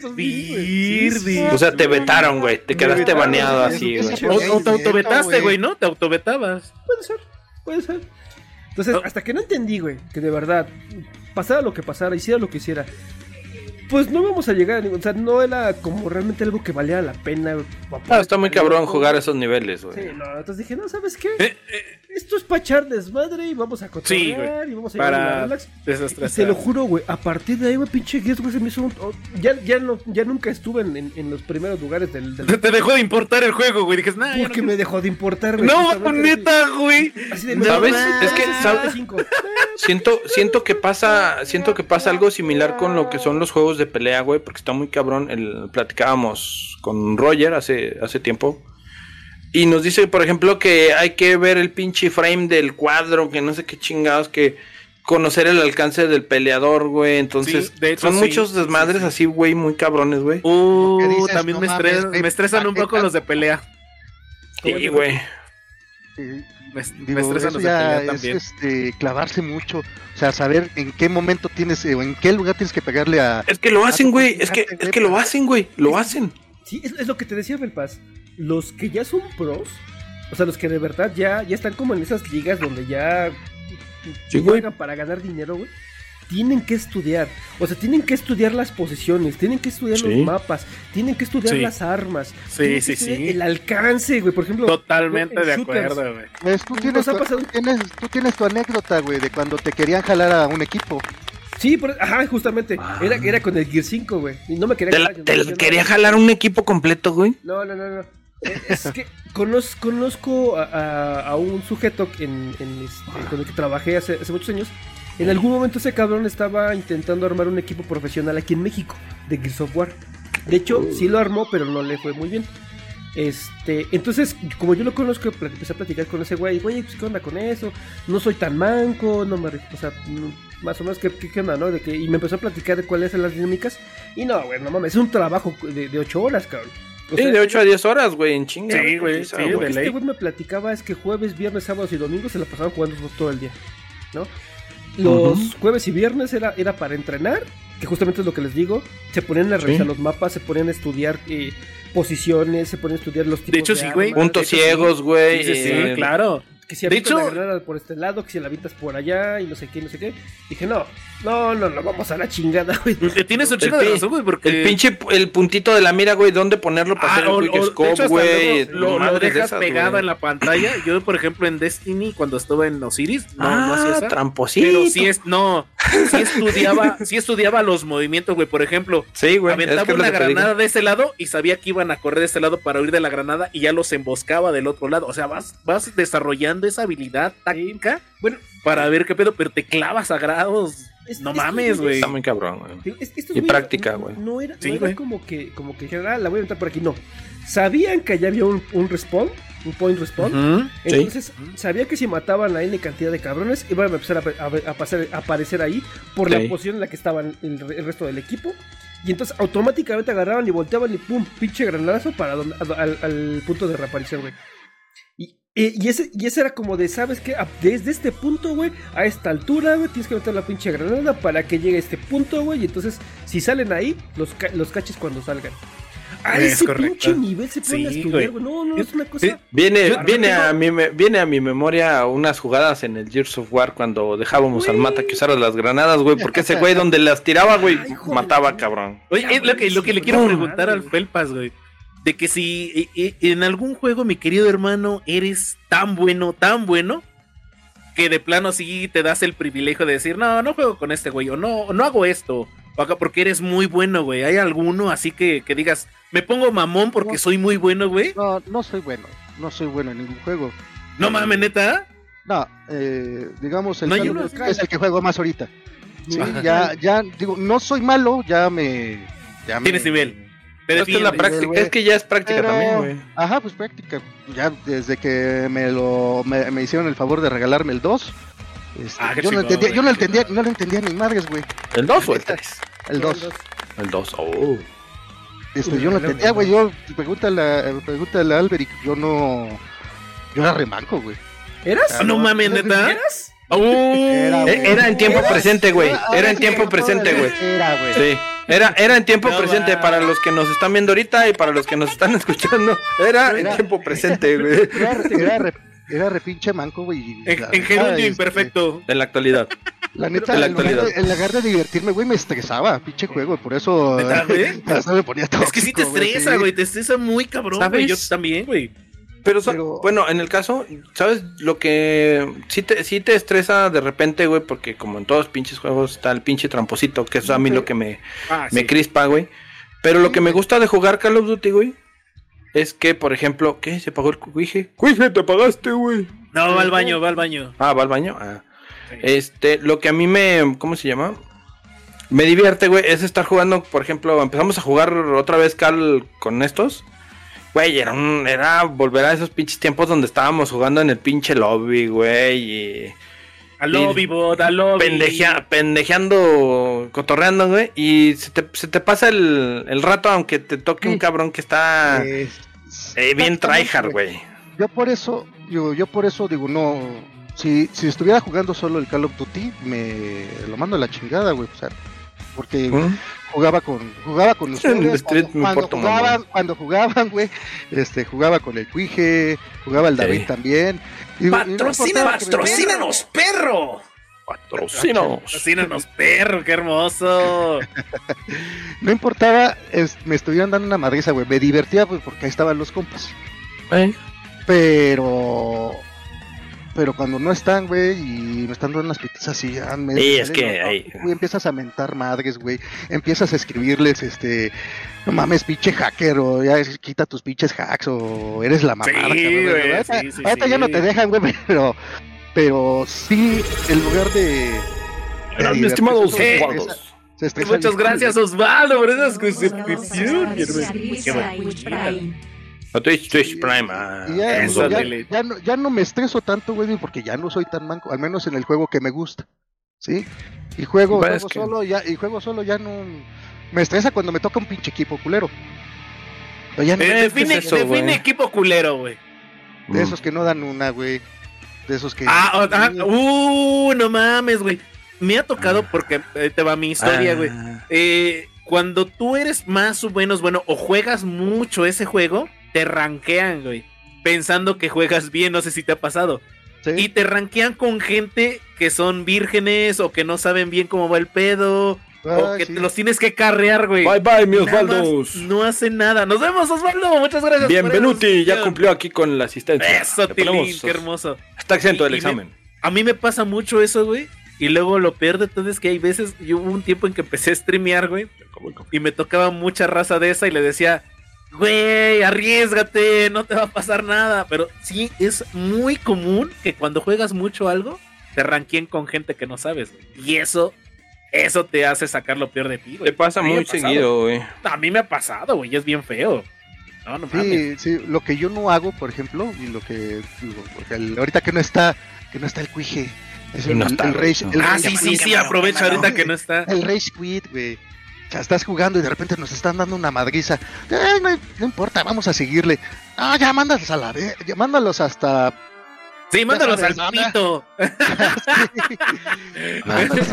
O sea, te vetaron, güey. Te quedaste vetaron, baneado güey. así, güey. O, o te autovetaste, güey. güey, ¿no? Te autovetabas. Puede ser, puede ser. Entonces, Oh. hasta que no entendí, güey, que de verdad, pasara lo que pasara, hiciera lo que hiciera, pues no vamos a llegar a ningún. O sea, no era como realmente algo que valiera la pena. para Ah, poder está muy cabrón ¿no? jugar a esos niveles, Sí, güey. no, entonces dije, no, ¿sabes qué? Eh, Esto es para echar desmadre y vamos a Sí, cotorrear güey. y vamos a llevar Para una relax. Y te lo juro, güey, a partir de ahí, güey, pinche Gears, güey, se me hizo un... oh, ya, ya, no, ya nunca estuve en, en- en los primeros lugares del... del- Te dejó de importar el juego, güey. Dijes, nah, porque no me dejó de importar, güey. No, neta, güey. Así de, ¿Sabes? no, Es que, ¿sabes? cinco. Siento, siento que pasa, siento que pasa algo similar con lo que son los juegos de pelea, güey, porque está muy cabrón. El, platicábamos con Roger hace, hace tiempo. Y nos dice, por ejemplo, que hay que ver el pinche frame del cuadro, que no sé qué chingados, que conocer el alcance del peleador, güey. Entonces, Sí, de hecho, son sí, muchos desmadres sí, sí. así, güey, muy cabrones, güey. Uh, también No me, mames, me estresan un poco los de pelea. Sí, güey. Sí, Me, me Digo, estresan los de pelea es también. este, clavarse mucho. O sea, saber en qué momento tienes, eh, o en qué lugar tienes que pegarle a. Es que lo hacen, güey. Es que, es que lo hacen, güey. Lo hacen. Sí, es, es lo que te decía Belpaz. Los que ya son pros, o sea, los que de verdad ya, ya están como en esas ligas donde ya Sí, juegan para ganar dinero, güey. Tienen que estudiar, o sea, tienen que estudiar las posiciones, tienen que estudiar Sí. los mapas, tienen que estudiar Sí. las armas, Sí, sí, sí. el alcance, güey, por ejemplo. Totalmente en de shooters. acuerdo, güey. Pues, tú, ¿Nos tienes ha tu, tú tienes, tú tienes tu anécdota, güey, de cuando te querían jalar a un equipo. Sí, por- ajá, justamente, Ah. era, era con el Gear 5, güey, y no me quería Te, la- jalar, yo te no- no- quería jalar un equipo completo, güey. No, no, no, no. Es que conozco, conozco a, a- a un sujeto en, en este, con el que trabajé hace, hace muchos años En algún momento ese cabrón estaba intentando armar un equipo profesional aquí en México de Gears of War. De hecho, sí lo armó, pero no le fue muy bien. Este, entonces, como yo lo conozco, empecé a platicar con ese güey, güey, pues, ¿qué onda con eso? No soy tan manco, no me, o sea, no- más o menos, ¿qué, qué, onda, no? De que, y me empezó a platicar de cuáles son las dinámicas, y no, güey, no mames, es un trabajo de, de 8 horas, cabrón. O Sí, sea, de 8 a 10 horas, güey, en chinga. Sí, güey, sí, lo de que este güey me platicaba es que jueves, viernes, sábados y domingos se la pasaban jugando todo el día, ¿no? Los jueves y viernes era, era para entrenar, que justamente es lo que les digo. Se ponían a revisar Sí. los mapas, se ponían a estudiar eh, posiciones, se ponían a estudiar los tipos De hecho, de sí, güey. Puntos ciegos, güey. Sí, eh, claro. Que si avientas la granada por este lado, que si la avientas por allá y no sé qué, no sé qué. Dije, no, no, no, no, vamos a la chingada, güey. Te Tienes un chico de razón, güey, porque. El pinche, el puntito de la mira, güey, ¿dónde ponerlo para Ah, hacer o- el quick scope, güey? Lo, lo Madres de dejas esas, pegado güey. en la pantalla. Yo, por ejemplo, en Destiny, cuando estuve en Osiris, no, no hacía ah, esa. tramposito. Pero sí es, no, sí estudiaba, sí estudiaba los movimientos, güey. Por ejemplo, Sí, güey. aventaba es que una granada de ese lado y sabía que iban a correr de ese lado para huir de la granada y ya los emboscaba del otro lado. O sea, vas, vas desarrollando esa habilidad táctica Bueno, para ver qué pedo, pero te clavas a grados. Es- no mames, güey. Está muy cabrón, güey. Es- Y práctica, no- güey. No era, Sí, no era como que, como que ah, la voy a aventar por aquí. No. Sabían que allá había un, un respawn, un point respawn. Entonces, sabía que si mataban a N cantidad de cabrones, iban a empezar a, a- a pasar- a aparecer ahí por la posición en la que estaban el, el resto del equipo. Y entonces automáticamente agarraban y volteaban y pum, pinche granadazo para donde- a- al, al punto de reaparición, güey. Y, ese, y ese era como de, ¿sabes qué? A- Desde este punto, güey, a esta altura, güey, tienes que meter la pinche granada para que llegue a este punto, güey. Y entonces, si salen ahí, los, ca- los caches cuando salgan. A Es ese correcto. pinche nivel se pone a Sí, estudiar, güey. No, no, es una cosa. Sí. Viene, Yo- viene, a mi, me- viene a mi memoria unas jugadas en el Gears of War cuando dejábamos al mata que usara las granadas, güey, porque ese güey donde las tiraba, güey, mataba, cabrón. Oye, es lo que, lo que le quiero No, preguntar madre, al Felpas, güey. De que si eh, eh, en algún juego, mi querido hermano, eres tan bueno, tan bueno, que de plano sí te das el privilegio de decir, no, no juego con este güey, o no, no hago esto, o acá porque eres muy bueno, güey. ¿Hay alguno así que, que digas, me pongo mamón porque No. soy muy bueno, güey? No, no soy bueno. No soy bueno en ningún juego. No mames, neta. No, eh, digamos, el No es el que juego más ahorita. Sí, ya, ya, digo, no soy malo, ya me. Ya me- Tienes nivel. Te Es que, es, la práctica, es que ya es práctica Pero- también, güey. Ajá, pues práctica. Ya desde que me lo me, me hicieron el favor de regalarme el 2. este, Ah, yo, no entendía, yo no entendía, no lo entendía ni madres, güey. ¿El 2 o el 3? El 2. El 2, oh. Este, yo no entendía, güey. Yo pregúntale a, pregúntale a Alberic, yo no. Yo era remanco, güey. ¿Eras? Ah, no mames, neta. ¿Eras? Uh, Era, en tiempo presente, güey. Era en tiempo presente, güey. Sí. Era, era en tiempo No, presente para los que nos están viendo ahorita y para los que nos están escuchando. Era en tiempo presente, güey. Era, era, re, era re pinche manco, güey. en, gerundio este, imperfecto. En la actualidad. La neta, En la en lugar, actualidad. de, en lugar de divertirme, güey, me estresaba, pinche juego. Por eso. ¿Neta, güey? por eso me ponía Es que sí te estresa, sí. güey. Te estresa muy cabrón, güey. ¿Sabes? Yo también, güey. Pero, bueno, en el caso, ¿sabes? Lo que sí te, sí te estresa de repente, güey, porque como en todos pinches juegos está el pinche tramposito, que es a mí lo que me, Ah, me sí. crispa, güey. Pero lo que me gusta de jugar Call of Duty, güey, es que, por ejemplo, ¿qué? ¿Se apagó el cuije? Cuije, te apagaste, güey. No, va al baño, va al baño. Ah, ¿va al baño? Ah. Sí. Este, lo que a mí me, ¿cómo se llama? Me divierte, güey, es estar jugando, por ejemplo, empezamos a jugar otra vez Cal con estos. Güey, era un, era volver a esos pinches tiempos donde estábamos jugando en el pinche lobby, güey, y Al lobby, bot, al lobby. pendejea- pendejeando, cotorreando, güey, y se te, se te pasa el, el rato aunque te toque un cabrón que está Eh, eh, bien tryhard, güey. Yo por eso, yo, yo por eso digo, no. Si, si estuviera jugando solo el Call of Duty, me lo mando a la chingada, güey. O sea, porque ¿Mm? Jugaba con jugaba con En el Street cuando, me cuando porto jugaban cuando jugaban güey este jugaba con el Cuije jugaba el David Sí. también Y no Patrocina, me patrocínanos, perro. Patrocínanos. Patrocínanos, perro, qué hermoso. no importaba es- me estuvieran dando una madriza güey me divertía pues, porque ahí estaban los compas Eh, pero pero cuando no están, güey, y me están dando unas pititas así, ya me Sí, es que no, ahí- empiezas a mentar madres, güey, empiezas a escribirles, este, no mames, pinche hacker, o ya es- quita tus pinches hacks, o eres la mamada, Sí, güey, ahorita, sí, sí, ahorita ya no te dejan, güey, pero, pero sí, en lugar de, Mi estimado Osvaldo. Muchas gracias, Osvaldo, por esa suscripción. A Twitch, Twitch Prime. ah, ya, Eso, ya- no, ya no me estreso tanto, güey, porque ya no soy tan manco, al menos en el juego que me gusta. ¿Sí? Y juego, juego es que- solo, ya, y juego solo ya no. Me estresa cuando me toca un pinche equipo culero. Pero ya no, Eh, define es eso, define güey. equipo culero, güey. de esos que no dan una, güey. De esos que. Ah, ah, uh, no mames, güey. Me ha tocado porque eh, te va mi historia, güey. Ah, Eh, cuando tú eres más o menos bueno o juegas mucho ese juego, te rankean, güey. Pensando que juegas bien, no sé si te ha pasado. sí. Y te rankean con gente que son vírgenes o que no saben bien cómo va el pedo. o Ay, que sí. te los tienes que carrear, güey. Bye bye, mi Nada Osvaldo. No hacen nada. Nos vemos, Osvaldo. Muchas gracias. por Bienvenuti, ya cumplió aquí con la asistencia. Eso, Tilín, qué hermoso. Está exento del me- examen. A mí me pasa mucho eso, güey. Y luego lo peor de todo es que hay veces, yo hubo un tiempo en que empecé a streamear, güey. Y me tocaba mucha raza de esa y le decía, güey, arriesgate, no te va a pasar nada. Pero sí, es muy común que cuando juegas mucho algo, te ranqueen con gente que no sabes. güey. Y eso, eso te hace sacar lo peor de ti, güey. Te pasa muy seguido, güey. A mí me ha pasado, güey, y es bien feo. No, no mames. Sí, sí, lo que yo no hago, por ejemplo, y lo que digo, porque el- ahorita que no está, que no está el cuije, es Y el, no está, el güey, rage, no. el Ah, rage sí, sí, sí, aprovecha ahorita que no está. el rage quit, güey. Estás jugando y de repente nos están dando una madriza. Ay, no, importa, vamos a seguirle. Ah, ya mándalos a la ya mándalos hasta. Sí, mándalos al ¿no? pito.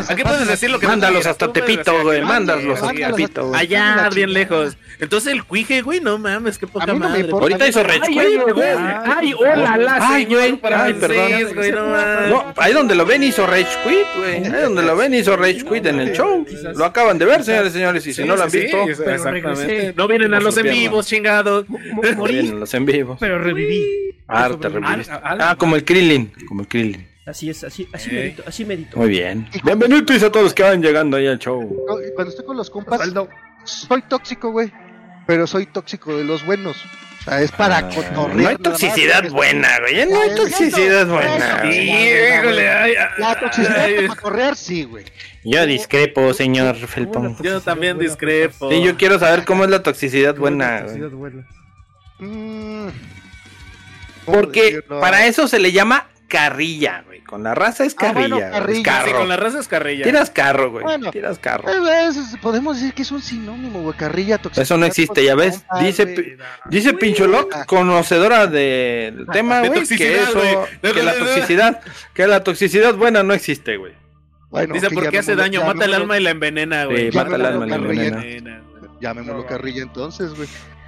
Aquí puedes decir lo que Mándalos hasta Tepito, güey. "Ah, Mándalos hasta Tepito, güey. Allá, bien lejos. Entonces el cuije, güey, no mames, qué poca A no madre. Ahorita hizo Rage Ay, Quit, ay, güey. Ay, hola, la Ay, güey. Ay, perdón. no. No, ahí donde lo ven hizo Rage Quit, güey. Ahí donde lo ven hizo Rage Quit en el show. Lo acaban de ver, señores y señores. Y si no lo han sí, visto, exactamente. No vienen a los en vivos, chingados. Morí, vienen los en vivo. pero reviví. Arte. Al- al- Ah, como el Krillin. Como el Krillin. Así es, así, así Ey. medito, así medito. Muy bien. Bienvenidos a todos los que van llegando ahí al show. Cuando estoy con los compas, Osvaldo, soy tóxico, güey. Pero soy tóxico de los buenos. O sea, es para Ah, cotorrear. No hay toxicidad buena, güey. No hay toxicidad buena. eso. güey. Híjole, ay, ay, La toxicidad ay. para correr, sí, güey. Yo discrepo, señor ¿cómo Felpón. la Yo también buena, discrepo. Sí, yo quiero saber cómo es la toxicidad ¿Cómo es la buena. güey. toxicidad buena? Mm, ¿cómo Porque decirlo? para eso se le llama carrilla, güey. Con la raza es Ah, bueno, carrilla. es. Sí, carro. con la raza es carrilla. Tiras carro, güey. Bueno. Tiras carro. Es- podemos decir que es un sinónimo, güey. Carrilla, toxicidad. Eso no existe, ya ves. Dice, dice Pincholot, conocedora del tema, De güey, que toxicidad, eso, güey. que la toxicidad, que la toxicidad buena no existe, güey. Bueno, Dice que porque hace daño, mata el alma y la envenena, güey. Sí, mata el alma y la envenena. Llamémoslo carrilla entonces, güey.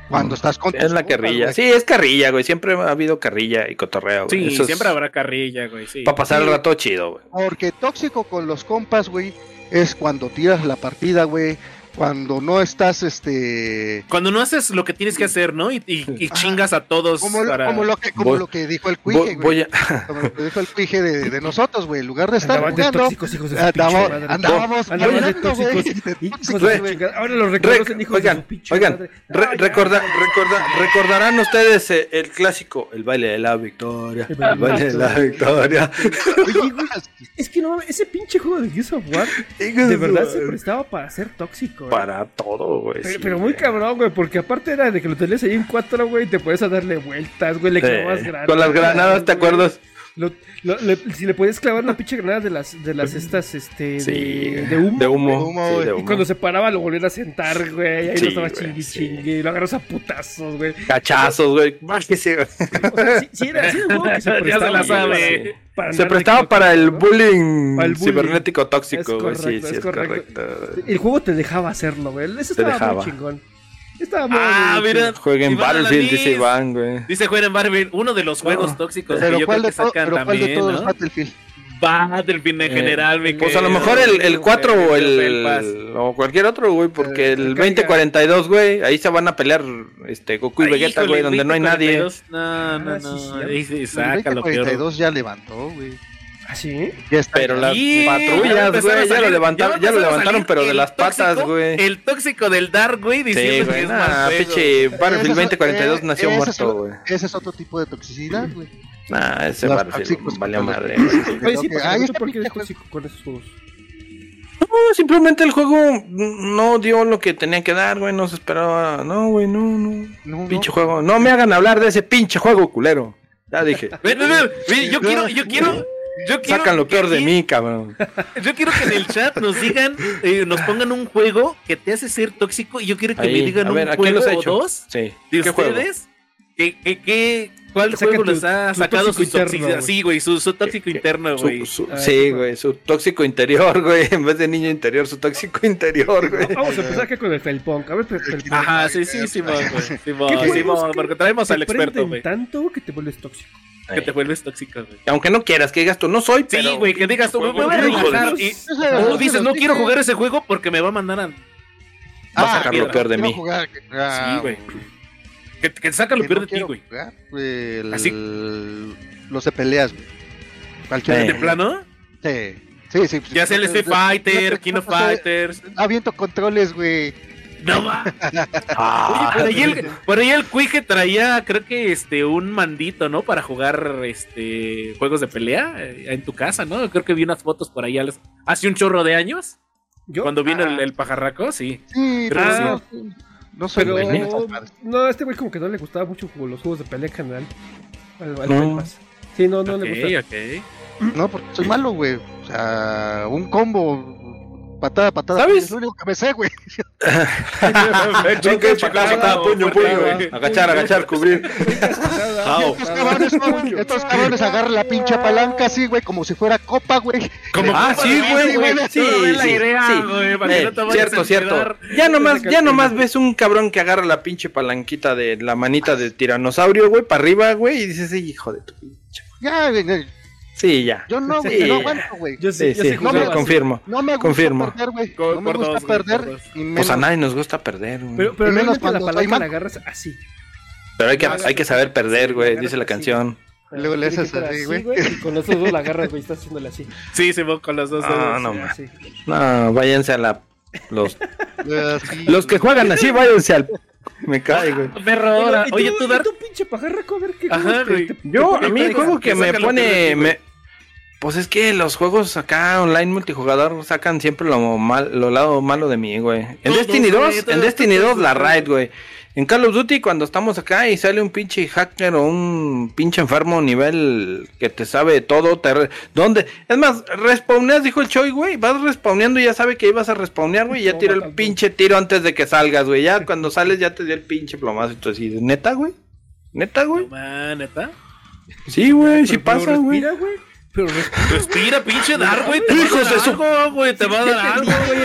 Cuando estás con Es la compas, carrilla. güey. Sí, es carrilla, güey. Siempre ha habido carrilla y cotorreo, güey. Sí, Eso es siempre habrá carrilla, güey. Sí. Para pasar el Sí. rato chido, güey. Porque tóxico con los compas, güey, es cuando tiras la partida, güey. Cuando no estás, este... Cuando no haces lo que tienes que hacer, ¿no? Y, y- y chingas a todos Como, para... como lo, que, como Voy- lo que dijo el Voy, cuije, güey. voy a... Como lo que dijo el cuije de, de nosotros, güey. En lugar de estar Andaban de jugando, tóxicos, de andábamos Andaban de güey. tóxicos, de de. Ahora los Rec- reconocen hijos de oigan, su pinche oigan, madre. re- recorda- recorda- recordarán ustedes eh, el clásico, el baile de la victoria, El baile el de la victoria. Oye, güey, es que no ese pinche juego de Gears of War de verdad se prestaba para ser tóxico. Para todo, güey. Pero, sí, pero muy güey. cabrón, güey, porque aparte era de que lo tenías ahí en cuatro, güey, y te puedes a darle vueltas, güey, le Sí, granadas. Con las granadas, ¿te acuerdas? Lo- lo- le- si le podías clavar una pinche granada de las, de las estas, este, Sí, de, de humo. De humo. De humo, sí, de Y humo. cuando se paraba lo volvían a sentar, güey. Ahí Sí, lo estaba chingui sí. chingui. Y lo agarras a putazos, güey. Cachazos, güey. Bájese, güey. O sea, sí, sí era, sí era un juego que se Ya se prestaba. la sabe. para Se prestaba de- para el bullying, Para el bullying. cibernético tóxico, Es güey. Sí, correcto, sí, es es correcto. correcto. El juego te dejaba hacerlo, güey. Eso Te estaba dejaba. muy chingón. Estaba muy Ah, muy mira. Jueguen Iván Battlefield, dice Iván, güey. Dice Juan en Battlefield, uno de los juegos No. tóxicos que Pero yo ¿cuál creo de, que sacan pero ¿cuál de también, todos los ¿no? Battlefield? Battlefield en Eh, general, mi Pues a lo mejor el, el 4 o Felpas. el. O cualquier otro, güey. Porque Eh, el caiga. 2042, güey. Ahí se van a pelear este Goku y Ay, Vegeta, güey. Donde no hay nadie. 2042, No, no, Ah, sí, no. sí, Ahí sí, El saca lo peor. 42 ya levantó, güey. ¿Ah, sí? Pero las Sí, patrullas, güey. Ya lo levantaron, ya lo levantaron, pero de las patas, güey. El tóxico del Dark, güey, Sí, diciendo que güey. es Nah, pinche Battlefield Ese es- 2042 eh, nació muerto, güey. Ese es otro tipo de toxicidad, güey. Nah, ese Battlefield valió madre. Oye, sí, ¿tú está por qué eres tóxico con esos juegos? No, simplemente el juego no dio lo que tenía que dar, güey. No se esperaba. No, güey, no, no. No, Pinche no. juego. No me hagan hablar de ese pinche juego, culero. Ya dije. Ven, ven, ven, ven, yo quiero, yo quiero, yo. Sacan lo peor de mí, cabrón. Yo quiero que en el chat nos digan, eh, nos pongan un juego que te hace ser tóxico y yo quiero que Ahí, me digan a ver, un ¿a quién juego los o dos Sí. de ¿Qué juego? Que, que, que, ¿Cuál Saca juego tu- les ha tu sacado su tóxico interno, toxicidad? güey. Sí, güey, su, su tóxico interno, güey. Su- su- Ay, sí, qué güey, su tóxico interior, güey. En vez de niño interior, su tóxico interior, güey. Vamos a empezar acá con el Felpunk. A ver, Fel- Felpunk. Ajá, sí, sí, Simón, güey. ¿Qué que porque traemos al experto, güey. tanto que te vuelves tóxico. Que te vuelves tóxico, güey. Aunque no quieras que digas tú, no soy, Sí, güey, que digas tú, me voy a relajar. Y, o dices, no quiero jugar ese juego porque me va a mandar a. Va a sacar lo Ah, peor de mí. ah, Sí, güey. Que, que saca lo que peor no de ti, güey. el- Así. Los de peleas, güey. Cualquiera. Eh. ¿De plano? Sí, sí, sí. Ya sea el Street Fighter, King of Fighters. Aviento controles, güey. No va. Ah, Oye, por ahí el, por ahí el Cuije traía, creo que este, un mandito, ¿no? Para jugar este juegos de pelea eh, en tu casa, ¿no? Creo que vi unas fotos por ahí hace un chorro de años. Yo, Cuando vino Ah. el, el pajarraco, sí. Sí, Creo pero que no, no soy pero no, a este güey como que no le gustaba mucho como los juegos de pelea en general. Al, al No. Sí, no, no le gusta. ok. No, porque soy malo, güey. O sea, un combo, patada, patada. ¿Sabes? Es lo único que me sé, güey. Chingue, patada, patada, puño, puño, güey. Agachar, agachar, cubrir. Estos cabrones, güey, estos cabrones agarran la pinche palanca así, güey, como si fuera copa, güey. Como Ah, sí, güey, güey. Sí, sí, Eh, cierto, cierto. Ya nomás, ya nomás ves un cabrón que agarra la pinche palanquita de la manita de tiranosaurio, güey, para arriba, güey, y dices, "Sí, hijo de tu pinche. Ya, Sí, ya. yo no, Sí. güey, no aguanto, güey. Yo sí, Sí, yo sí, sí sí, así. confirmo. No me gusta Confirmo. perder, güey. No me por gusta dos, perder. y menos- Pues a nadie nos gusta perder, güey. Pero, pero Y menos la cuando soy palanca la agarras así. Pero hay que, hay que saber perder, güey, dice la canción. Luego le haces así, güey. Y con los dos la agarras, güey, estás haciéndole así. Sí, se va con los dos Ah, dedos. no, Sí, ma. así. No, váyanse a la. Los, los que juegan así, váyanse al. Me cae, güey. Perro, ahora. ¿Y tú- Oye, tú, Dar. tú, pinche pajarraco, a ver qué Ajá, güey. te- Yo, te- a mí el juego que me pone. me-. Pues es que los juegos acá online multijugador sacan siempre lo mal, lo lado malo de mí, güey. En Destiny güey, 2, en Destiny todos, 2 la raid, güey. En Call of Duty cuando estamos acá y sale un pinche hacker o un pinche enfermo nivel que te sabe todo, te re- ¿dónde? Es más, respawneas, dijo el Choi, güey, vas respawneando y ya sabe que ibas a respawnear, güey, y ya tiró el pinche tiro antes de que salgas, güey. Ya cuando sales ya te dio el pinche plomazo y tú así, ¿neta, güey? ¿Neta, güey? Man, ¿neta? Sí, güey, sí pasa, güey. respira, güey. Pero respira. Pinche Dar, güey. Te va a Hijos dar de su- algo, güey. Te va a dar algo. güey,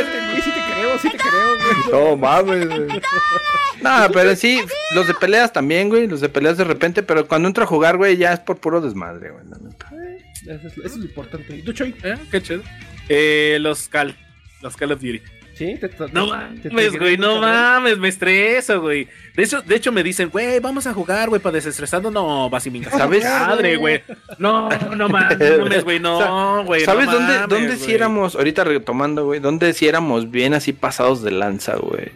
ya entendí. Sí te creo, sí te creo, güey. No mames, güey. No, pero sí, los de peleas también, güey. Los de peleas de repente, pero cuando entro a jugar, güey, ya es por puro desmadre, güey. Eso es, eso es lo importante. ¿Y tú, Choy? Eh, Qué chido. Eh, los Cal. Los Call of Duty. Sí, te, te- No mames, güey, no mames, me estreso, güey. De hecho, de hecho me dicen, güey, vamos a jugar, güey, para desestresando. No, vas y me ¿Sabes? madre, güey. No, no mames, güey, no, güey. ¿Sabes dónde, dónde güey. éramos, ahorita retomando, güey, dónde sí éramos bien así pasados de lanza, güey?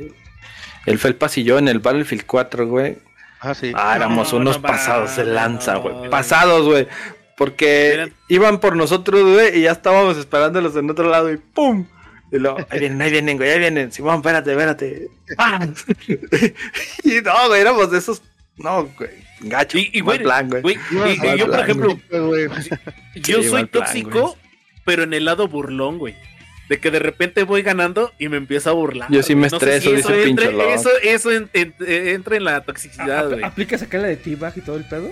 El Felpas y yo en el Battlefield 4, güey. Ah, sí. Ah, éramos No, unos no pasados de lanza, güey. Pasados, güey. Porque iban por nosotros, güey, y ya estábamos esperándolos en otro lado y ¡pum! Y luego, ahí vienen, ahí vienen, güey, ahí vienen. Simón, espérate, espérate. ¡Ah! y no, güey, éramos de esos. No, güey, gacho. Y, y mal güey, plan, güey. güey, y- Mal yo, por ejemplo, Güey. yo Sí, soy plan, tóxico, pero en el lado burlón, güey. De que de repente voy ganando y me empiezo a burlar. Yo sí güey. me No sé estreso, si dice pinche. Eso, eso en- en- eh, entra en la toxicidad, güey. ¿Aplicas acá la de T-Bag y todo el pedo?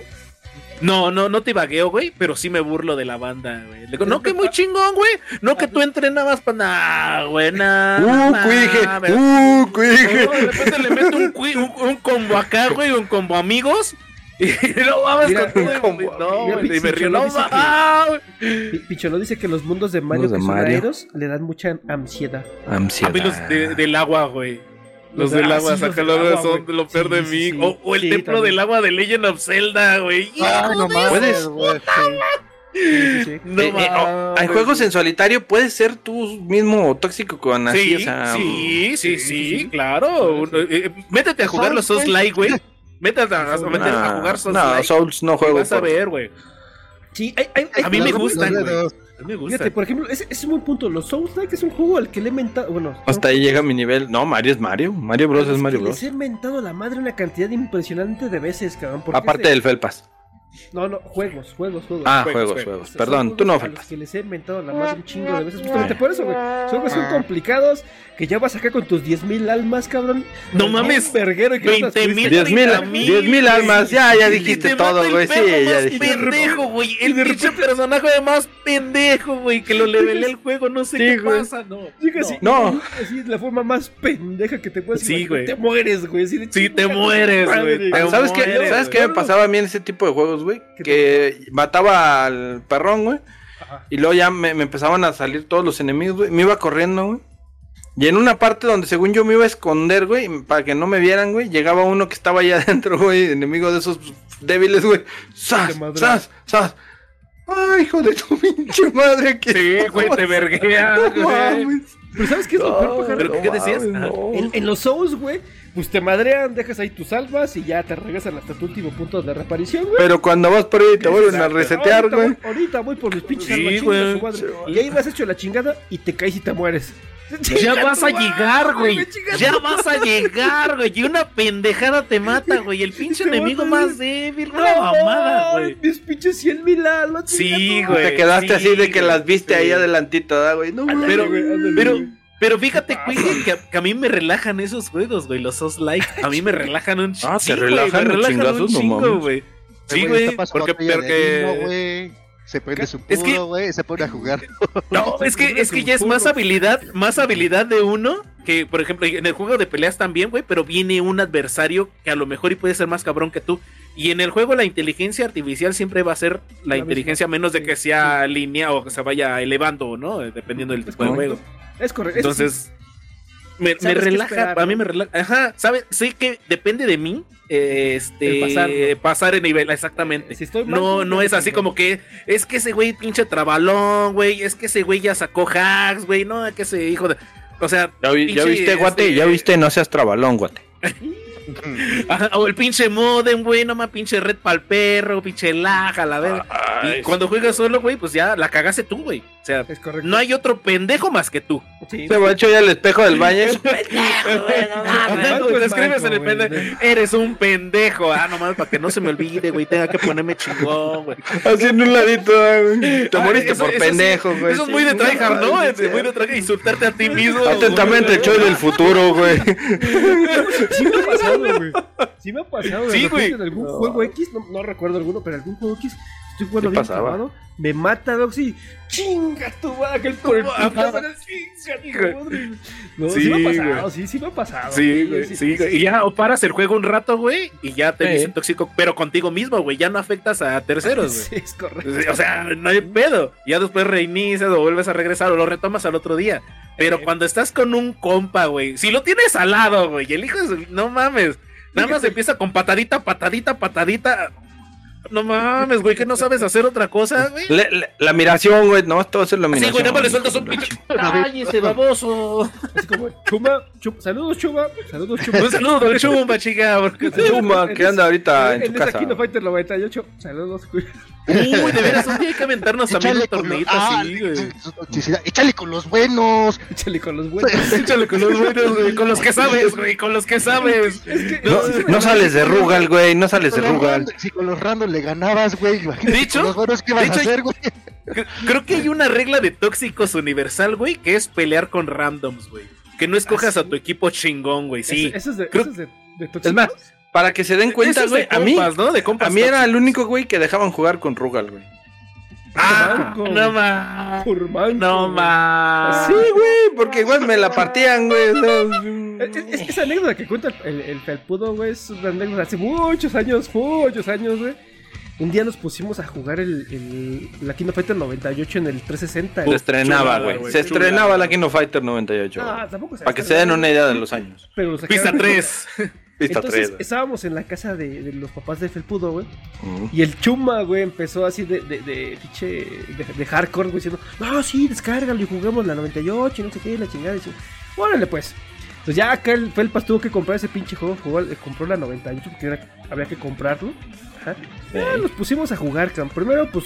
No, no, no te vagueo, güey, pero sí me burlo de la banda, güey. Le digo, no, que muy chingón, güey. No, que tú entrenabas para nada, güey, nah, ¡Uh, nah, cuije! ¡Uh, cuije! No, de repente le meto un, cui- un, un combo acá, güey, un combo amigos. Y no mames Mira, con todo. un y- combo No, güey, me río. Mira, No, dice que- Picholo dice que los mundos de Mario Mundos de que son Mario. aeros le dan mucha ansiedad. A Ansiedad. mí los de- del agua, güey. Los Los de- del ah, agua, agua, son lo peor de mí. sí, sí. O, o el Sí, templo también. del agua de Legend of Zelda, güey. Ah, no ¿Puedes? güey. Sí, sí, sí. No Eh, eh, oh, hay juegos en solitario, puedes ser tú mismo tóxico con así, Sí, o sea, sí, sí, sí, sí, sí. claro. Uno- eh, eh, métete a jugar los Souls Like, güey. Métete a, a- métete a jugar Souls no, Like. Souls no juego. vas a ver, güey. Sí, hay, hay, hay A mí me gustan, güey. A mí me gusta. Fíjate, por ejemplo, ese, ese es un buen punto. Los Souls-like es un juego al que le he mentado. Bueno, Hasta ahí llega mi nivel. No, Mario es Mario. Mario Bros es Mario que Bros. Les he mentado la madre una cantidad impresionante de veces, cabrón. Aparte del Felpas. No, no, juegos, juegos, juegos. Ah, Juegos, juegos, juegos. juegos. O sea, Perdón, tú no, a los que les he inventado la madre un chingo de veces. Justamente por eso, güey. Son juegos son complicados. Que ya vas acá con tus 10.000 almas, cabrón. No mames, verguero y que no las 20,000 tuviste. Diez mil, 30,000, diez mil güey. almas. Ya, ya dijiste te todo, güey. Sí, ya más dijiste. pendejo, güey. El pinche personaje de más pendejo, güey. Que lo levelé el juego, no sé Sí, qué pasa. No, no. así, No. Así es la forma más pendeja que te puedes Sí, güey. Te mueres, güey. Sí, te mueres, güey, ¿Sabes qué, ¿sabes qué me pasaba a mí en ese tipo de juegos, güey? ¿Qué Que mataba al perrón, güey. Y luego ya me, me empezaban a salir todos los enemigos, güey. Me iba corriendo, güey. Y en una parte donde según yo me iba a esconder, güey, para que no me vieran, güey, llegaba uno que estaba allá adentro, güey, enemigo de esos débiles, güey. ¡Sas! ¡Sas! ¡Sas! ¡Ay, hijo de tu pinche madre! que Sí, güey, te verguea, güey. Pero ¿sabes qué es lo peor, pajarito? ¿Pero qué decías? no. En, en los Souls, güey, pues te madrean, dejas ahí tus almas y ya te regresan hasta tu último punto de reaparición, güey. Pero cuando vas por ahí te vuelven a resetear, güey. ahorita voy por mis pinches Sí, almas, güey. su madre. Y ahí vas hecho la chingada y te caes y te mueres. Ya vas a llegar, güey. Ya vas a llegar, güey. Y una pendejada te mata, güey. El pinche enemigo más débil. No, Una mamada, güey. Mis pinches 100 mil almas. Sí, chinga tu güey. Te quedaste sí, así de que güey, las viste sí. ahí adelantito, ¿verdad, güey? No. Pero, güey, pero, güey. pero fíjate, güey, que, que a mí me relajan esos juegos, güey. Los Souls like. A mí me relajan un chingo. Ah, ¿te relajan los chingazos? No mames. güey. Ese Sí, güey. Porque, porque. Se prende su Es que- puro, güey, y se pone a jugar. No, es que, es que ya es más habilidad, más habilidad de uno que, por ejemplo, en el juego de peleas también, güey, pero viene un adversario que a lo mejor y puede ser más cabrón que tú. Y en el juego la inteligencia artificial siempre va a ser la, La inteligencia menos de sí, que sea línea o que se vaya elevando, ¿no? Dependiendo del tipo de correcto. juego. Es correcto. sí. Entonces, me, me relaja, esperar, a mí me relaja. Ajá, ¿sabes? Sé que depende de mí. eh, Este, El pasar, ¿no? pasar el nivel, exactamente. Si estoy mal, No, pues, no es así como que es que ese güey pinche trabalón, güey, es que ese güey ya sacó hacks, güey, no, que ese hijo de, o sea, ¿Ya, vi- ya pinche, viste, guate? este, ¿Ya viste? No seas trabalón, guate. ajá, o el pinche modem, güey, no más pinche red pa'l perro, pinche laja, la verga. Ay, Y cuando juegas solo, güey, pues ya la cagaste tú, güey. O sea, Es correcto. no hay otro pendejo más que tú. Sí. Se va hecho ya el espejo del baño. Güey, te es escribes en el pendejo. Eres un pendejo. Ah, nomás para que no se me olvide, güey. Tenga que ponerme chingón, güey. Así en un ladito, güey. Te Ah, moriste eso- por eso pendejo, güey. Eso es muy de tryhard, ¿no? Es muy de tryhard. Insultarte a ti mismo. Atentamente, el show del futuro, güey. Sí me ha pasado, güey. Sí me ha pasado. de Sí, güey. En algún juego X, no, no recuerdo alguno, pero algún juego X, estoy jugando ¿Qué bien clavado, me mata Doxy. Chinga tu madre, por el. No, sí, Sí, me ha pasado, güey. sí, sí me ha pasado. Sí, güey, sí, güey. Y ya o paras el juego un rato, güey, y ya te Sí. dicen tóxico, pero contigo mismo, güey. Ya no afectas a terceros, Sí, güey. es correcto. O sea, no hay pedo. Ya después reinicias o vuelves a regresar o lo retomas al otro día. Pero cuando estás con un compa, güey, si lo tienes al lado, güey, el hijo de su- No mames. Nada más empieza con patadita, patadita, patadita. No mames, güey, que no sabes hacer otra cosa, güey. Le- le- la admiración, güey. No, esto va a ser la Sí, admiración. güey, nada más le sueltas un pinche. ¡Cállese, baboso! Así como, Chuma, Chuma, saludos, Chuma, saludos, Chuma. Un saludo, chica. porque- Chuma, que anda ahorita en En tu esa casa. Kino Fighter 98, saludos, güey. Uy, de veras, un día hay que aventarnos también un con los- torneito ah, así, güey. Échale con los buenos. Échale con los buenos. Échale con los buenos, güey, con los que sabes, güey, con los que sabes. No, sales de Rugal, güey. No sales de Rugal. si con los random le ganabas, güey, imagínate De hecho- con los buenos, ¿qué vas a hacer, güey? Cre- Creo que hay una regla de tóxicos universal, güey, que es pelear con randoms, güey. Que no escojas a tu equipo chingón, güey, sí. Eso, es de, eso es tóxicos. más, para que se den cuenta, güey. A mí, compas, ¿no? De compas a mí era el único, güey, que dejaban jugar con Rugal, güey. Ah, Manco. no más. Manco, No más. Sí, güey, porque igual me la partían, güey. Es, es- esa anécdota que cuenta el, el felpudo, güey, es una anécdota hace muchos años, muchos años, güey. Un día nos pusimos a jugar el, el, la Kino Fighter 98 en el 360. Se estrenaba, güey. Se estrenaba la Kino Fighter 98. No, güey. tampoco se Para que se den una idea de los años. Pero Pista 3. Pista Entonces 3. güey. estábamos en la casa de, de los papás de Felpudo, güey. Y el chuma, güey, empezó así de, de, de, pinche, de, de hardcore, güey, diciendo, no, sí, descárgalo y juguemos la 98 y no sé qué, la chingada. Y yo, órale, pues. Entonces ya acá el Felpas tuvo que comprar ese pinche juego, jugó, eh, compró la 98 porque era- había que comprarlo. Ajá. Ya nos pusimos a jugar, cabrón. Primero, pues,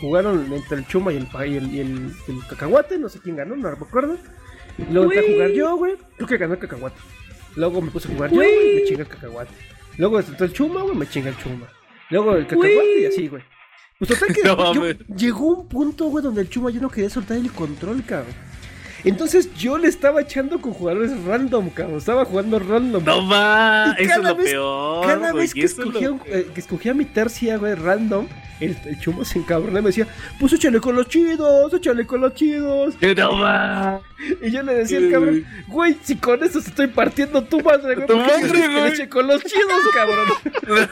jugaron entre el Chuma y el, y el, y el- el Cacahuate, no sé quién ganó, no me acuerdo. Y luego entré a jugar yo, güey, creo que ganó el Cacahuate. Luego me puse a jugar yo, güey, me chinga el Cacahuate. Luego el Chuma, güey, me chinga el Chuma. Luego el Cacahuate y así, güey. Pues total que No yo- mames. llegó un punto, güey, donde el Chuma yo no quería soltar el control, cabrón. Entonces yo le estaba echando con jugadores random, cabrón. Estaba jugando random. No va, Y eso es cada lo vez- peor. Cada güey, vez que lo- escogía, eh, que escogía mi tercia, güey, random, el, el chumo se encabronaba y me decía, pues échale con los chidos, échale con los chidos. No va. Y yo le decía al cabrón, güey, si con eso te estoy partiendo tu madre, güey, Tu ¿por qué madre, dices que le güey. eche con los chidos, cabrón?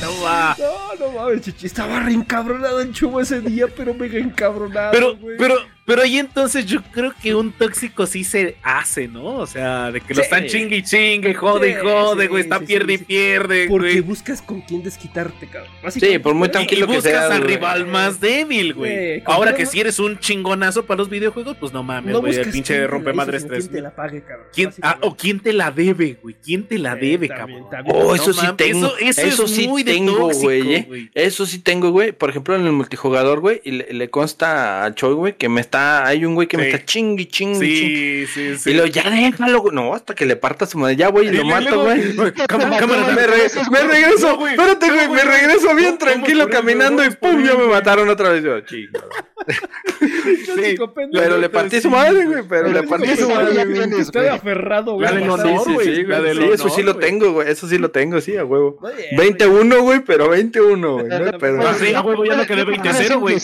No va. No, no mames, chichi, estaba re encabronado el chumo ese día, pero mega encabronado, Pero, güey. pero, pero ahí entonces yo creo que un tóxico sí se hace, ¿no? O sea, de que lo Sí. están chingue y chingue, jode y jode, sí, güey, está sí, pierde sí, y pierde, Porque güey. buscas con quién desquitarte, cabrón. Sí, por muy tranquilo y que buscas sea. al güey. rival más débil, güey. Ahora que si eres un chingonazo para los videojuegos, pues no mames, no güey, el buscas pinche quién te rompe la hizo, madres sino 3. quién te la pague, cabrón. ¿Quién, ah, o quién te la debe, güey. ¿Quién te la debe, cabrón? también. Oh, No eso sí mames, tengo. eso- Eso, eso es sí muy tengo, güey. eh. güey. Eso sí tengo, güey. Por ejemplo, en el multijugador, güey, y le, le consta a Choi, güey, que me está. Hay un güey que me está chingui, chingui, chingui. Sí, sí, sí. Y luego, ya déjalo, güey. No, hasta que le parta su madre. Ya, güey, y lo mato, güey. Cámara, cámara, Me, dame. re- me regreso, güey. espérate, güey, me regreso bien tranquilo caminando y pum, ya me mataron otra vez. Yo, chingo. Sí, Pero le partí su madre, güey, pero le partí su madre, güey. aferrado, güey. Sí, eso sí lo tengo, güey. Eso sí lo tengo, sí, a huevo. Muy bien, 21, güey, pero 21, güey. Ah, sí, a huevo, ya no quedé 20-0, güey.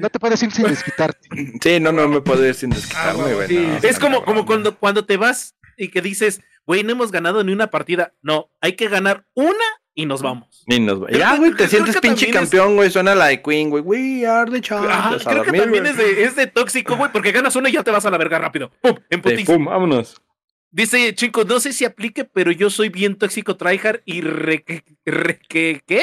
No te puedes ir sin desquitarte. Sí, no, no me puedo ir sin Ah, desquitarme, güey, güey. sí, no, sí. Es como, como cuando, cuando te vas y que dices, güey, no hemos ganado ni una partida. No, hay que ganar una y nos vamos. Ni nos va- Ya, güey, te creo sientes pinche es- campeón, güey. Suena la de Queen, güey. We are the champions. Ah, creo que también es de, es de tóxico, güey, porque ganas una y ya te vas a la verga rápido. ¡Pum! En Sí, putiza. pum, vámonos. Dice, chicos, no sé si aplique, pero yo soy bien tóxico tryhard y re, re- que- ¿qué?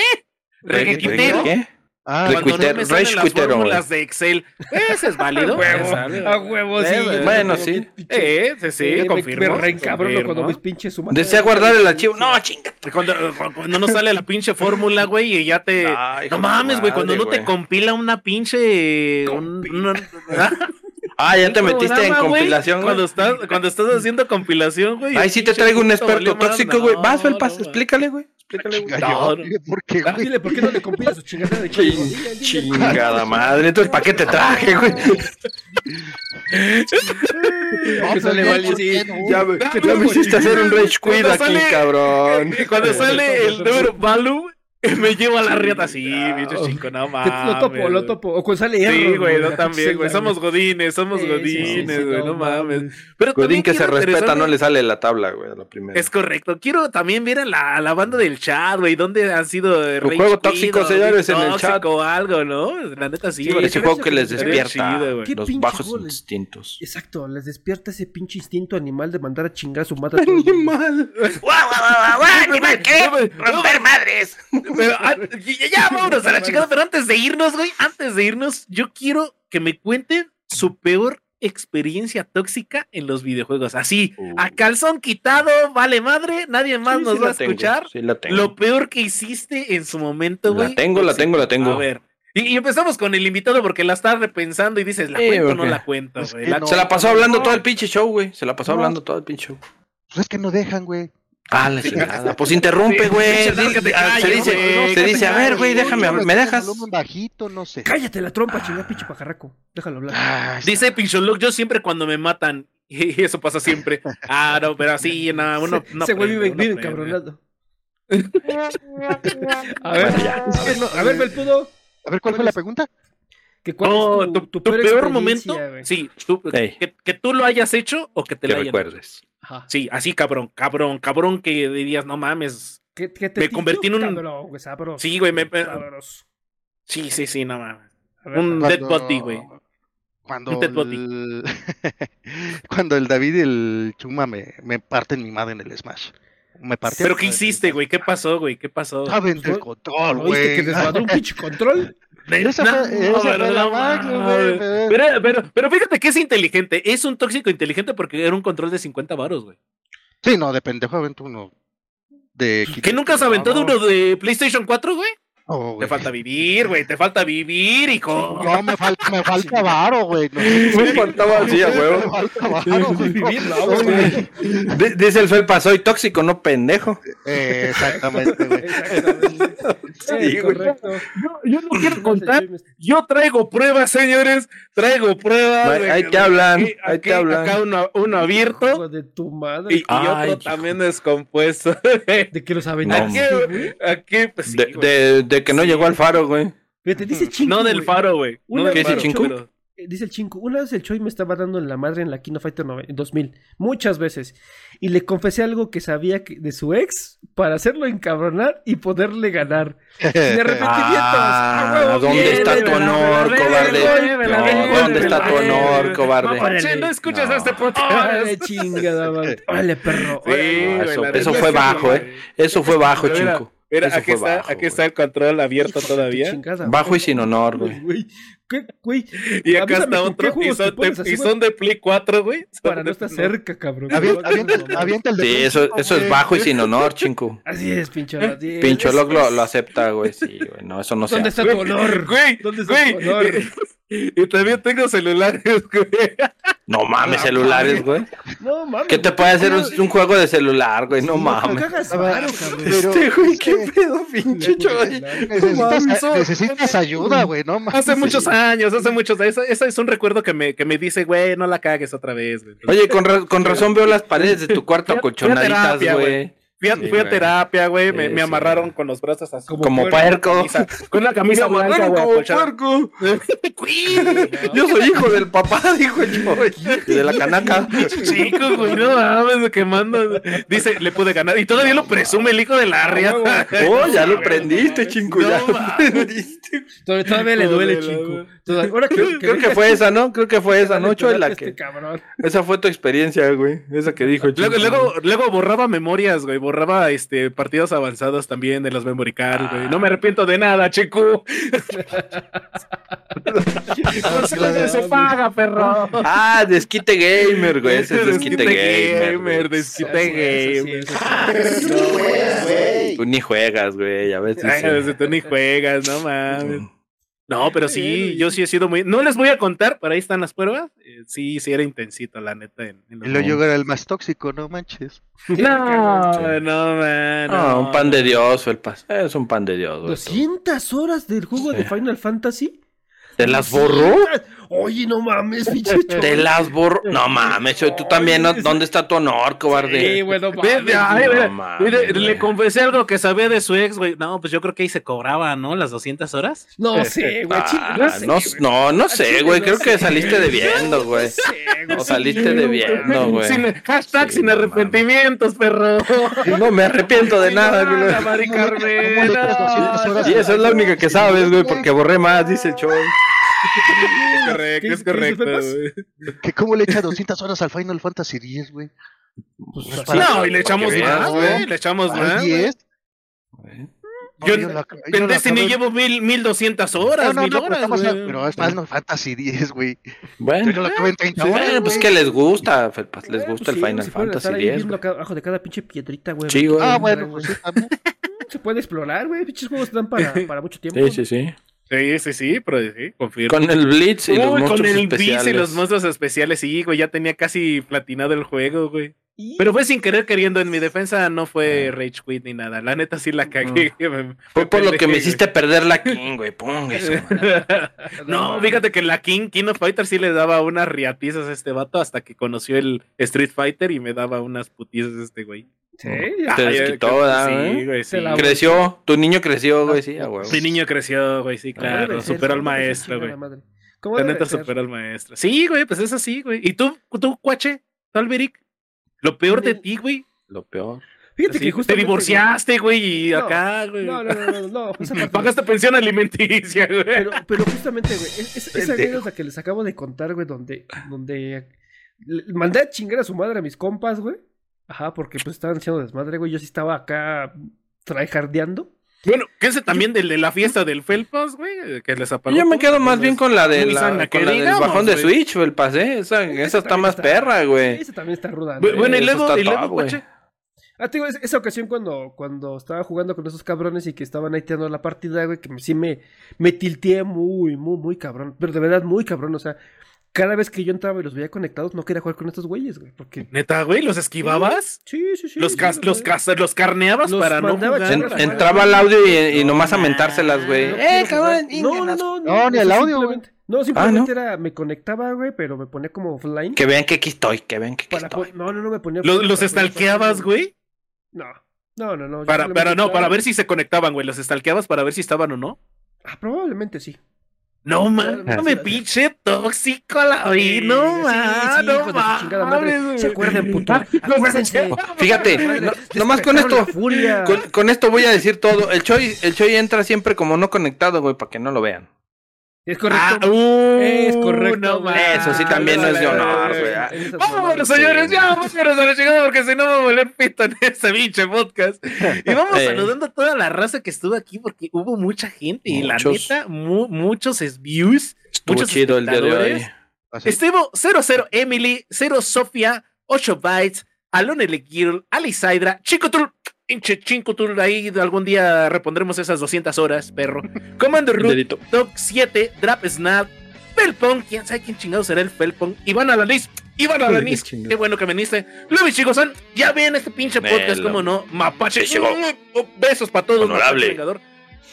Reguetitero. ¿Qué? Ah, Re- Cuando no me salen rage las de Excel. Ese es válido. A huevo, a huevo, sí. Eh, bueno, sí. Eh, sí, sí, Eh, confirmo. Me confirmo. cuando mis pinches sumas. Desea guardar el archivo. No, chinga. Cuando, cuando no sale la pinche fórmula, güey, y ya te... Ay, no mames, güey, cuando no te compila una pinche... un- una- Ah, ya un te metiste en programa, güey, compilación, güey. Cuando estás, cuando estás haciendo compilación, güey. Ahí sí te traigo un experto tóxico, güey. No, Vas, Felpas, no, explícale, güey. Explícale, güey. Chinga, No, yo, no. ¿Por qué, Ah, dile, ¿por qué no le compilas su chingadera de código? Dile, dile. Chingada madre. Entonces, ¿para qué te traje, güey? No, Que sale. Ya, me- ya me hiciste hacer un rage quit aquí, sale- cabrón. Cuando sale el número Balu, me llevo a la riata así, bicho chico, no mames. Lo topo, lo topo. O cuando sale Sí, Error, güey, no también, güey. Somos godines, somos Sí, sí, sí, godines, sí, güey, no no mames. mames. Pero Godín que se respeta, no le sale la tabla, güey, a la primera. Es correcto. Quiero también ver a la, a la banda del chat, güey. ¿Dónde han sido Tu Rage juego tóxico, señores, en el tóxico chat. o algo, ¿no? La neta sí. Sí. Ese juego que les despierta chido, los bajos instintos. Exacto, les despierta ese pinche instinto animal de mandar a chingar a su madre. Animal. ¡Guau, guau, guau, guau! ¡Animal qué! ¡Romper madres! Pero, ah, ya, ya, vámonos a la chingada. Pero antes de irnos, güey, antes de irnos, yo quiero que me cuenten su peor experiencia tóxica en los videojuegos. Así, Uh. a calzón quitado, vale madre, nadie más Sí, nos sí va la a tengo, escuchar. Sí, la tengo. Lo peor que hiciste en su momento, La güey. tengo, la Sí. tengo, la tengo. A ver. Y, empezamos con el invitado porque la estás repensando y dices, ¿la Sí, cuento o no la cuento? Es que La- no. Se la pasó hablando todo el pinche show, güey. Se la pasó No. hablando todo el pinche show. Pues es que no dejan, güey. Ah, la chingada. Pues interrumpe, Sí, güey. te ah, Se dice, güey, se dice, a ver, güey, déjame, Yo ¿me dejas? bajito, no sé. Cállate la trompa, chinga pinche pajarraco. Déjalo hablar. Ah, Dice Pincholoc, yo siempre cuando me matan, y eso pasa siempre. Ah, no, pero así, no, uno no Ese güey vive, vive encabronado. A ver, es que no- a ver, Belpudo. A ver, ¿cuál fue la pregunta? que ¿Cuál No, es tu, tu, tu tu peor, momento, güey? sí, tú- Ey. que, que tú lo hayas hecho o que te lo hayan recuerdes. Ajá. Sí, así cabrón, cabrón, cabrón que dirías, no mames. ¿Qué- qué te Me convertí en un- cabrón, güey, sabroso, Sí, güey, me- me- sabroso. Sí, sí, sí, no mames. Ver, Un. Dead Body, güey. Cuando Un Dead Body. el... cuando el David y el Chuma me, me parten mi madre en el Smash. Me partieron Pero ¿qué hiciste, güey? ¿Qué pasó, güey? ¿Qué pasó? Saben del ¿No- control, ¿No viste güey. que desmadró un pinche control? Esa No, fue, esa fue pero la no máxima, mames. güey. pero- Pero, pero, pero fíjate que es inteligente. Es un tóxico inteligente porque era un control de 50 varos, güey. Sí, no, de pendejo avento uno de ¿Que nunca has aventado no, uno de PlayStation 4, güey? Oh, Te falta vivir, güey. Te falta vivir, hijo. No, me falta, me falta varo, güey. No, Me faltaba así, a me huevo. falta varo, güey. No, No, Dice el Felpa, soy tóxico, no pendejo. Eh, exactamente, güey. Sí. Yo, yo no quiero contar. Yo traigo pruebas, señores. Traigo pruebas. Ahí- te hablan, aquí- ahí te aquí- hablan. Acá uno, uno abierto Hijo de tu madre. y, y Ay, otro hijo. también descompuesto. De que los aventaste, aquí, güey. aquí, pues sí, de, de que no Sí. llegó al faro, güey. Fíjate, dice chingo. No del faro, güey. No Una del ¿Qué dice faro, Chinco? pero- Dice el chingo, una vez el Choi me estaba dando en la madre en la Kino Fighter nove- 2000, muchas veces, y le confesé algo que sabía que- de su ex para hacerlo encabronar y poderle ganar. Sin arrepentimientos. Ah, ¡A huevo! ¿dónde está tu honor, cobarde? ¿dónde está tu honor, cobarde? No escuchas No. este podcast. Órale, chingada. Órale, perro. Eso, fue bajo, eh. Eso fue bajo, chico. Mira, Eso aquí está, bajo, aquí está el control abierto Hijo todavía. chingada Bajo y sin honor, güey. Güey, ¿qué, güey? Y acá Avísame está otro. Y son, de, así, y güey, son de Play 4, güey. Para no estar cerca, cabrón. Avienta, avienta el- avienta el de Sí, eso, eso es bajo y sin honor, chinco. Así es, pincho. así es. Pincholoc lo, lo acepta, güey. Sí, güey. No, eso no se ¿Dónde hace. está tu honor? Güey, ¿Dónde está güey. tu honor? Y también tengo celulares, güey. No mames, celulares, güey. No mames. ¿Qué te puede hacer un, un juego de celular, güey? No No mames. cagas A ver, varo, cabrón. pero- Este, güey, qué pedo, pinche Choy. Necesitas, mames, necesitas ayuda, güey, no mames. Hace muchos años, hace muchos años. Ese, es un recuerdo que me, que me dice, güey, no la cagues otra vez, güey. Oye, con, ra- con razón veo las paredes de tu cuarto acolchonaditas, güey. Fui a, Sí, fui a güey. terapia, güey. Me, Sí, me sí, amarraron con los brazos así. Como puerco. con una camisa Me blanca, amarraron güey. como puerco. Güey, Yo soy hijo del papá, dijo el. Y de la canaca. Chico, güey, no mames, quemando. Dice, le pude ganar. Y todavía lo presume el hijo de la riata. Oh, ya lo prendiste, chinco. Ya No lo prendiste. Todavía, le duele, Joder, Ahora que Creo que fue esa, ¿no? Creo que fue esa, ¿no? Choy, la Este que. cabrón. Esa fue tu experiencia, güey. Esa que dijo Luego, luego, luego borraba memorias, güey. Borraba este partidos avanzados también de los memory cards, güey. No me arrepiento de nada, chico. se, se paga, perro. Ah, Desquite Gamer, güey. Ese es Desquite Gamer. Desquite Eso Gamer. eso. Tú ni juegas, güey. A veces. Ay, sí. tú ni juegas, no mames. No, pero sí, yo sí he sido muy. No les voy a contar, pero ahí están las pruebas. Eh, sí, sí era intensito, la neta. En, en Y luego era el más tóxico, no manches. No, no, man. No, un pan de Dios, Felpas. Es un pan de Dios, güey. 200 horas del juego de Final Fantasy. ¿Te las borró? Oye, no mames, pinche Te las borró. No mames, tú también. ¿no? ¿Dónde está tu honor, Sí, cobarde? ve, ay, no mames, mire, güey. le confesé algo que sabía de su ex, güey. No, pues yo creo que ahí se cobraba, ¿no? Las 200 horas. No sé, güey. Ah, no sé, no, güey. no, no sé, güey. no Creo que saliste güey. debiendo, güey. No güey. O saliste debiendo, güey. Sin- hashtag Sí, sin no arrepentimientos, perro. No me arrepiento de nada, güey. Mari ¿Cómo le- cómo le echas 200 Carmela. horas Y esa es la única que sabes, güey, porque borré más, dice el show. Es correcto, ¿Qué- es correcto. ¿Que ¿Cómo le echa 200 horas al Final Fantasy X, güey? Pues, Pues. No, y le echamos más, güey. Le echamos ¿Al más. güey. 10? Yo la- yo en Destiny acabé- llevo mil, mil doscientas horas, No, no, mil no, pero horas, pero es Final Fantasy X, güey. Yo Bueno, lo en 30 horas, bueno, pues que les gusta, Felpas, les gusta pues el sí, Final pueden Fantasy estar ahí X. viendo acá abajo de cada pinche piedrita, güey. Sí, güey. Ah, bueno, pues sí, también. Se puede explorar, güey. Pinches juegos dan para, para mucho tiempo. Sí, sí, sí. Sí, sí, sí, pero sí, confirmo. Con el Blitz y los monstruos con el especiales. y los monstruos especiales, sí, güey, ya tenía casi platinado el juego, güey. Y- Pero fue sin querer queriendo, en mi defensa no fue Rage Quit ni nada. La neta sí la cagué. me- Fue por lo que me hiciste perder la King, güey. Ponga eso. güey. no, fíjate que la King, King of Fighter sí le daba unas riatizas a este vato hasta que conoció el Street Fighter y me daba unas putizas este güey. Sí, Te Ah, desquitó, ¿verdad, Sí, güey? sí. La- Creció, tu niño creció, güey, sí, a huevo. Mi niño creció, güey, sí, Debe claro. ser, Superó al ¿cómo debe ser, maestro, güey. La debe neta superó al maestro. Sí, güey, pues es así, güey. ¿Y tú, tú, cuache? ¿Tú, Alberic? Lo peor de ti, güey. Lo peor. Fíjate Así, que te justamente- divorciaste, güey, y No, acá, güey. No, no, no, no, no. parte- Pagaste pensión alimenticia, güey. Pero, pero justamente, güey, es, es- esa anécdota que les acabo de contar, güey, donde, donde mandé a chingar a su madre a mis compas, güey. Ajá, porque pues estaban haciendo desmadre, güey. Yo sí estaba acá tryhardeando. Bueno, ¿qué es también del de la fiesta del Felpas, güey? Que les apagó. Yo me quedo más bien con la de la, que con la del bajón de. Switch, Felpas, ¿eh? Esa, esa está más perra, güey. Esa también está ruda. ¿no? Bu- Bueno, y luego, y luego, güey. Ah, te digo, es- esa ocasión cuando, cuando estaba jugando con esos cabrones y que estaban ahí tirando la partida, güey, que sí me, me tilteé muy, muy, muy cabrón. Pero de verdad, muy cabrón. O sea, cada vez que yo entraba y los veía conectados, no quería jugar con estos güeyes, güey. Porque. Neta, güey, ¿los esquivabas? Sí, sí, sí. ¿Los, sí, los, cas- los carneabas Los para no jugar? En- entraba el audio y, y nomás a mentárselas, güey. No ¡Eh, cabrón! No, no, no. No, ni el audio, güey. simplemente- No, simplemente Ah, ¿no? era, me conectaba, güey, pero me ponía como offline. Que vean que aquí estoy, que vean que aquí Para estoy. no, no, no me ponía. ¿Los, offline los pasar- güey? No, no, no, no. Para, simplemente para, no, para ver si se conectaban, güey. ¿Los stalkeabas para ver si estaban o no? Ah, probablemente sí. No, man, no me sí. pinche tóxico la vi, Sí, no, sí, no mames. ¿Se acuerdan, puto? Acuérdense. Fíjate, no- nomás con esto, la furia. con, con esto voy a decir todo. El Choi, el Choi entra siempre como no conectado, güey, para que no lo vean. Es correcto. Ah, uh, Es correcto, no güey. mames. Eso sí también no es de honor, güey. Vámonos, señores, ya, vámonos a la chingada porque si no me voy a volver pito en este pinche podcast. Y vamos Eh. saludando a toda la raza que estuvo aquí porque hubo mucha gente y la Muchos. neta, mu- muchos es- views. Estuvo Muchos chido el día de hoy. Así. Estevo 00 Emily, 0 Sofía, 8 Bytes, Alone Leguirl, Alisaidra, Chicotul, pinche Chicotul, ahí algún día repondremos esas 200 horas, perro. Commander Root. Top 7, Drap Snap, Felpon, quién sabe quién chingado será el Felpon, Iván Alanis, Iván Alanis, qué bueno que viniste. Luis Chicos, ya ven este pinche podcast, Velo. cómo no, Mapache, llegó. mm, oh, besos para todos, Honorable.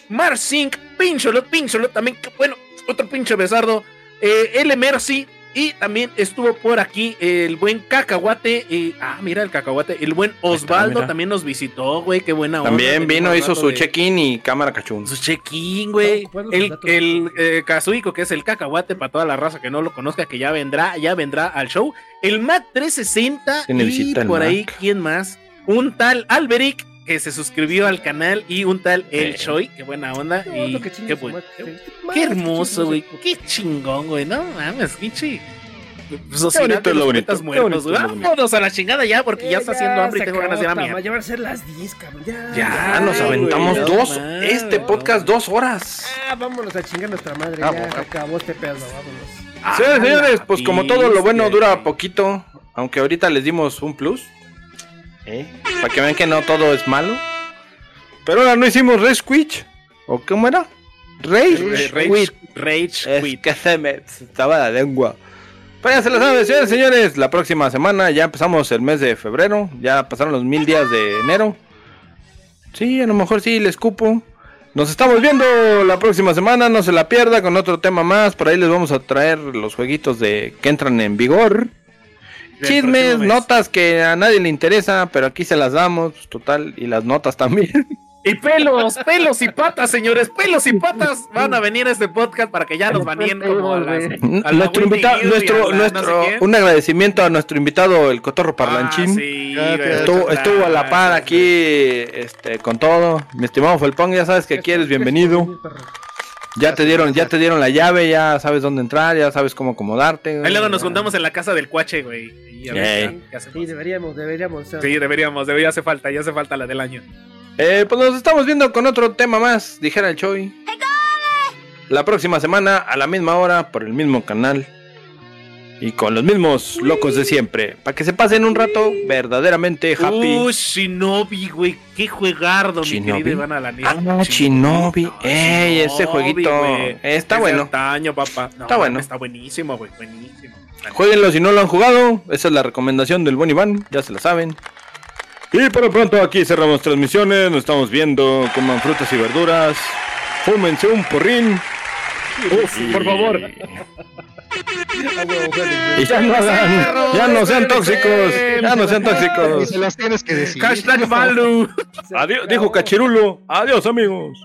Marcink, Pincholot, Pincholot también, bueno, otro pinche besardo, eh, L Mercy, y también estuvo por aquí el buen Cacahuate, ah, mira el Cacahuate, el buen Osvaldo también nos visitó, güey, qué buena onda. También vino, hizo su de- check-in y cámara cachún. su check-in, güey. El, el eh, Kazuhiko, que es el cacahuate para toda la raza que no lo conozca, que ya vendrá, ya vendrá al show. El Mac 360 Tiene y por ahí, Mac. ¿quién más? Un tal Alberic que se suscribió al canal y un tal El. Choi, qué buena onda. No, y que qué, hermoso, güey. Qué chingón, güey. No mames, pinche. Sociedad bonito de es lo los bonito, poetas qué muertos, güey. Vámonos a la chingada ya, porque ya Eh, está haciendo hambre y tengo ganas de ir a. Ya van a ser las 10, cabrón. Ya. Ya, Ah, nos aventamos dos, este podcast dos horas. Ah, vámonos a chingar nuestra madre. Ah, ya acabó este pedo, vámonos. Ah, Señores, señores, pues como todo lo bueno dura poquito, aunque ahorita les dimos un plus. ¿Eh? Para que vean que no todo es malo. Pero ahora no hicimos Rage Quit. ¿O cómo era? Rage, Rage, Quit. Rage Es que se me estaba la lengua. Pero ya se lo saben, señores, señores. La próxima semana ya empezamos el mes de febrero. Ya pasaron los mil días de enero. Sí, a lo mejor sí, les cupo. Nos estamos viendo la próxima semana. No se la pierda con otro tema más. Por ahí les vamos a traer los jueguitos de que entran en vigor. Chismes, notas que a nadie le interesa, pero aquí se las damos, pues, total, y las notas también. Y pelos, pelos y patas, señores, pelos y patas van a venir a este podcast para que ya nos baneen como a las. a la nuestro invitado, nuestro, no nuestro, sé un agradecimiento a nuestro invitado, el Cotorro Ah, Parlanchín. sí, Gracias. güey, Estuvo, estuvo a la par aquí este, con todo. Mi estimado Felpón, ya sabes que quieres, bienvenido. Ya te dieron, ya te dieron la llave, ya sabes dónde entrar, ya sabes cómo acomodarte. Ahí luego nos juntamos en la casa del cuache, güey. y a ver Ey. qué hacemos. Sí, deberíamos, deberíamos. sea, Sí, deberíamos, debería hace falta, ya hace falta la del año. Eh, pues nos estamos viendo con otro tema más, dijera el Choi. La próxima semana, a la misma hora, por el mismo canal. Y con los mismos locos de siempre. Para que se pasen un rato verdaderamente happy. Uh, Shinobi, güey. Qué juegardo, mi Shinobi. querido Iván Alanis. Ah, Shinobi. No, Ey, ese jueguito. Está Es bueno. antaño, papá. No, Está bueno. Está buenísimo, güey. Buenísimo. Jueguenlo si no lo han jugado. Esa es la recomendación del buen Iván. Ya se la saben. Y por lo pronto aquí cerramos transmisiones, nos estamos viendo, coman frutas y verduras, fúmense un porrín. Uf, por favor. Y ya no hagan, ya no sean tóxicos, ya no sean Y tóxicos. se las tienes que decir. Hashtag Malu. Adiós, dijo Cachirulo. Adiós amigos.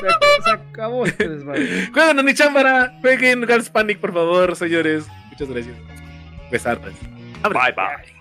Se ac- Se acabó este desmadre. Jueguen a ni chámbara. Jueguen Girls Panic, por favor, señores. Muchas gracias. Besartes. Bye bye.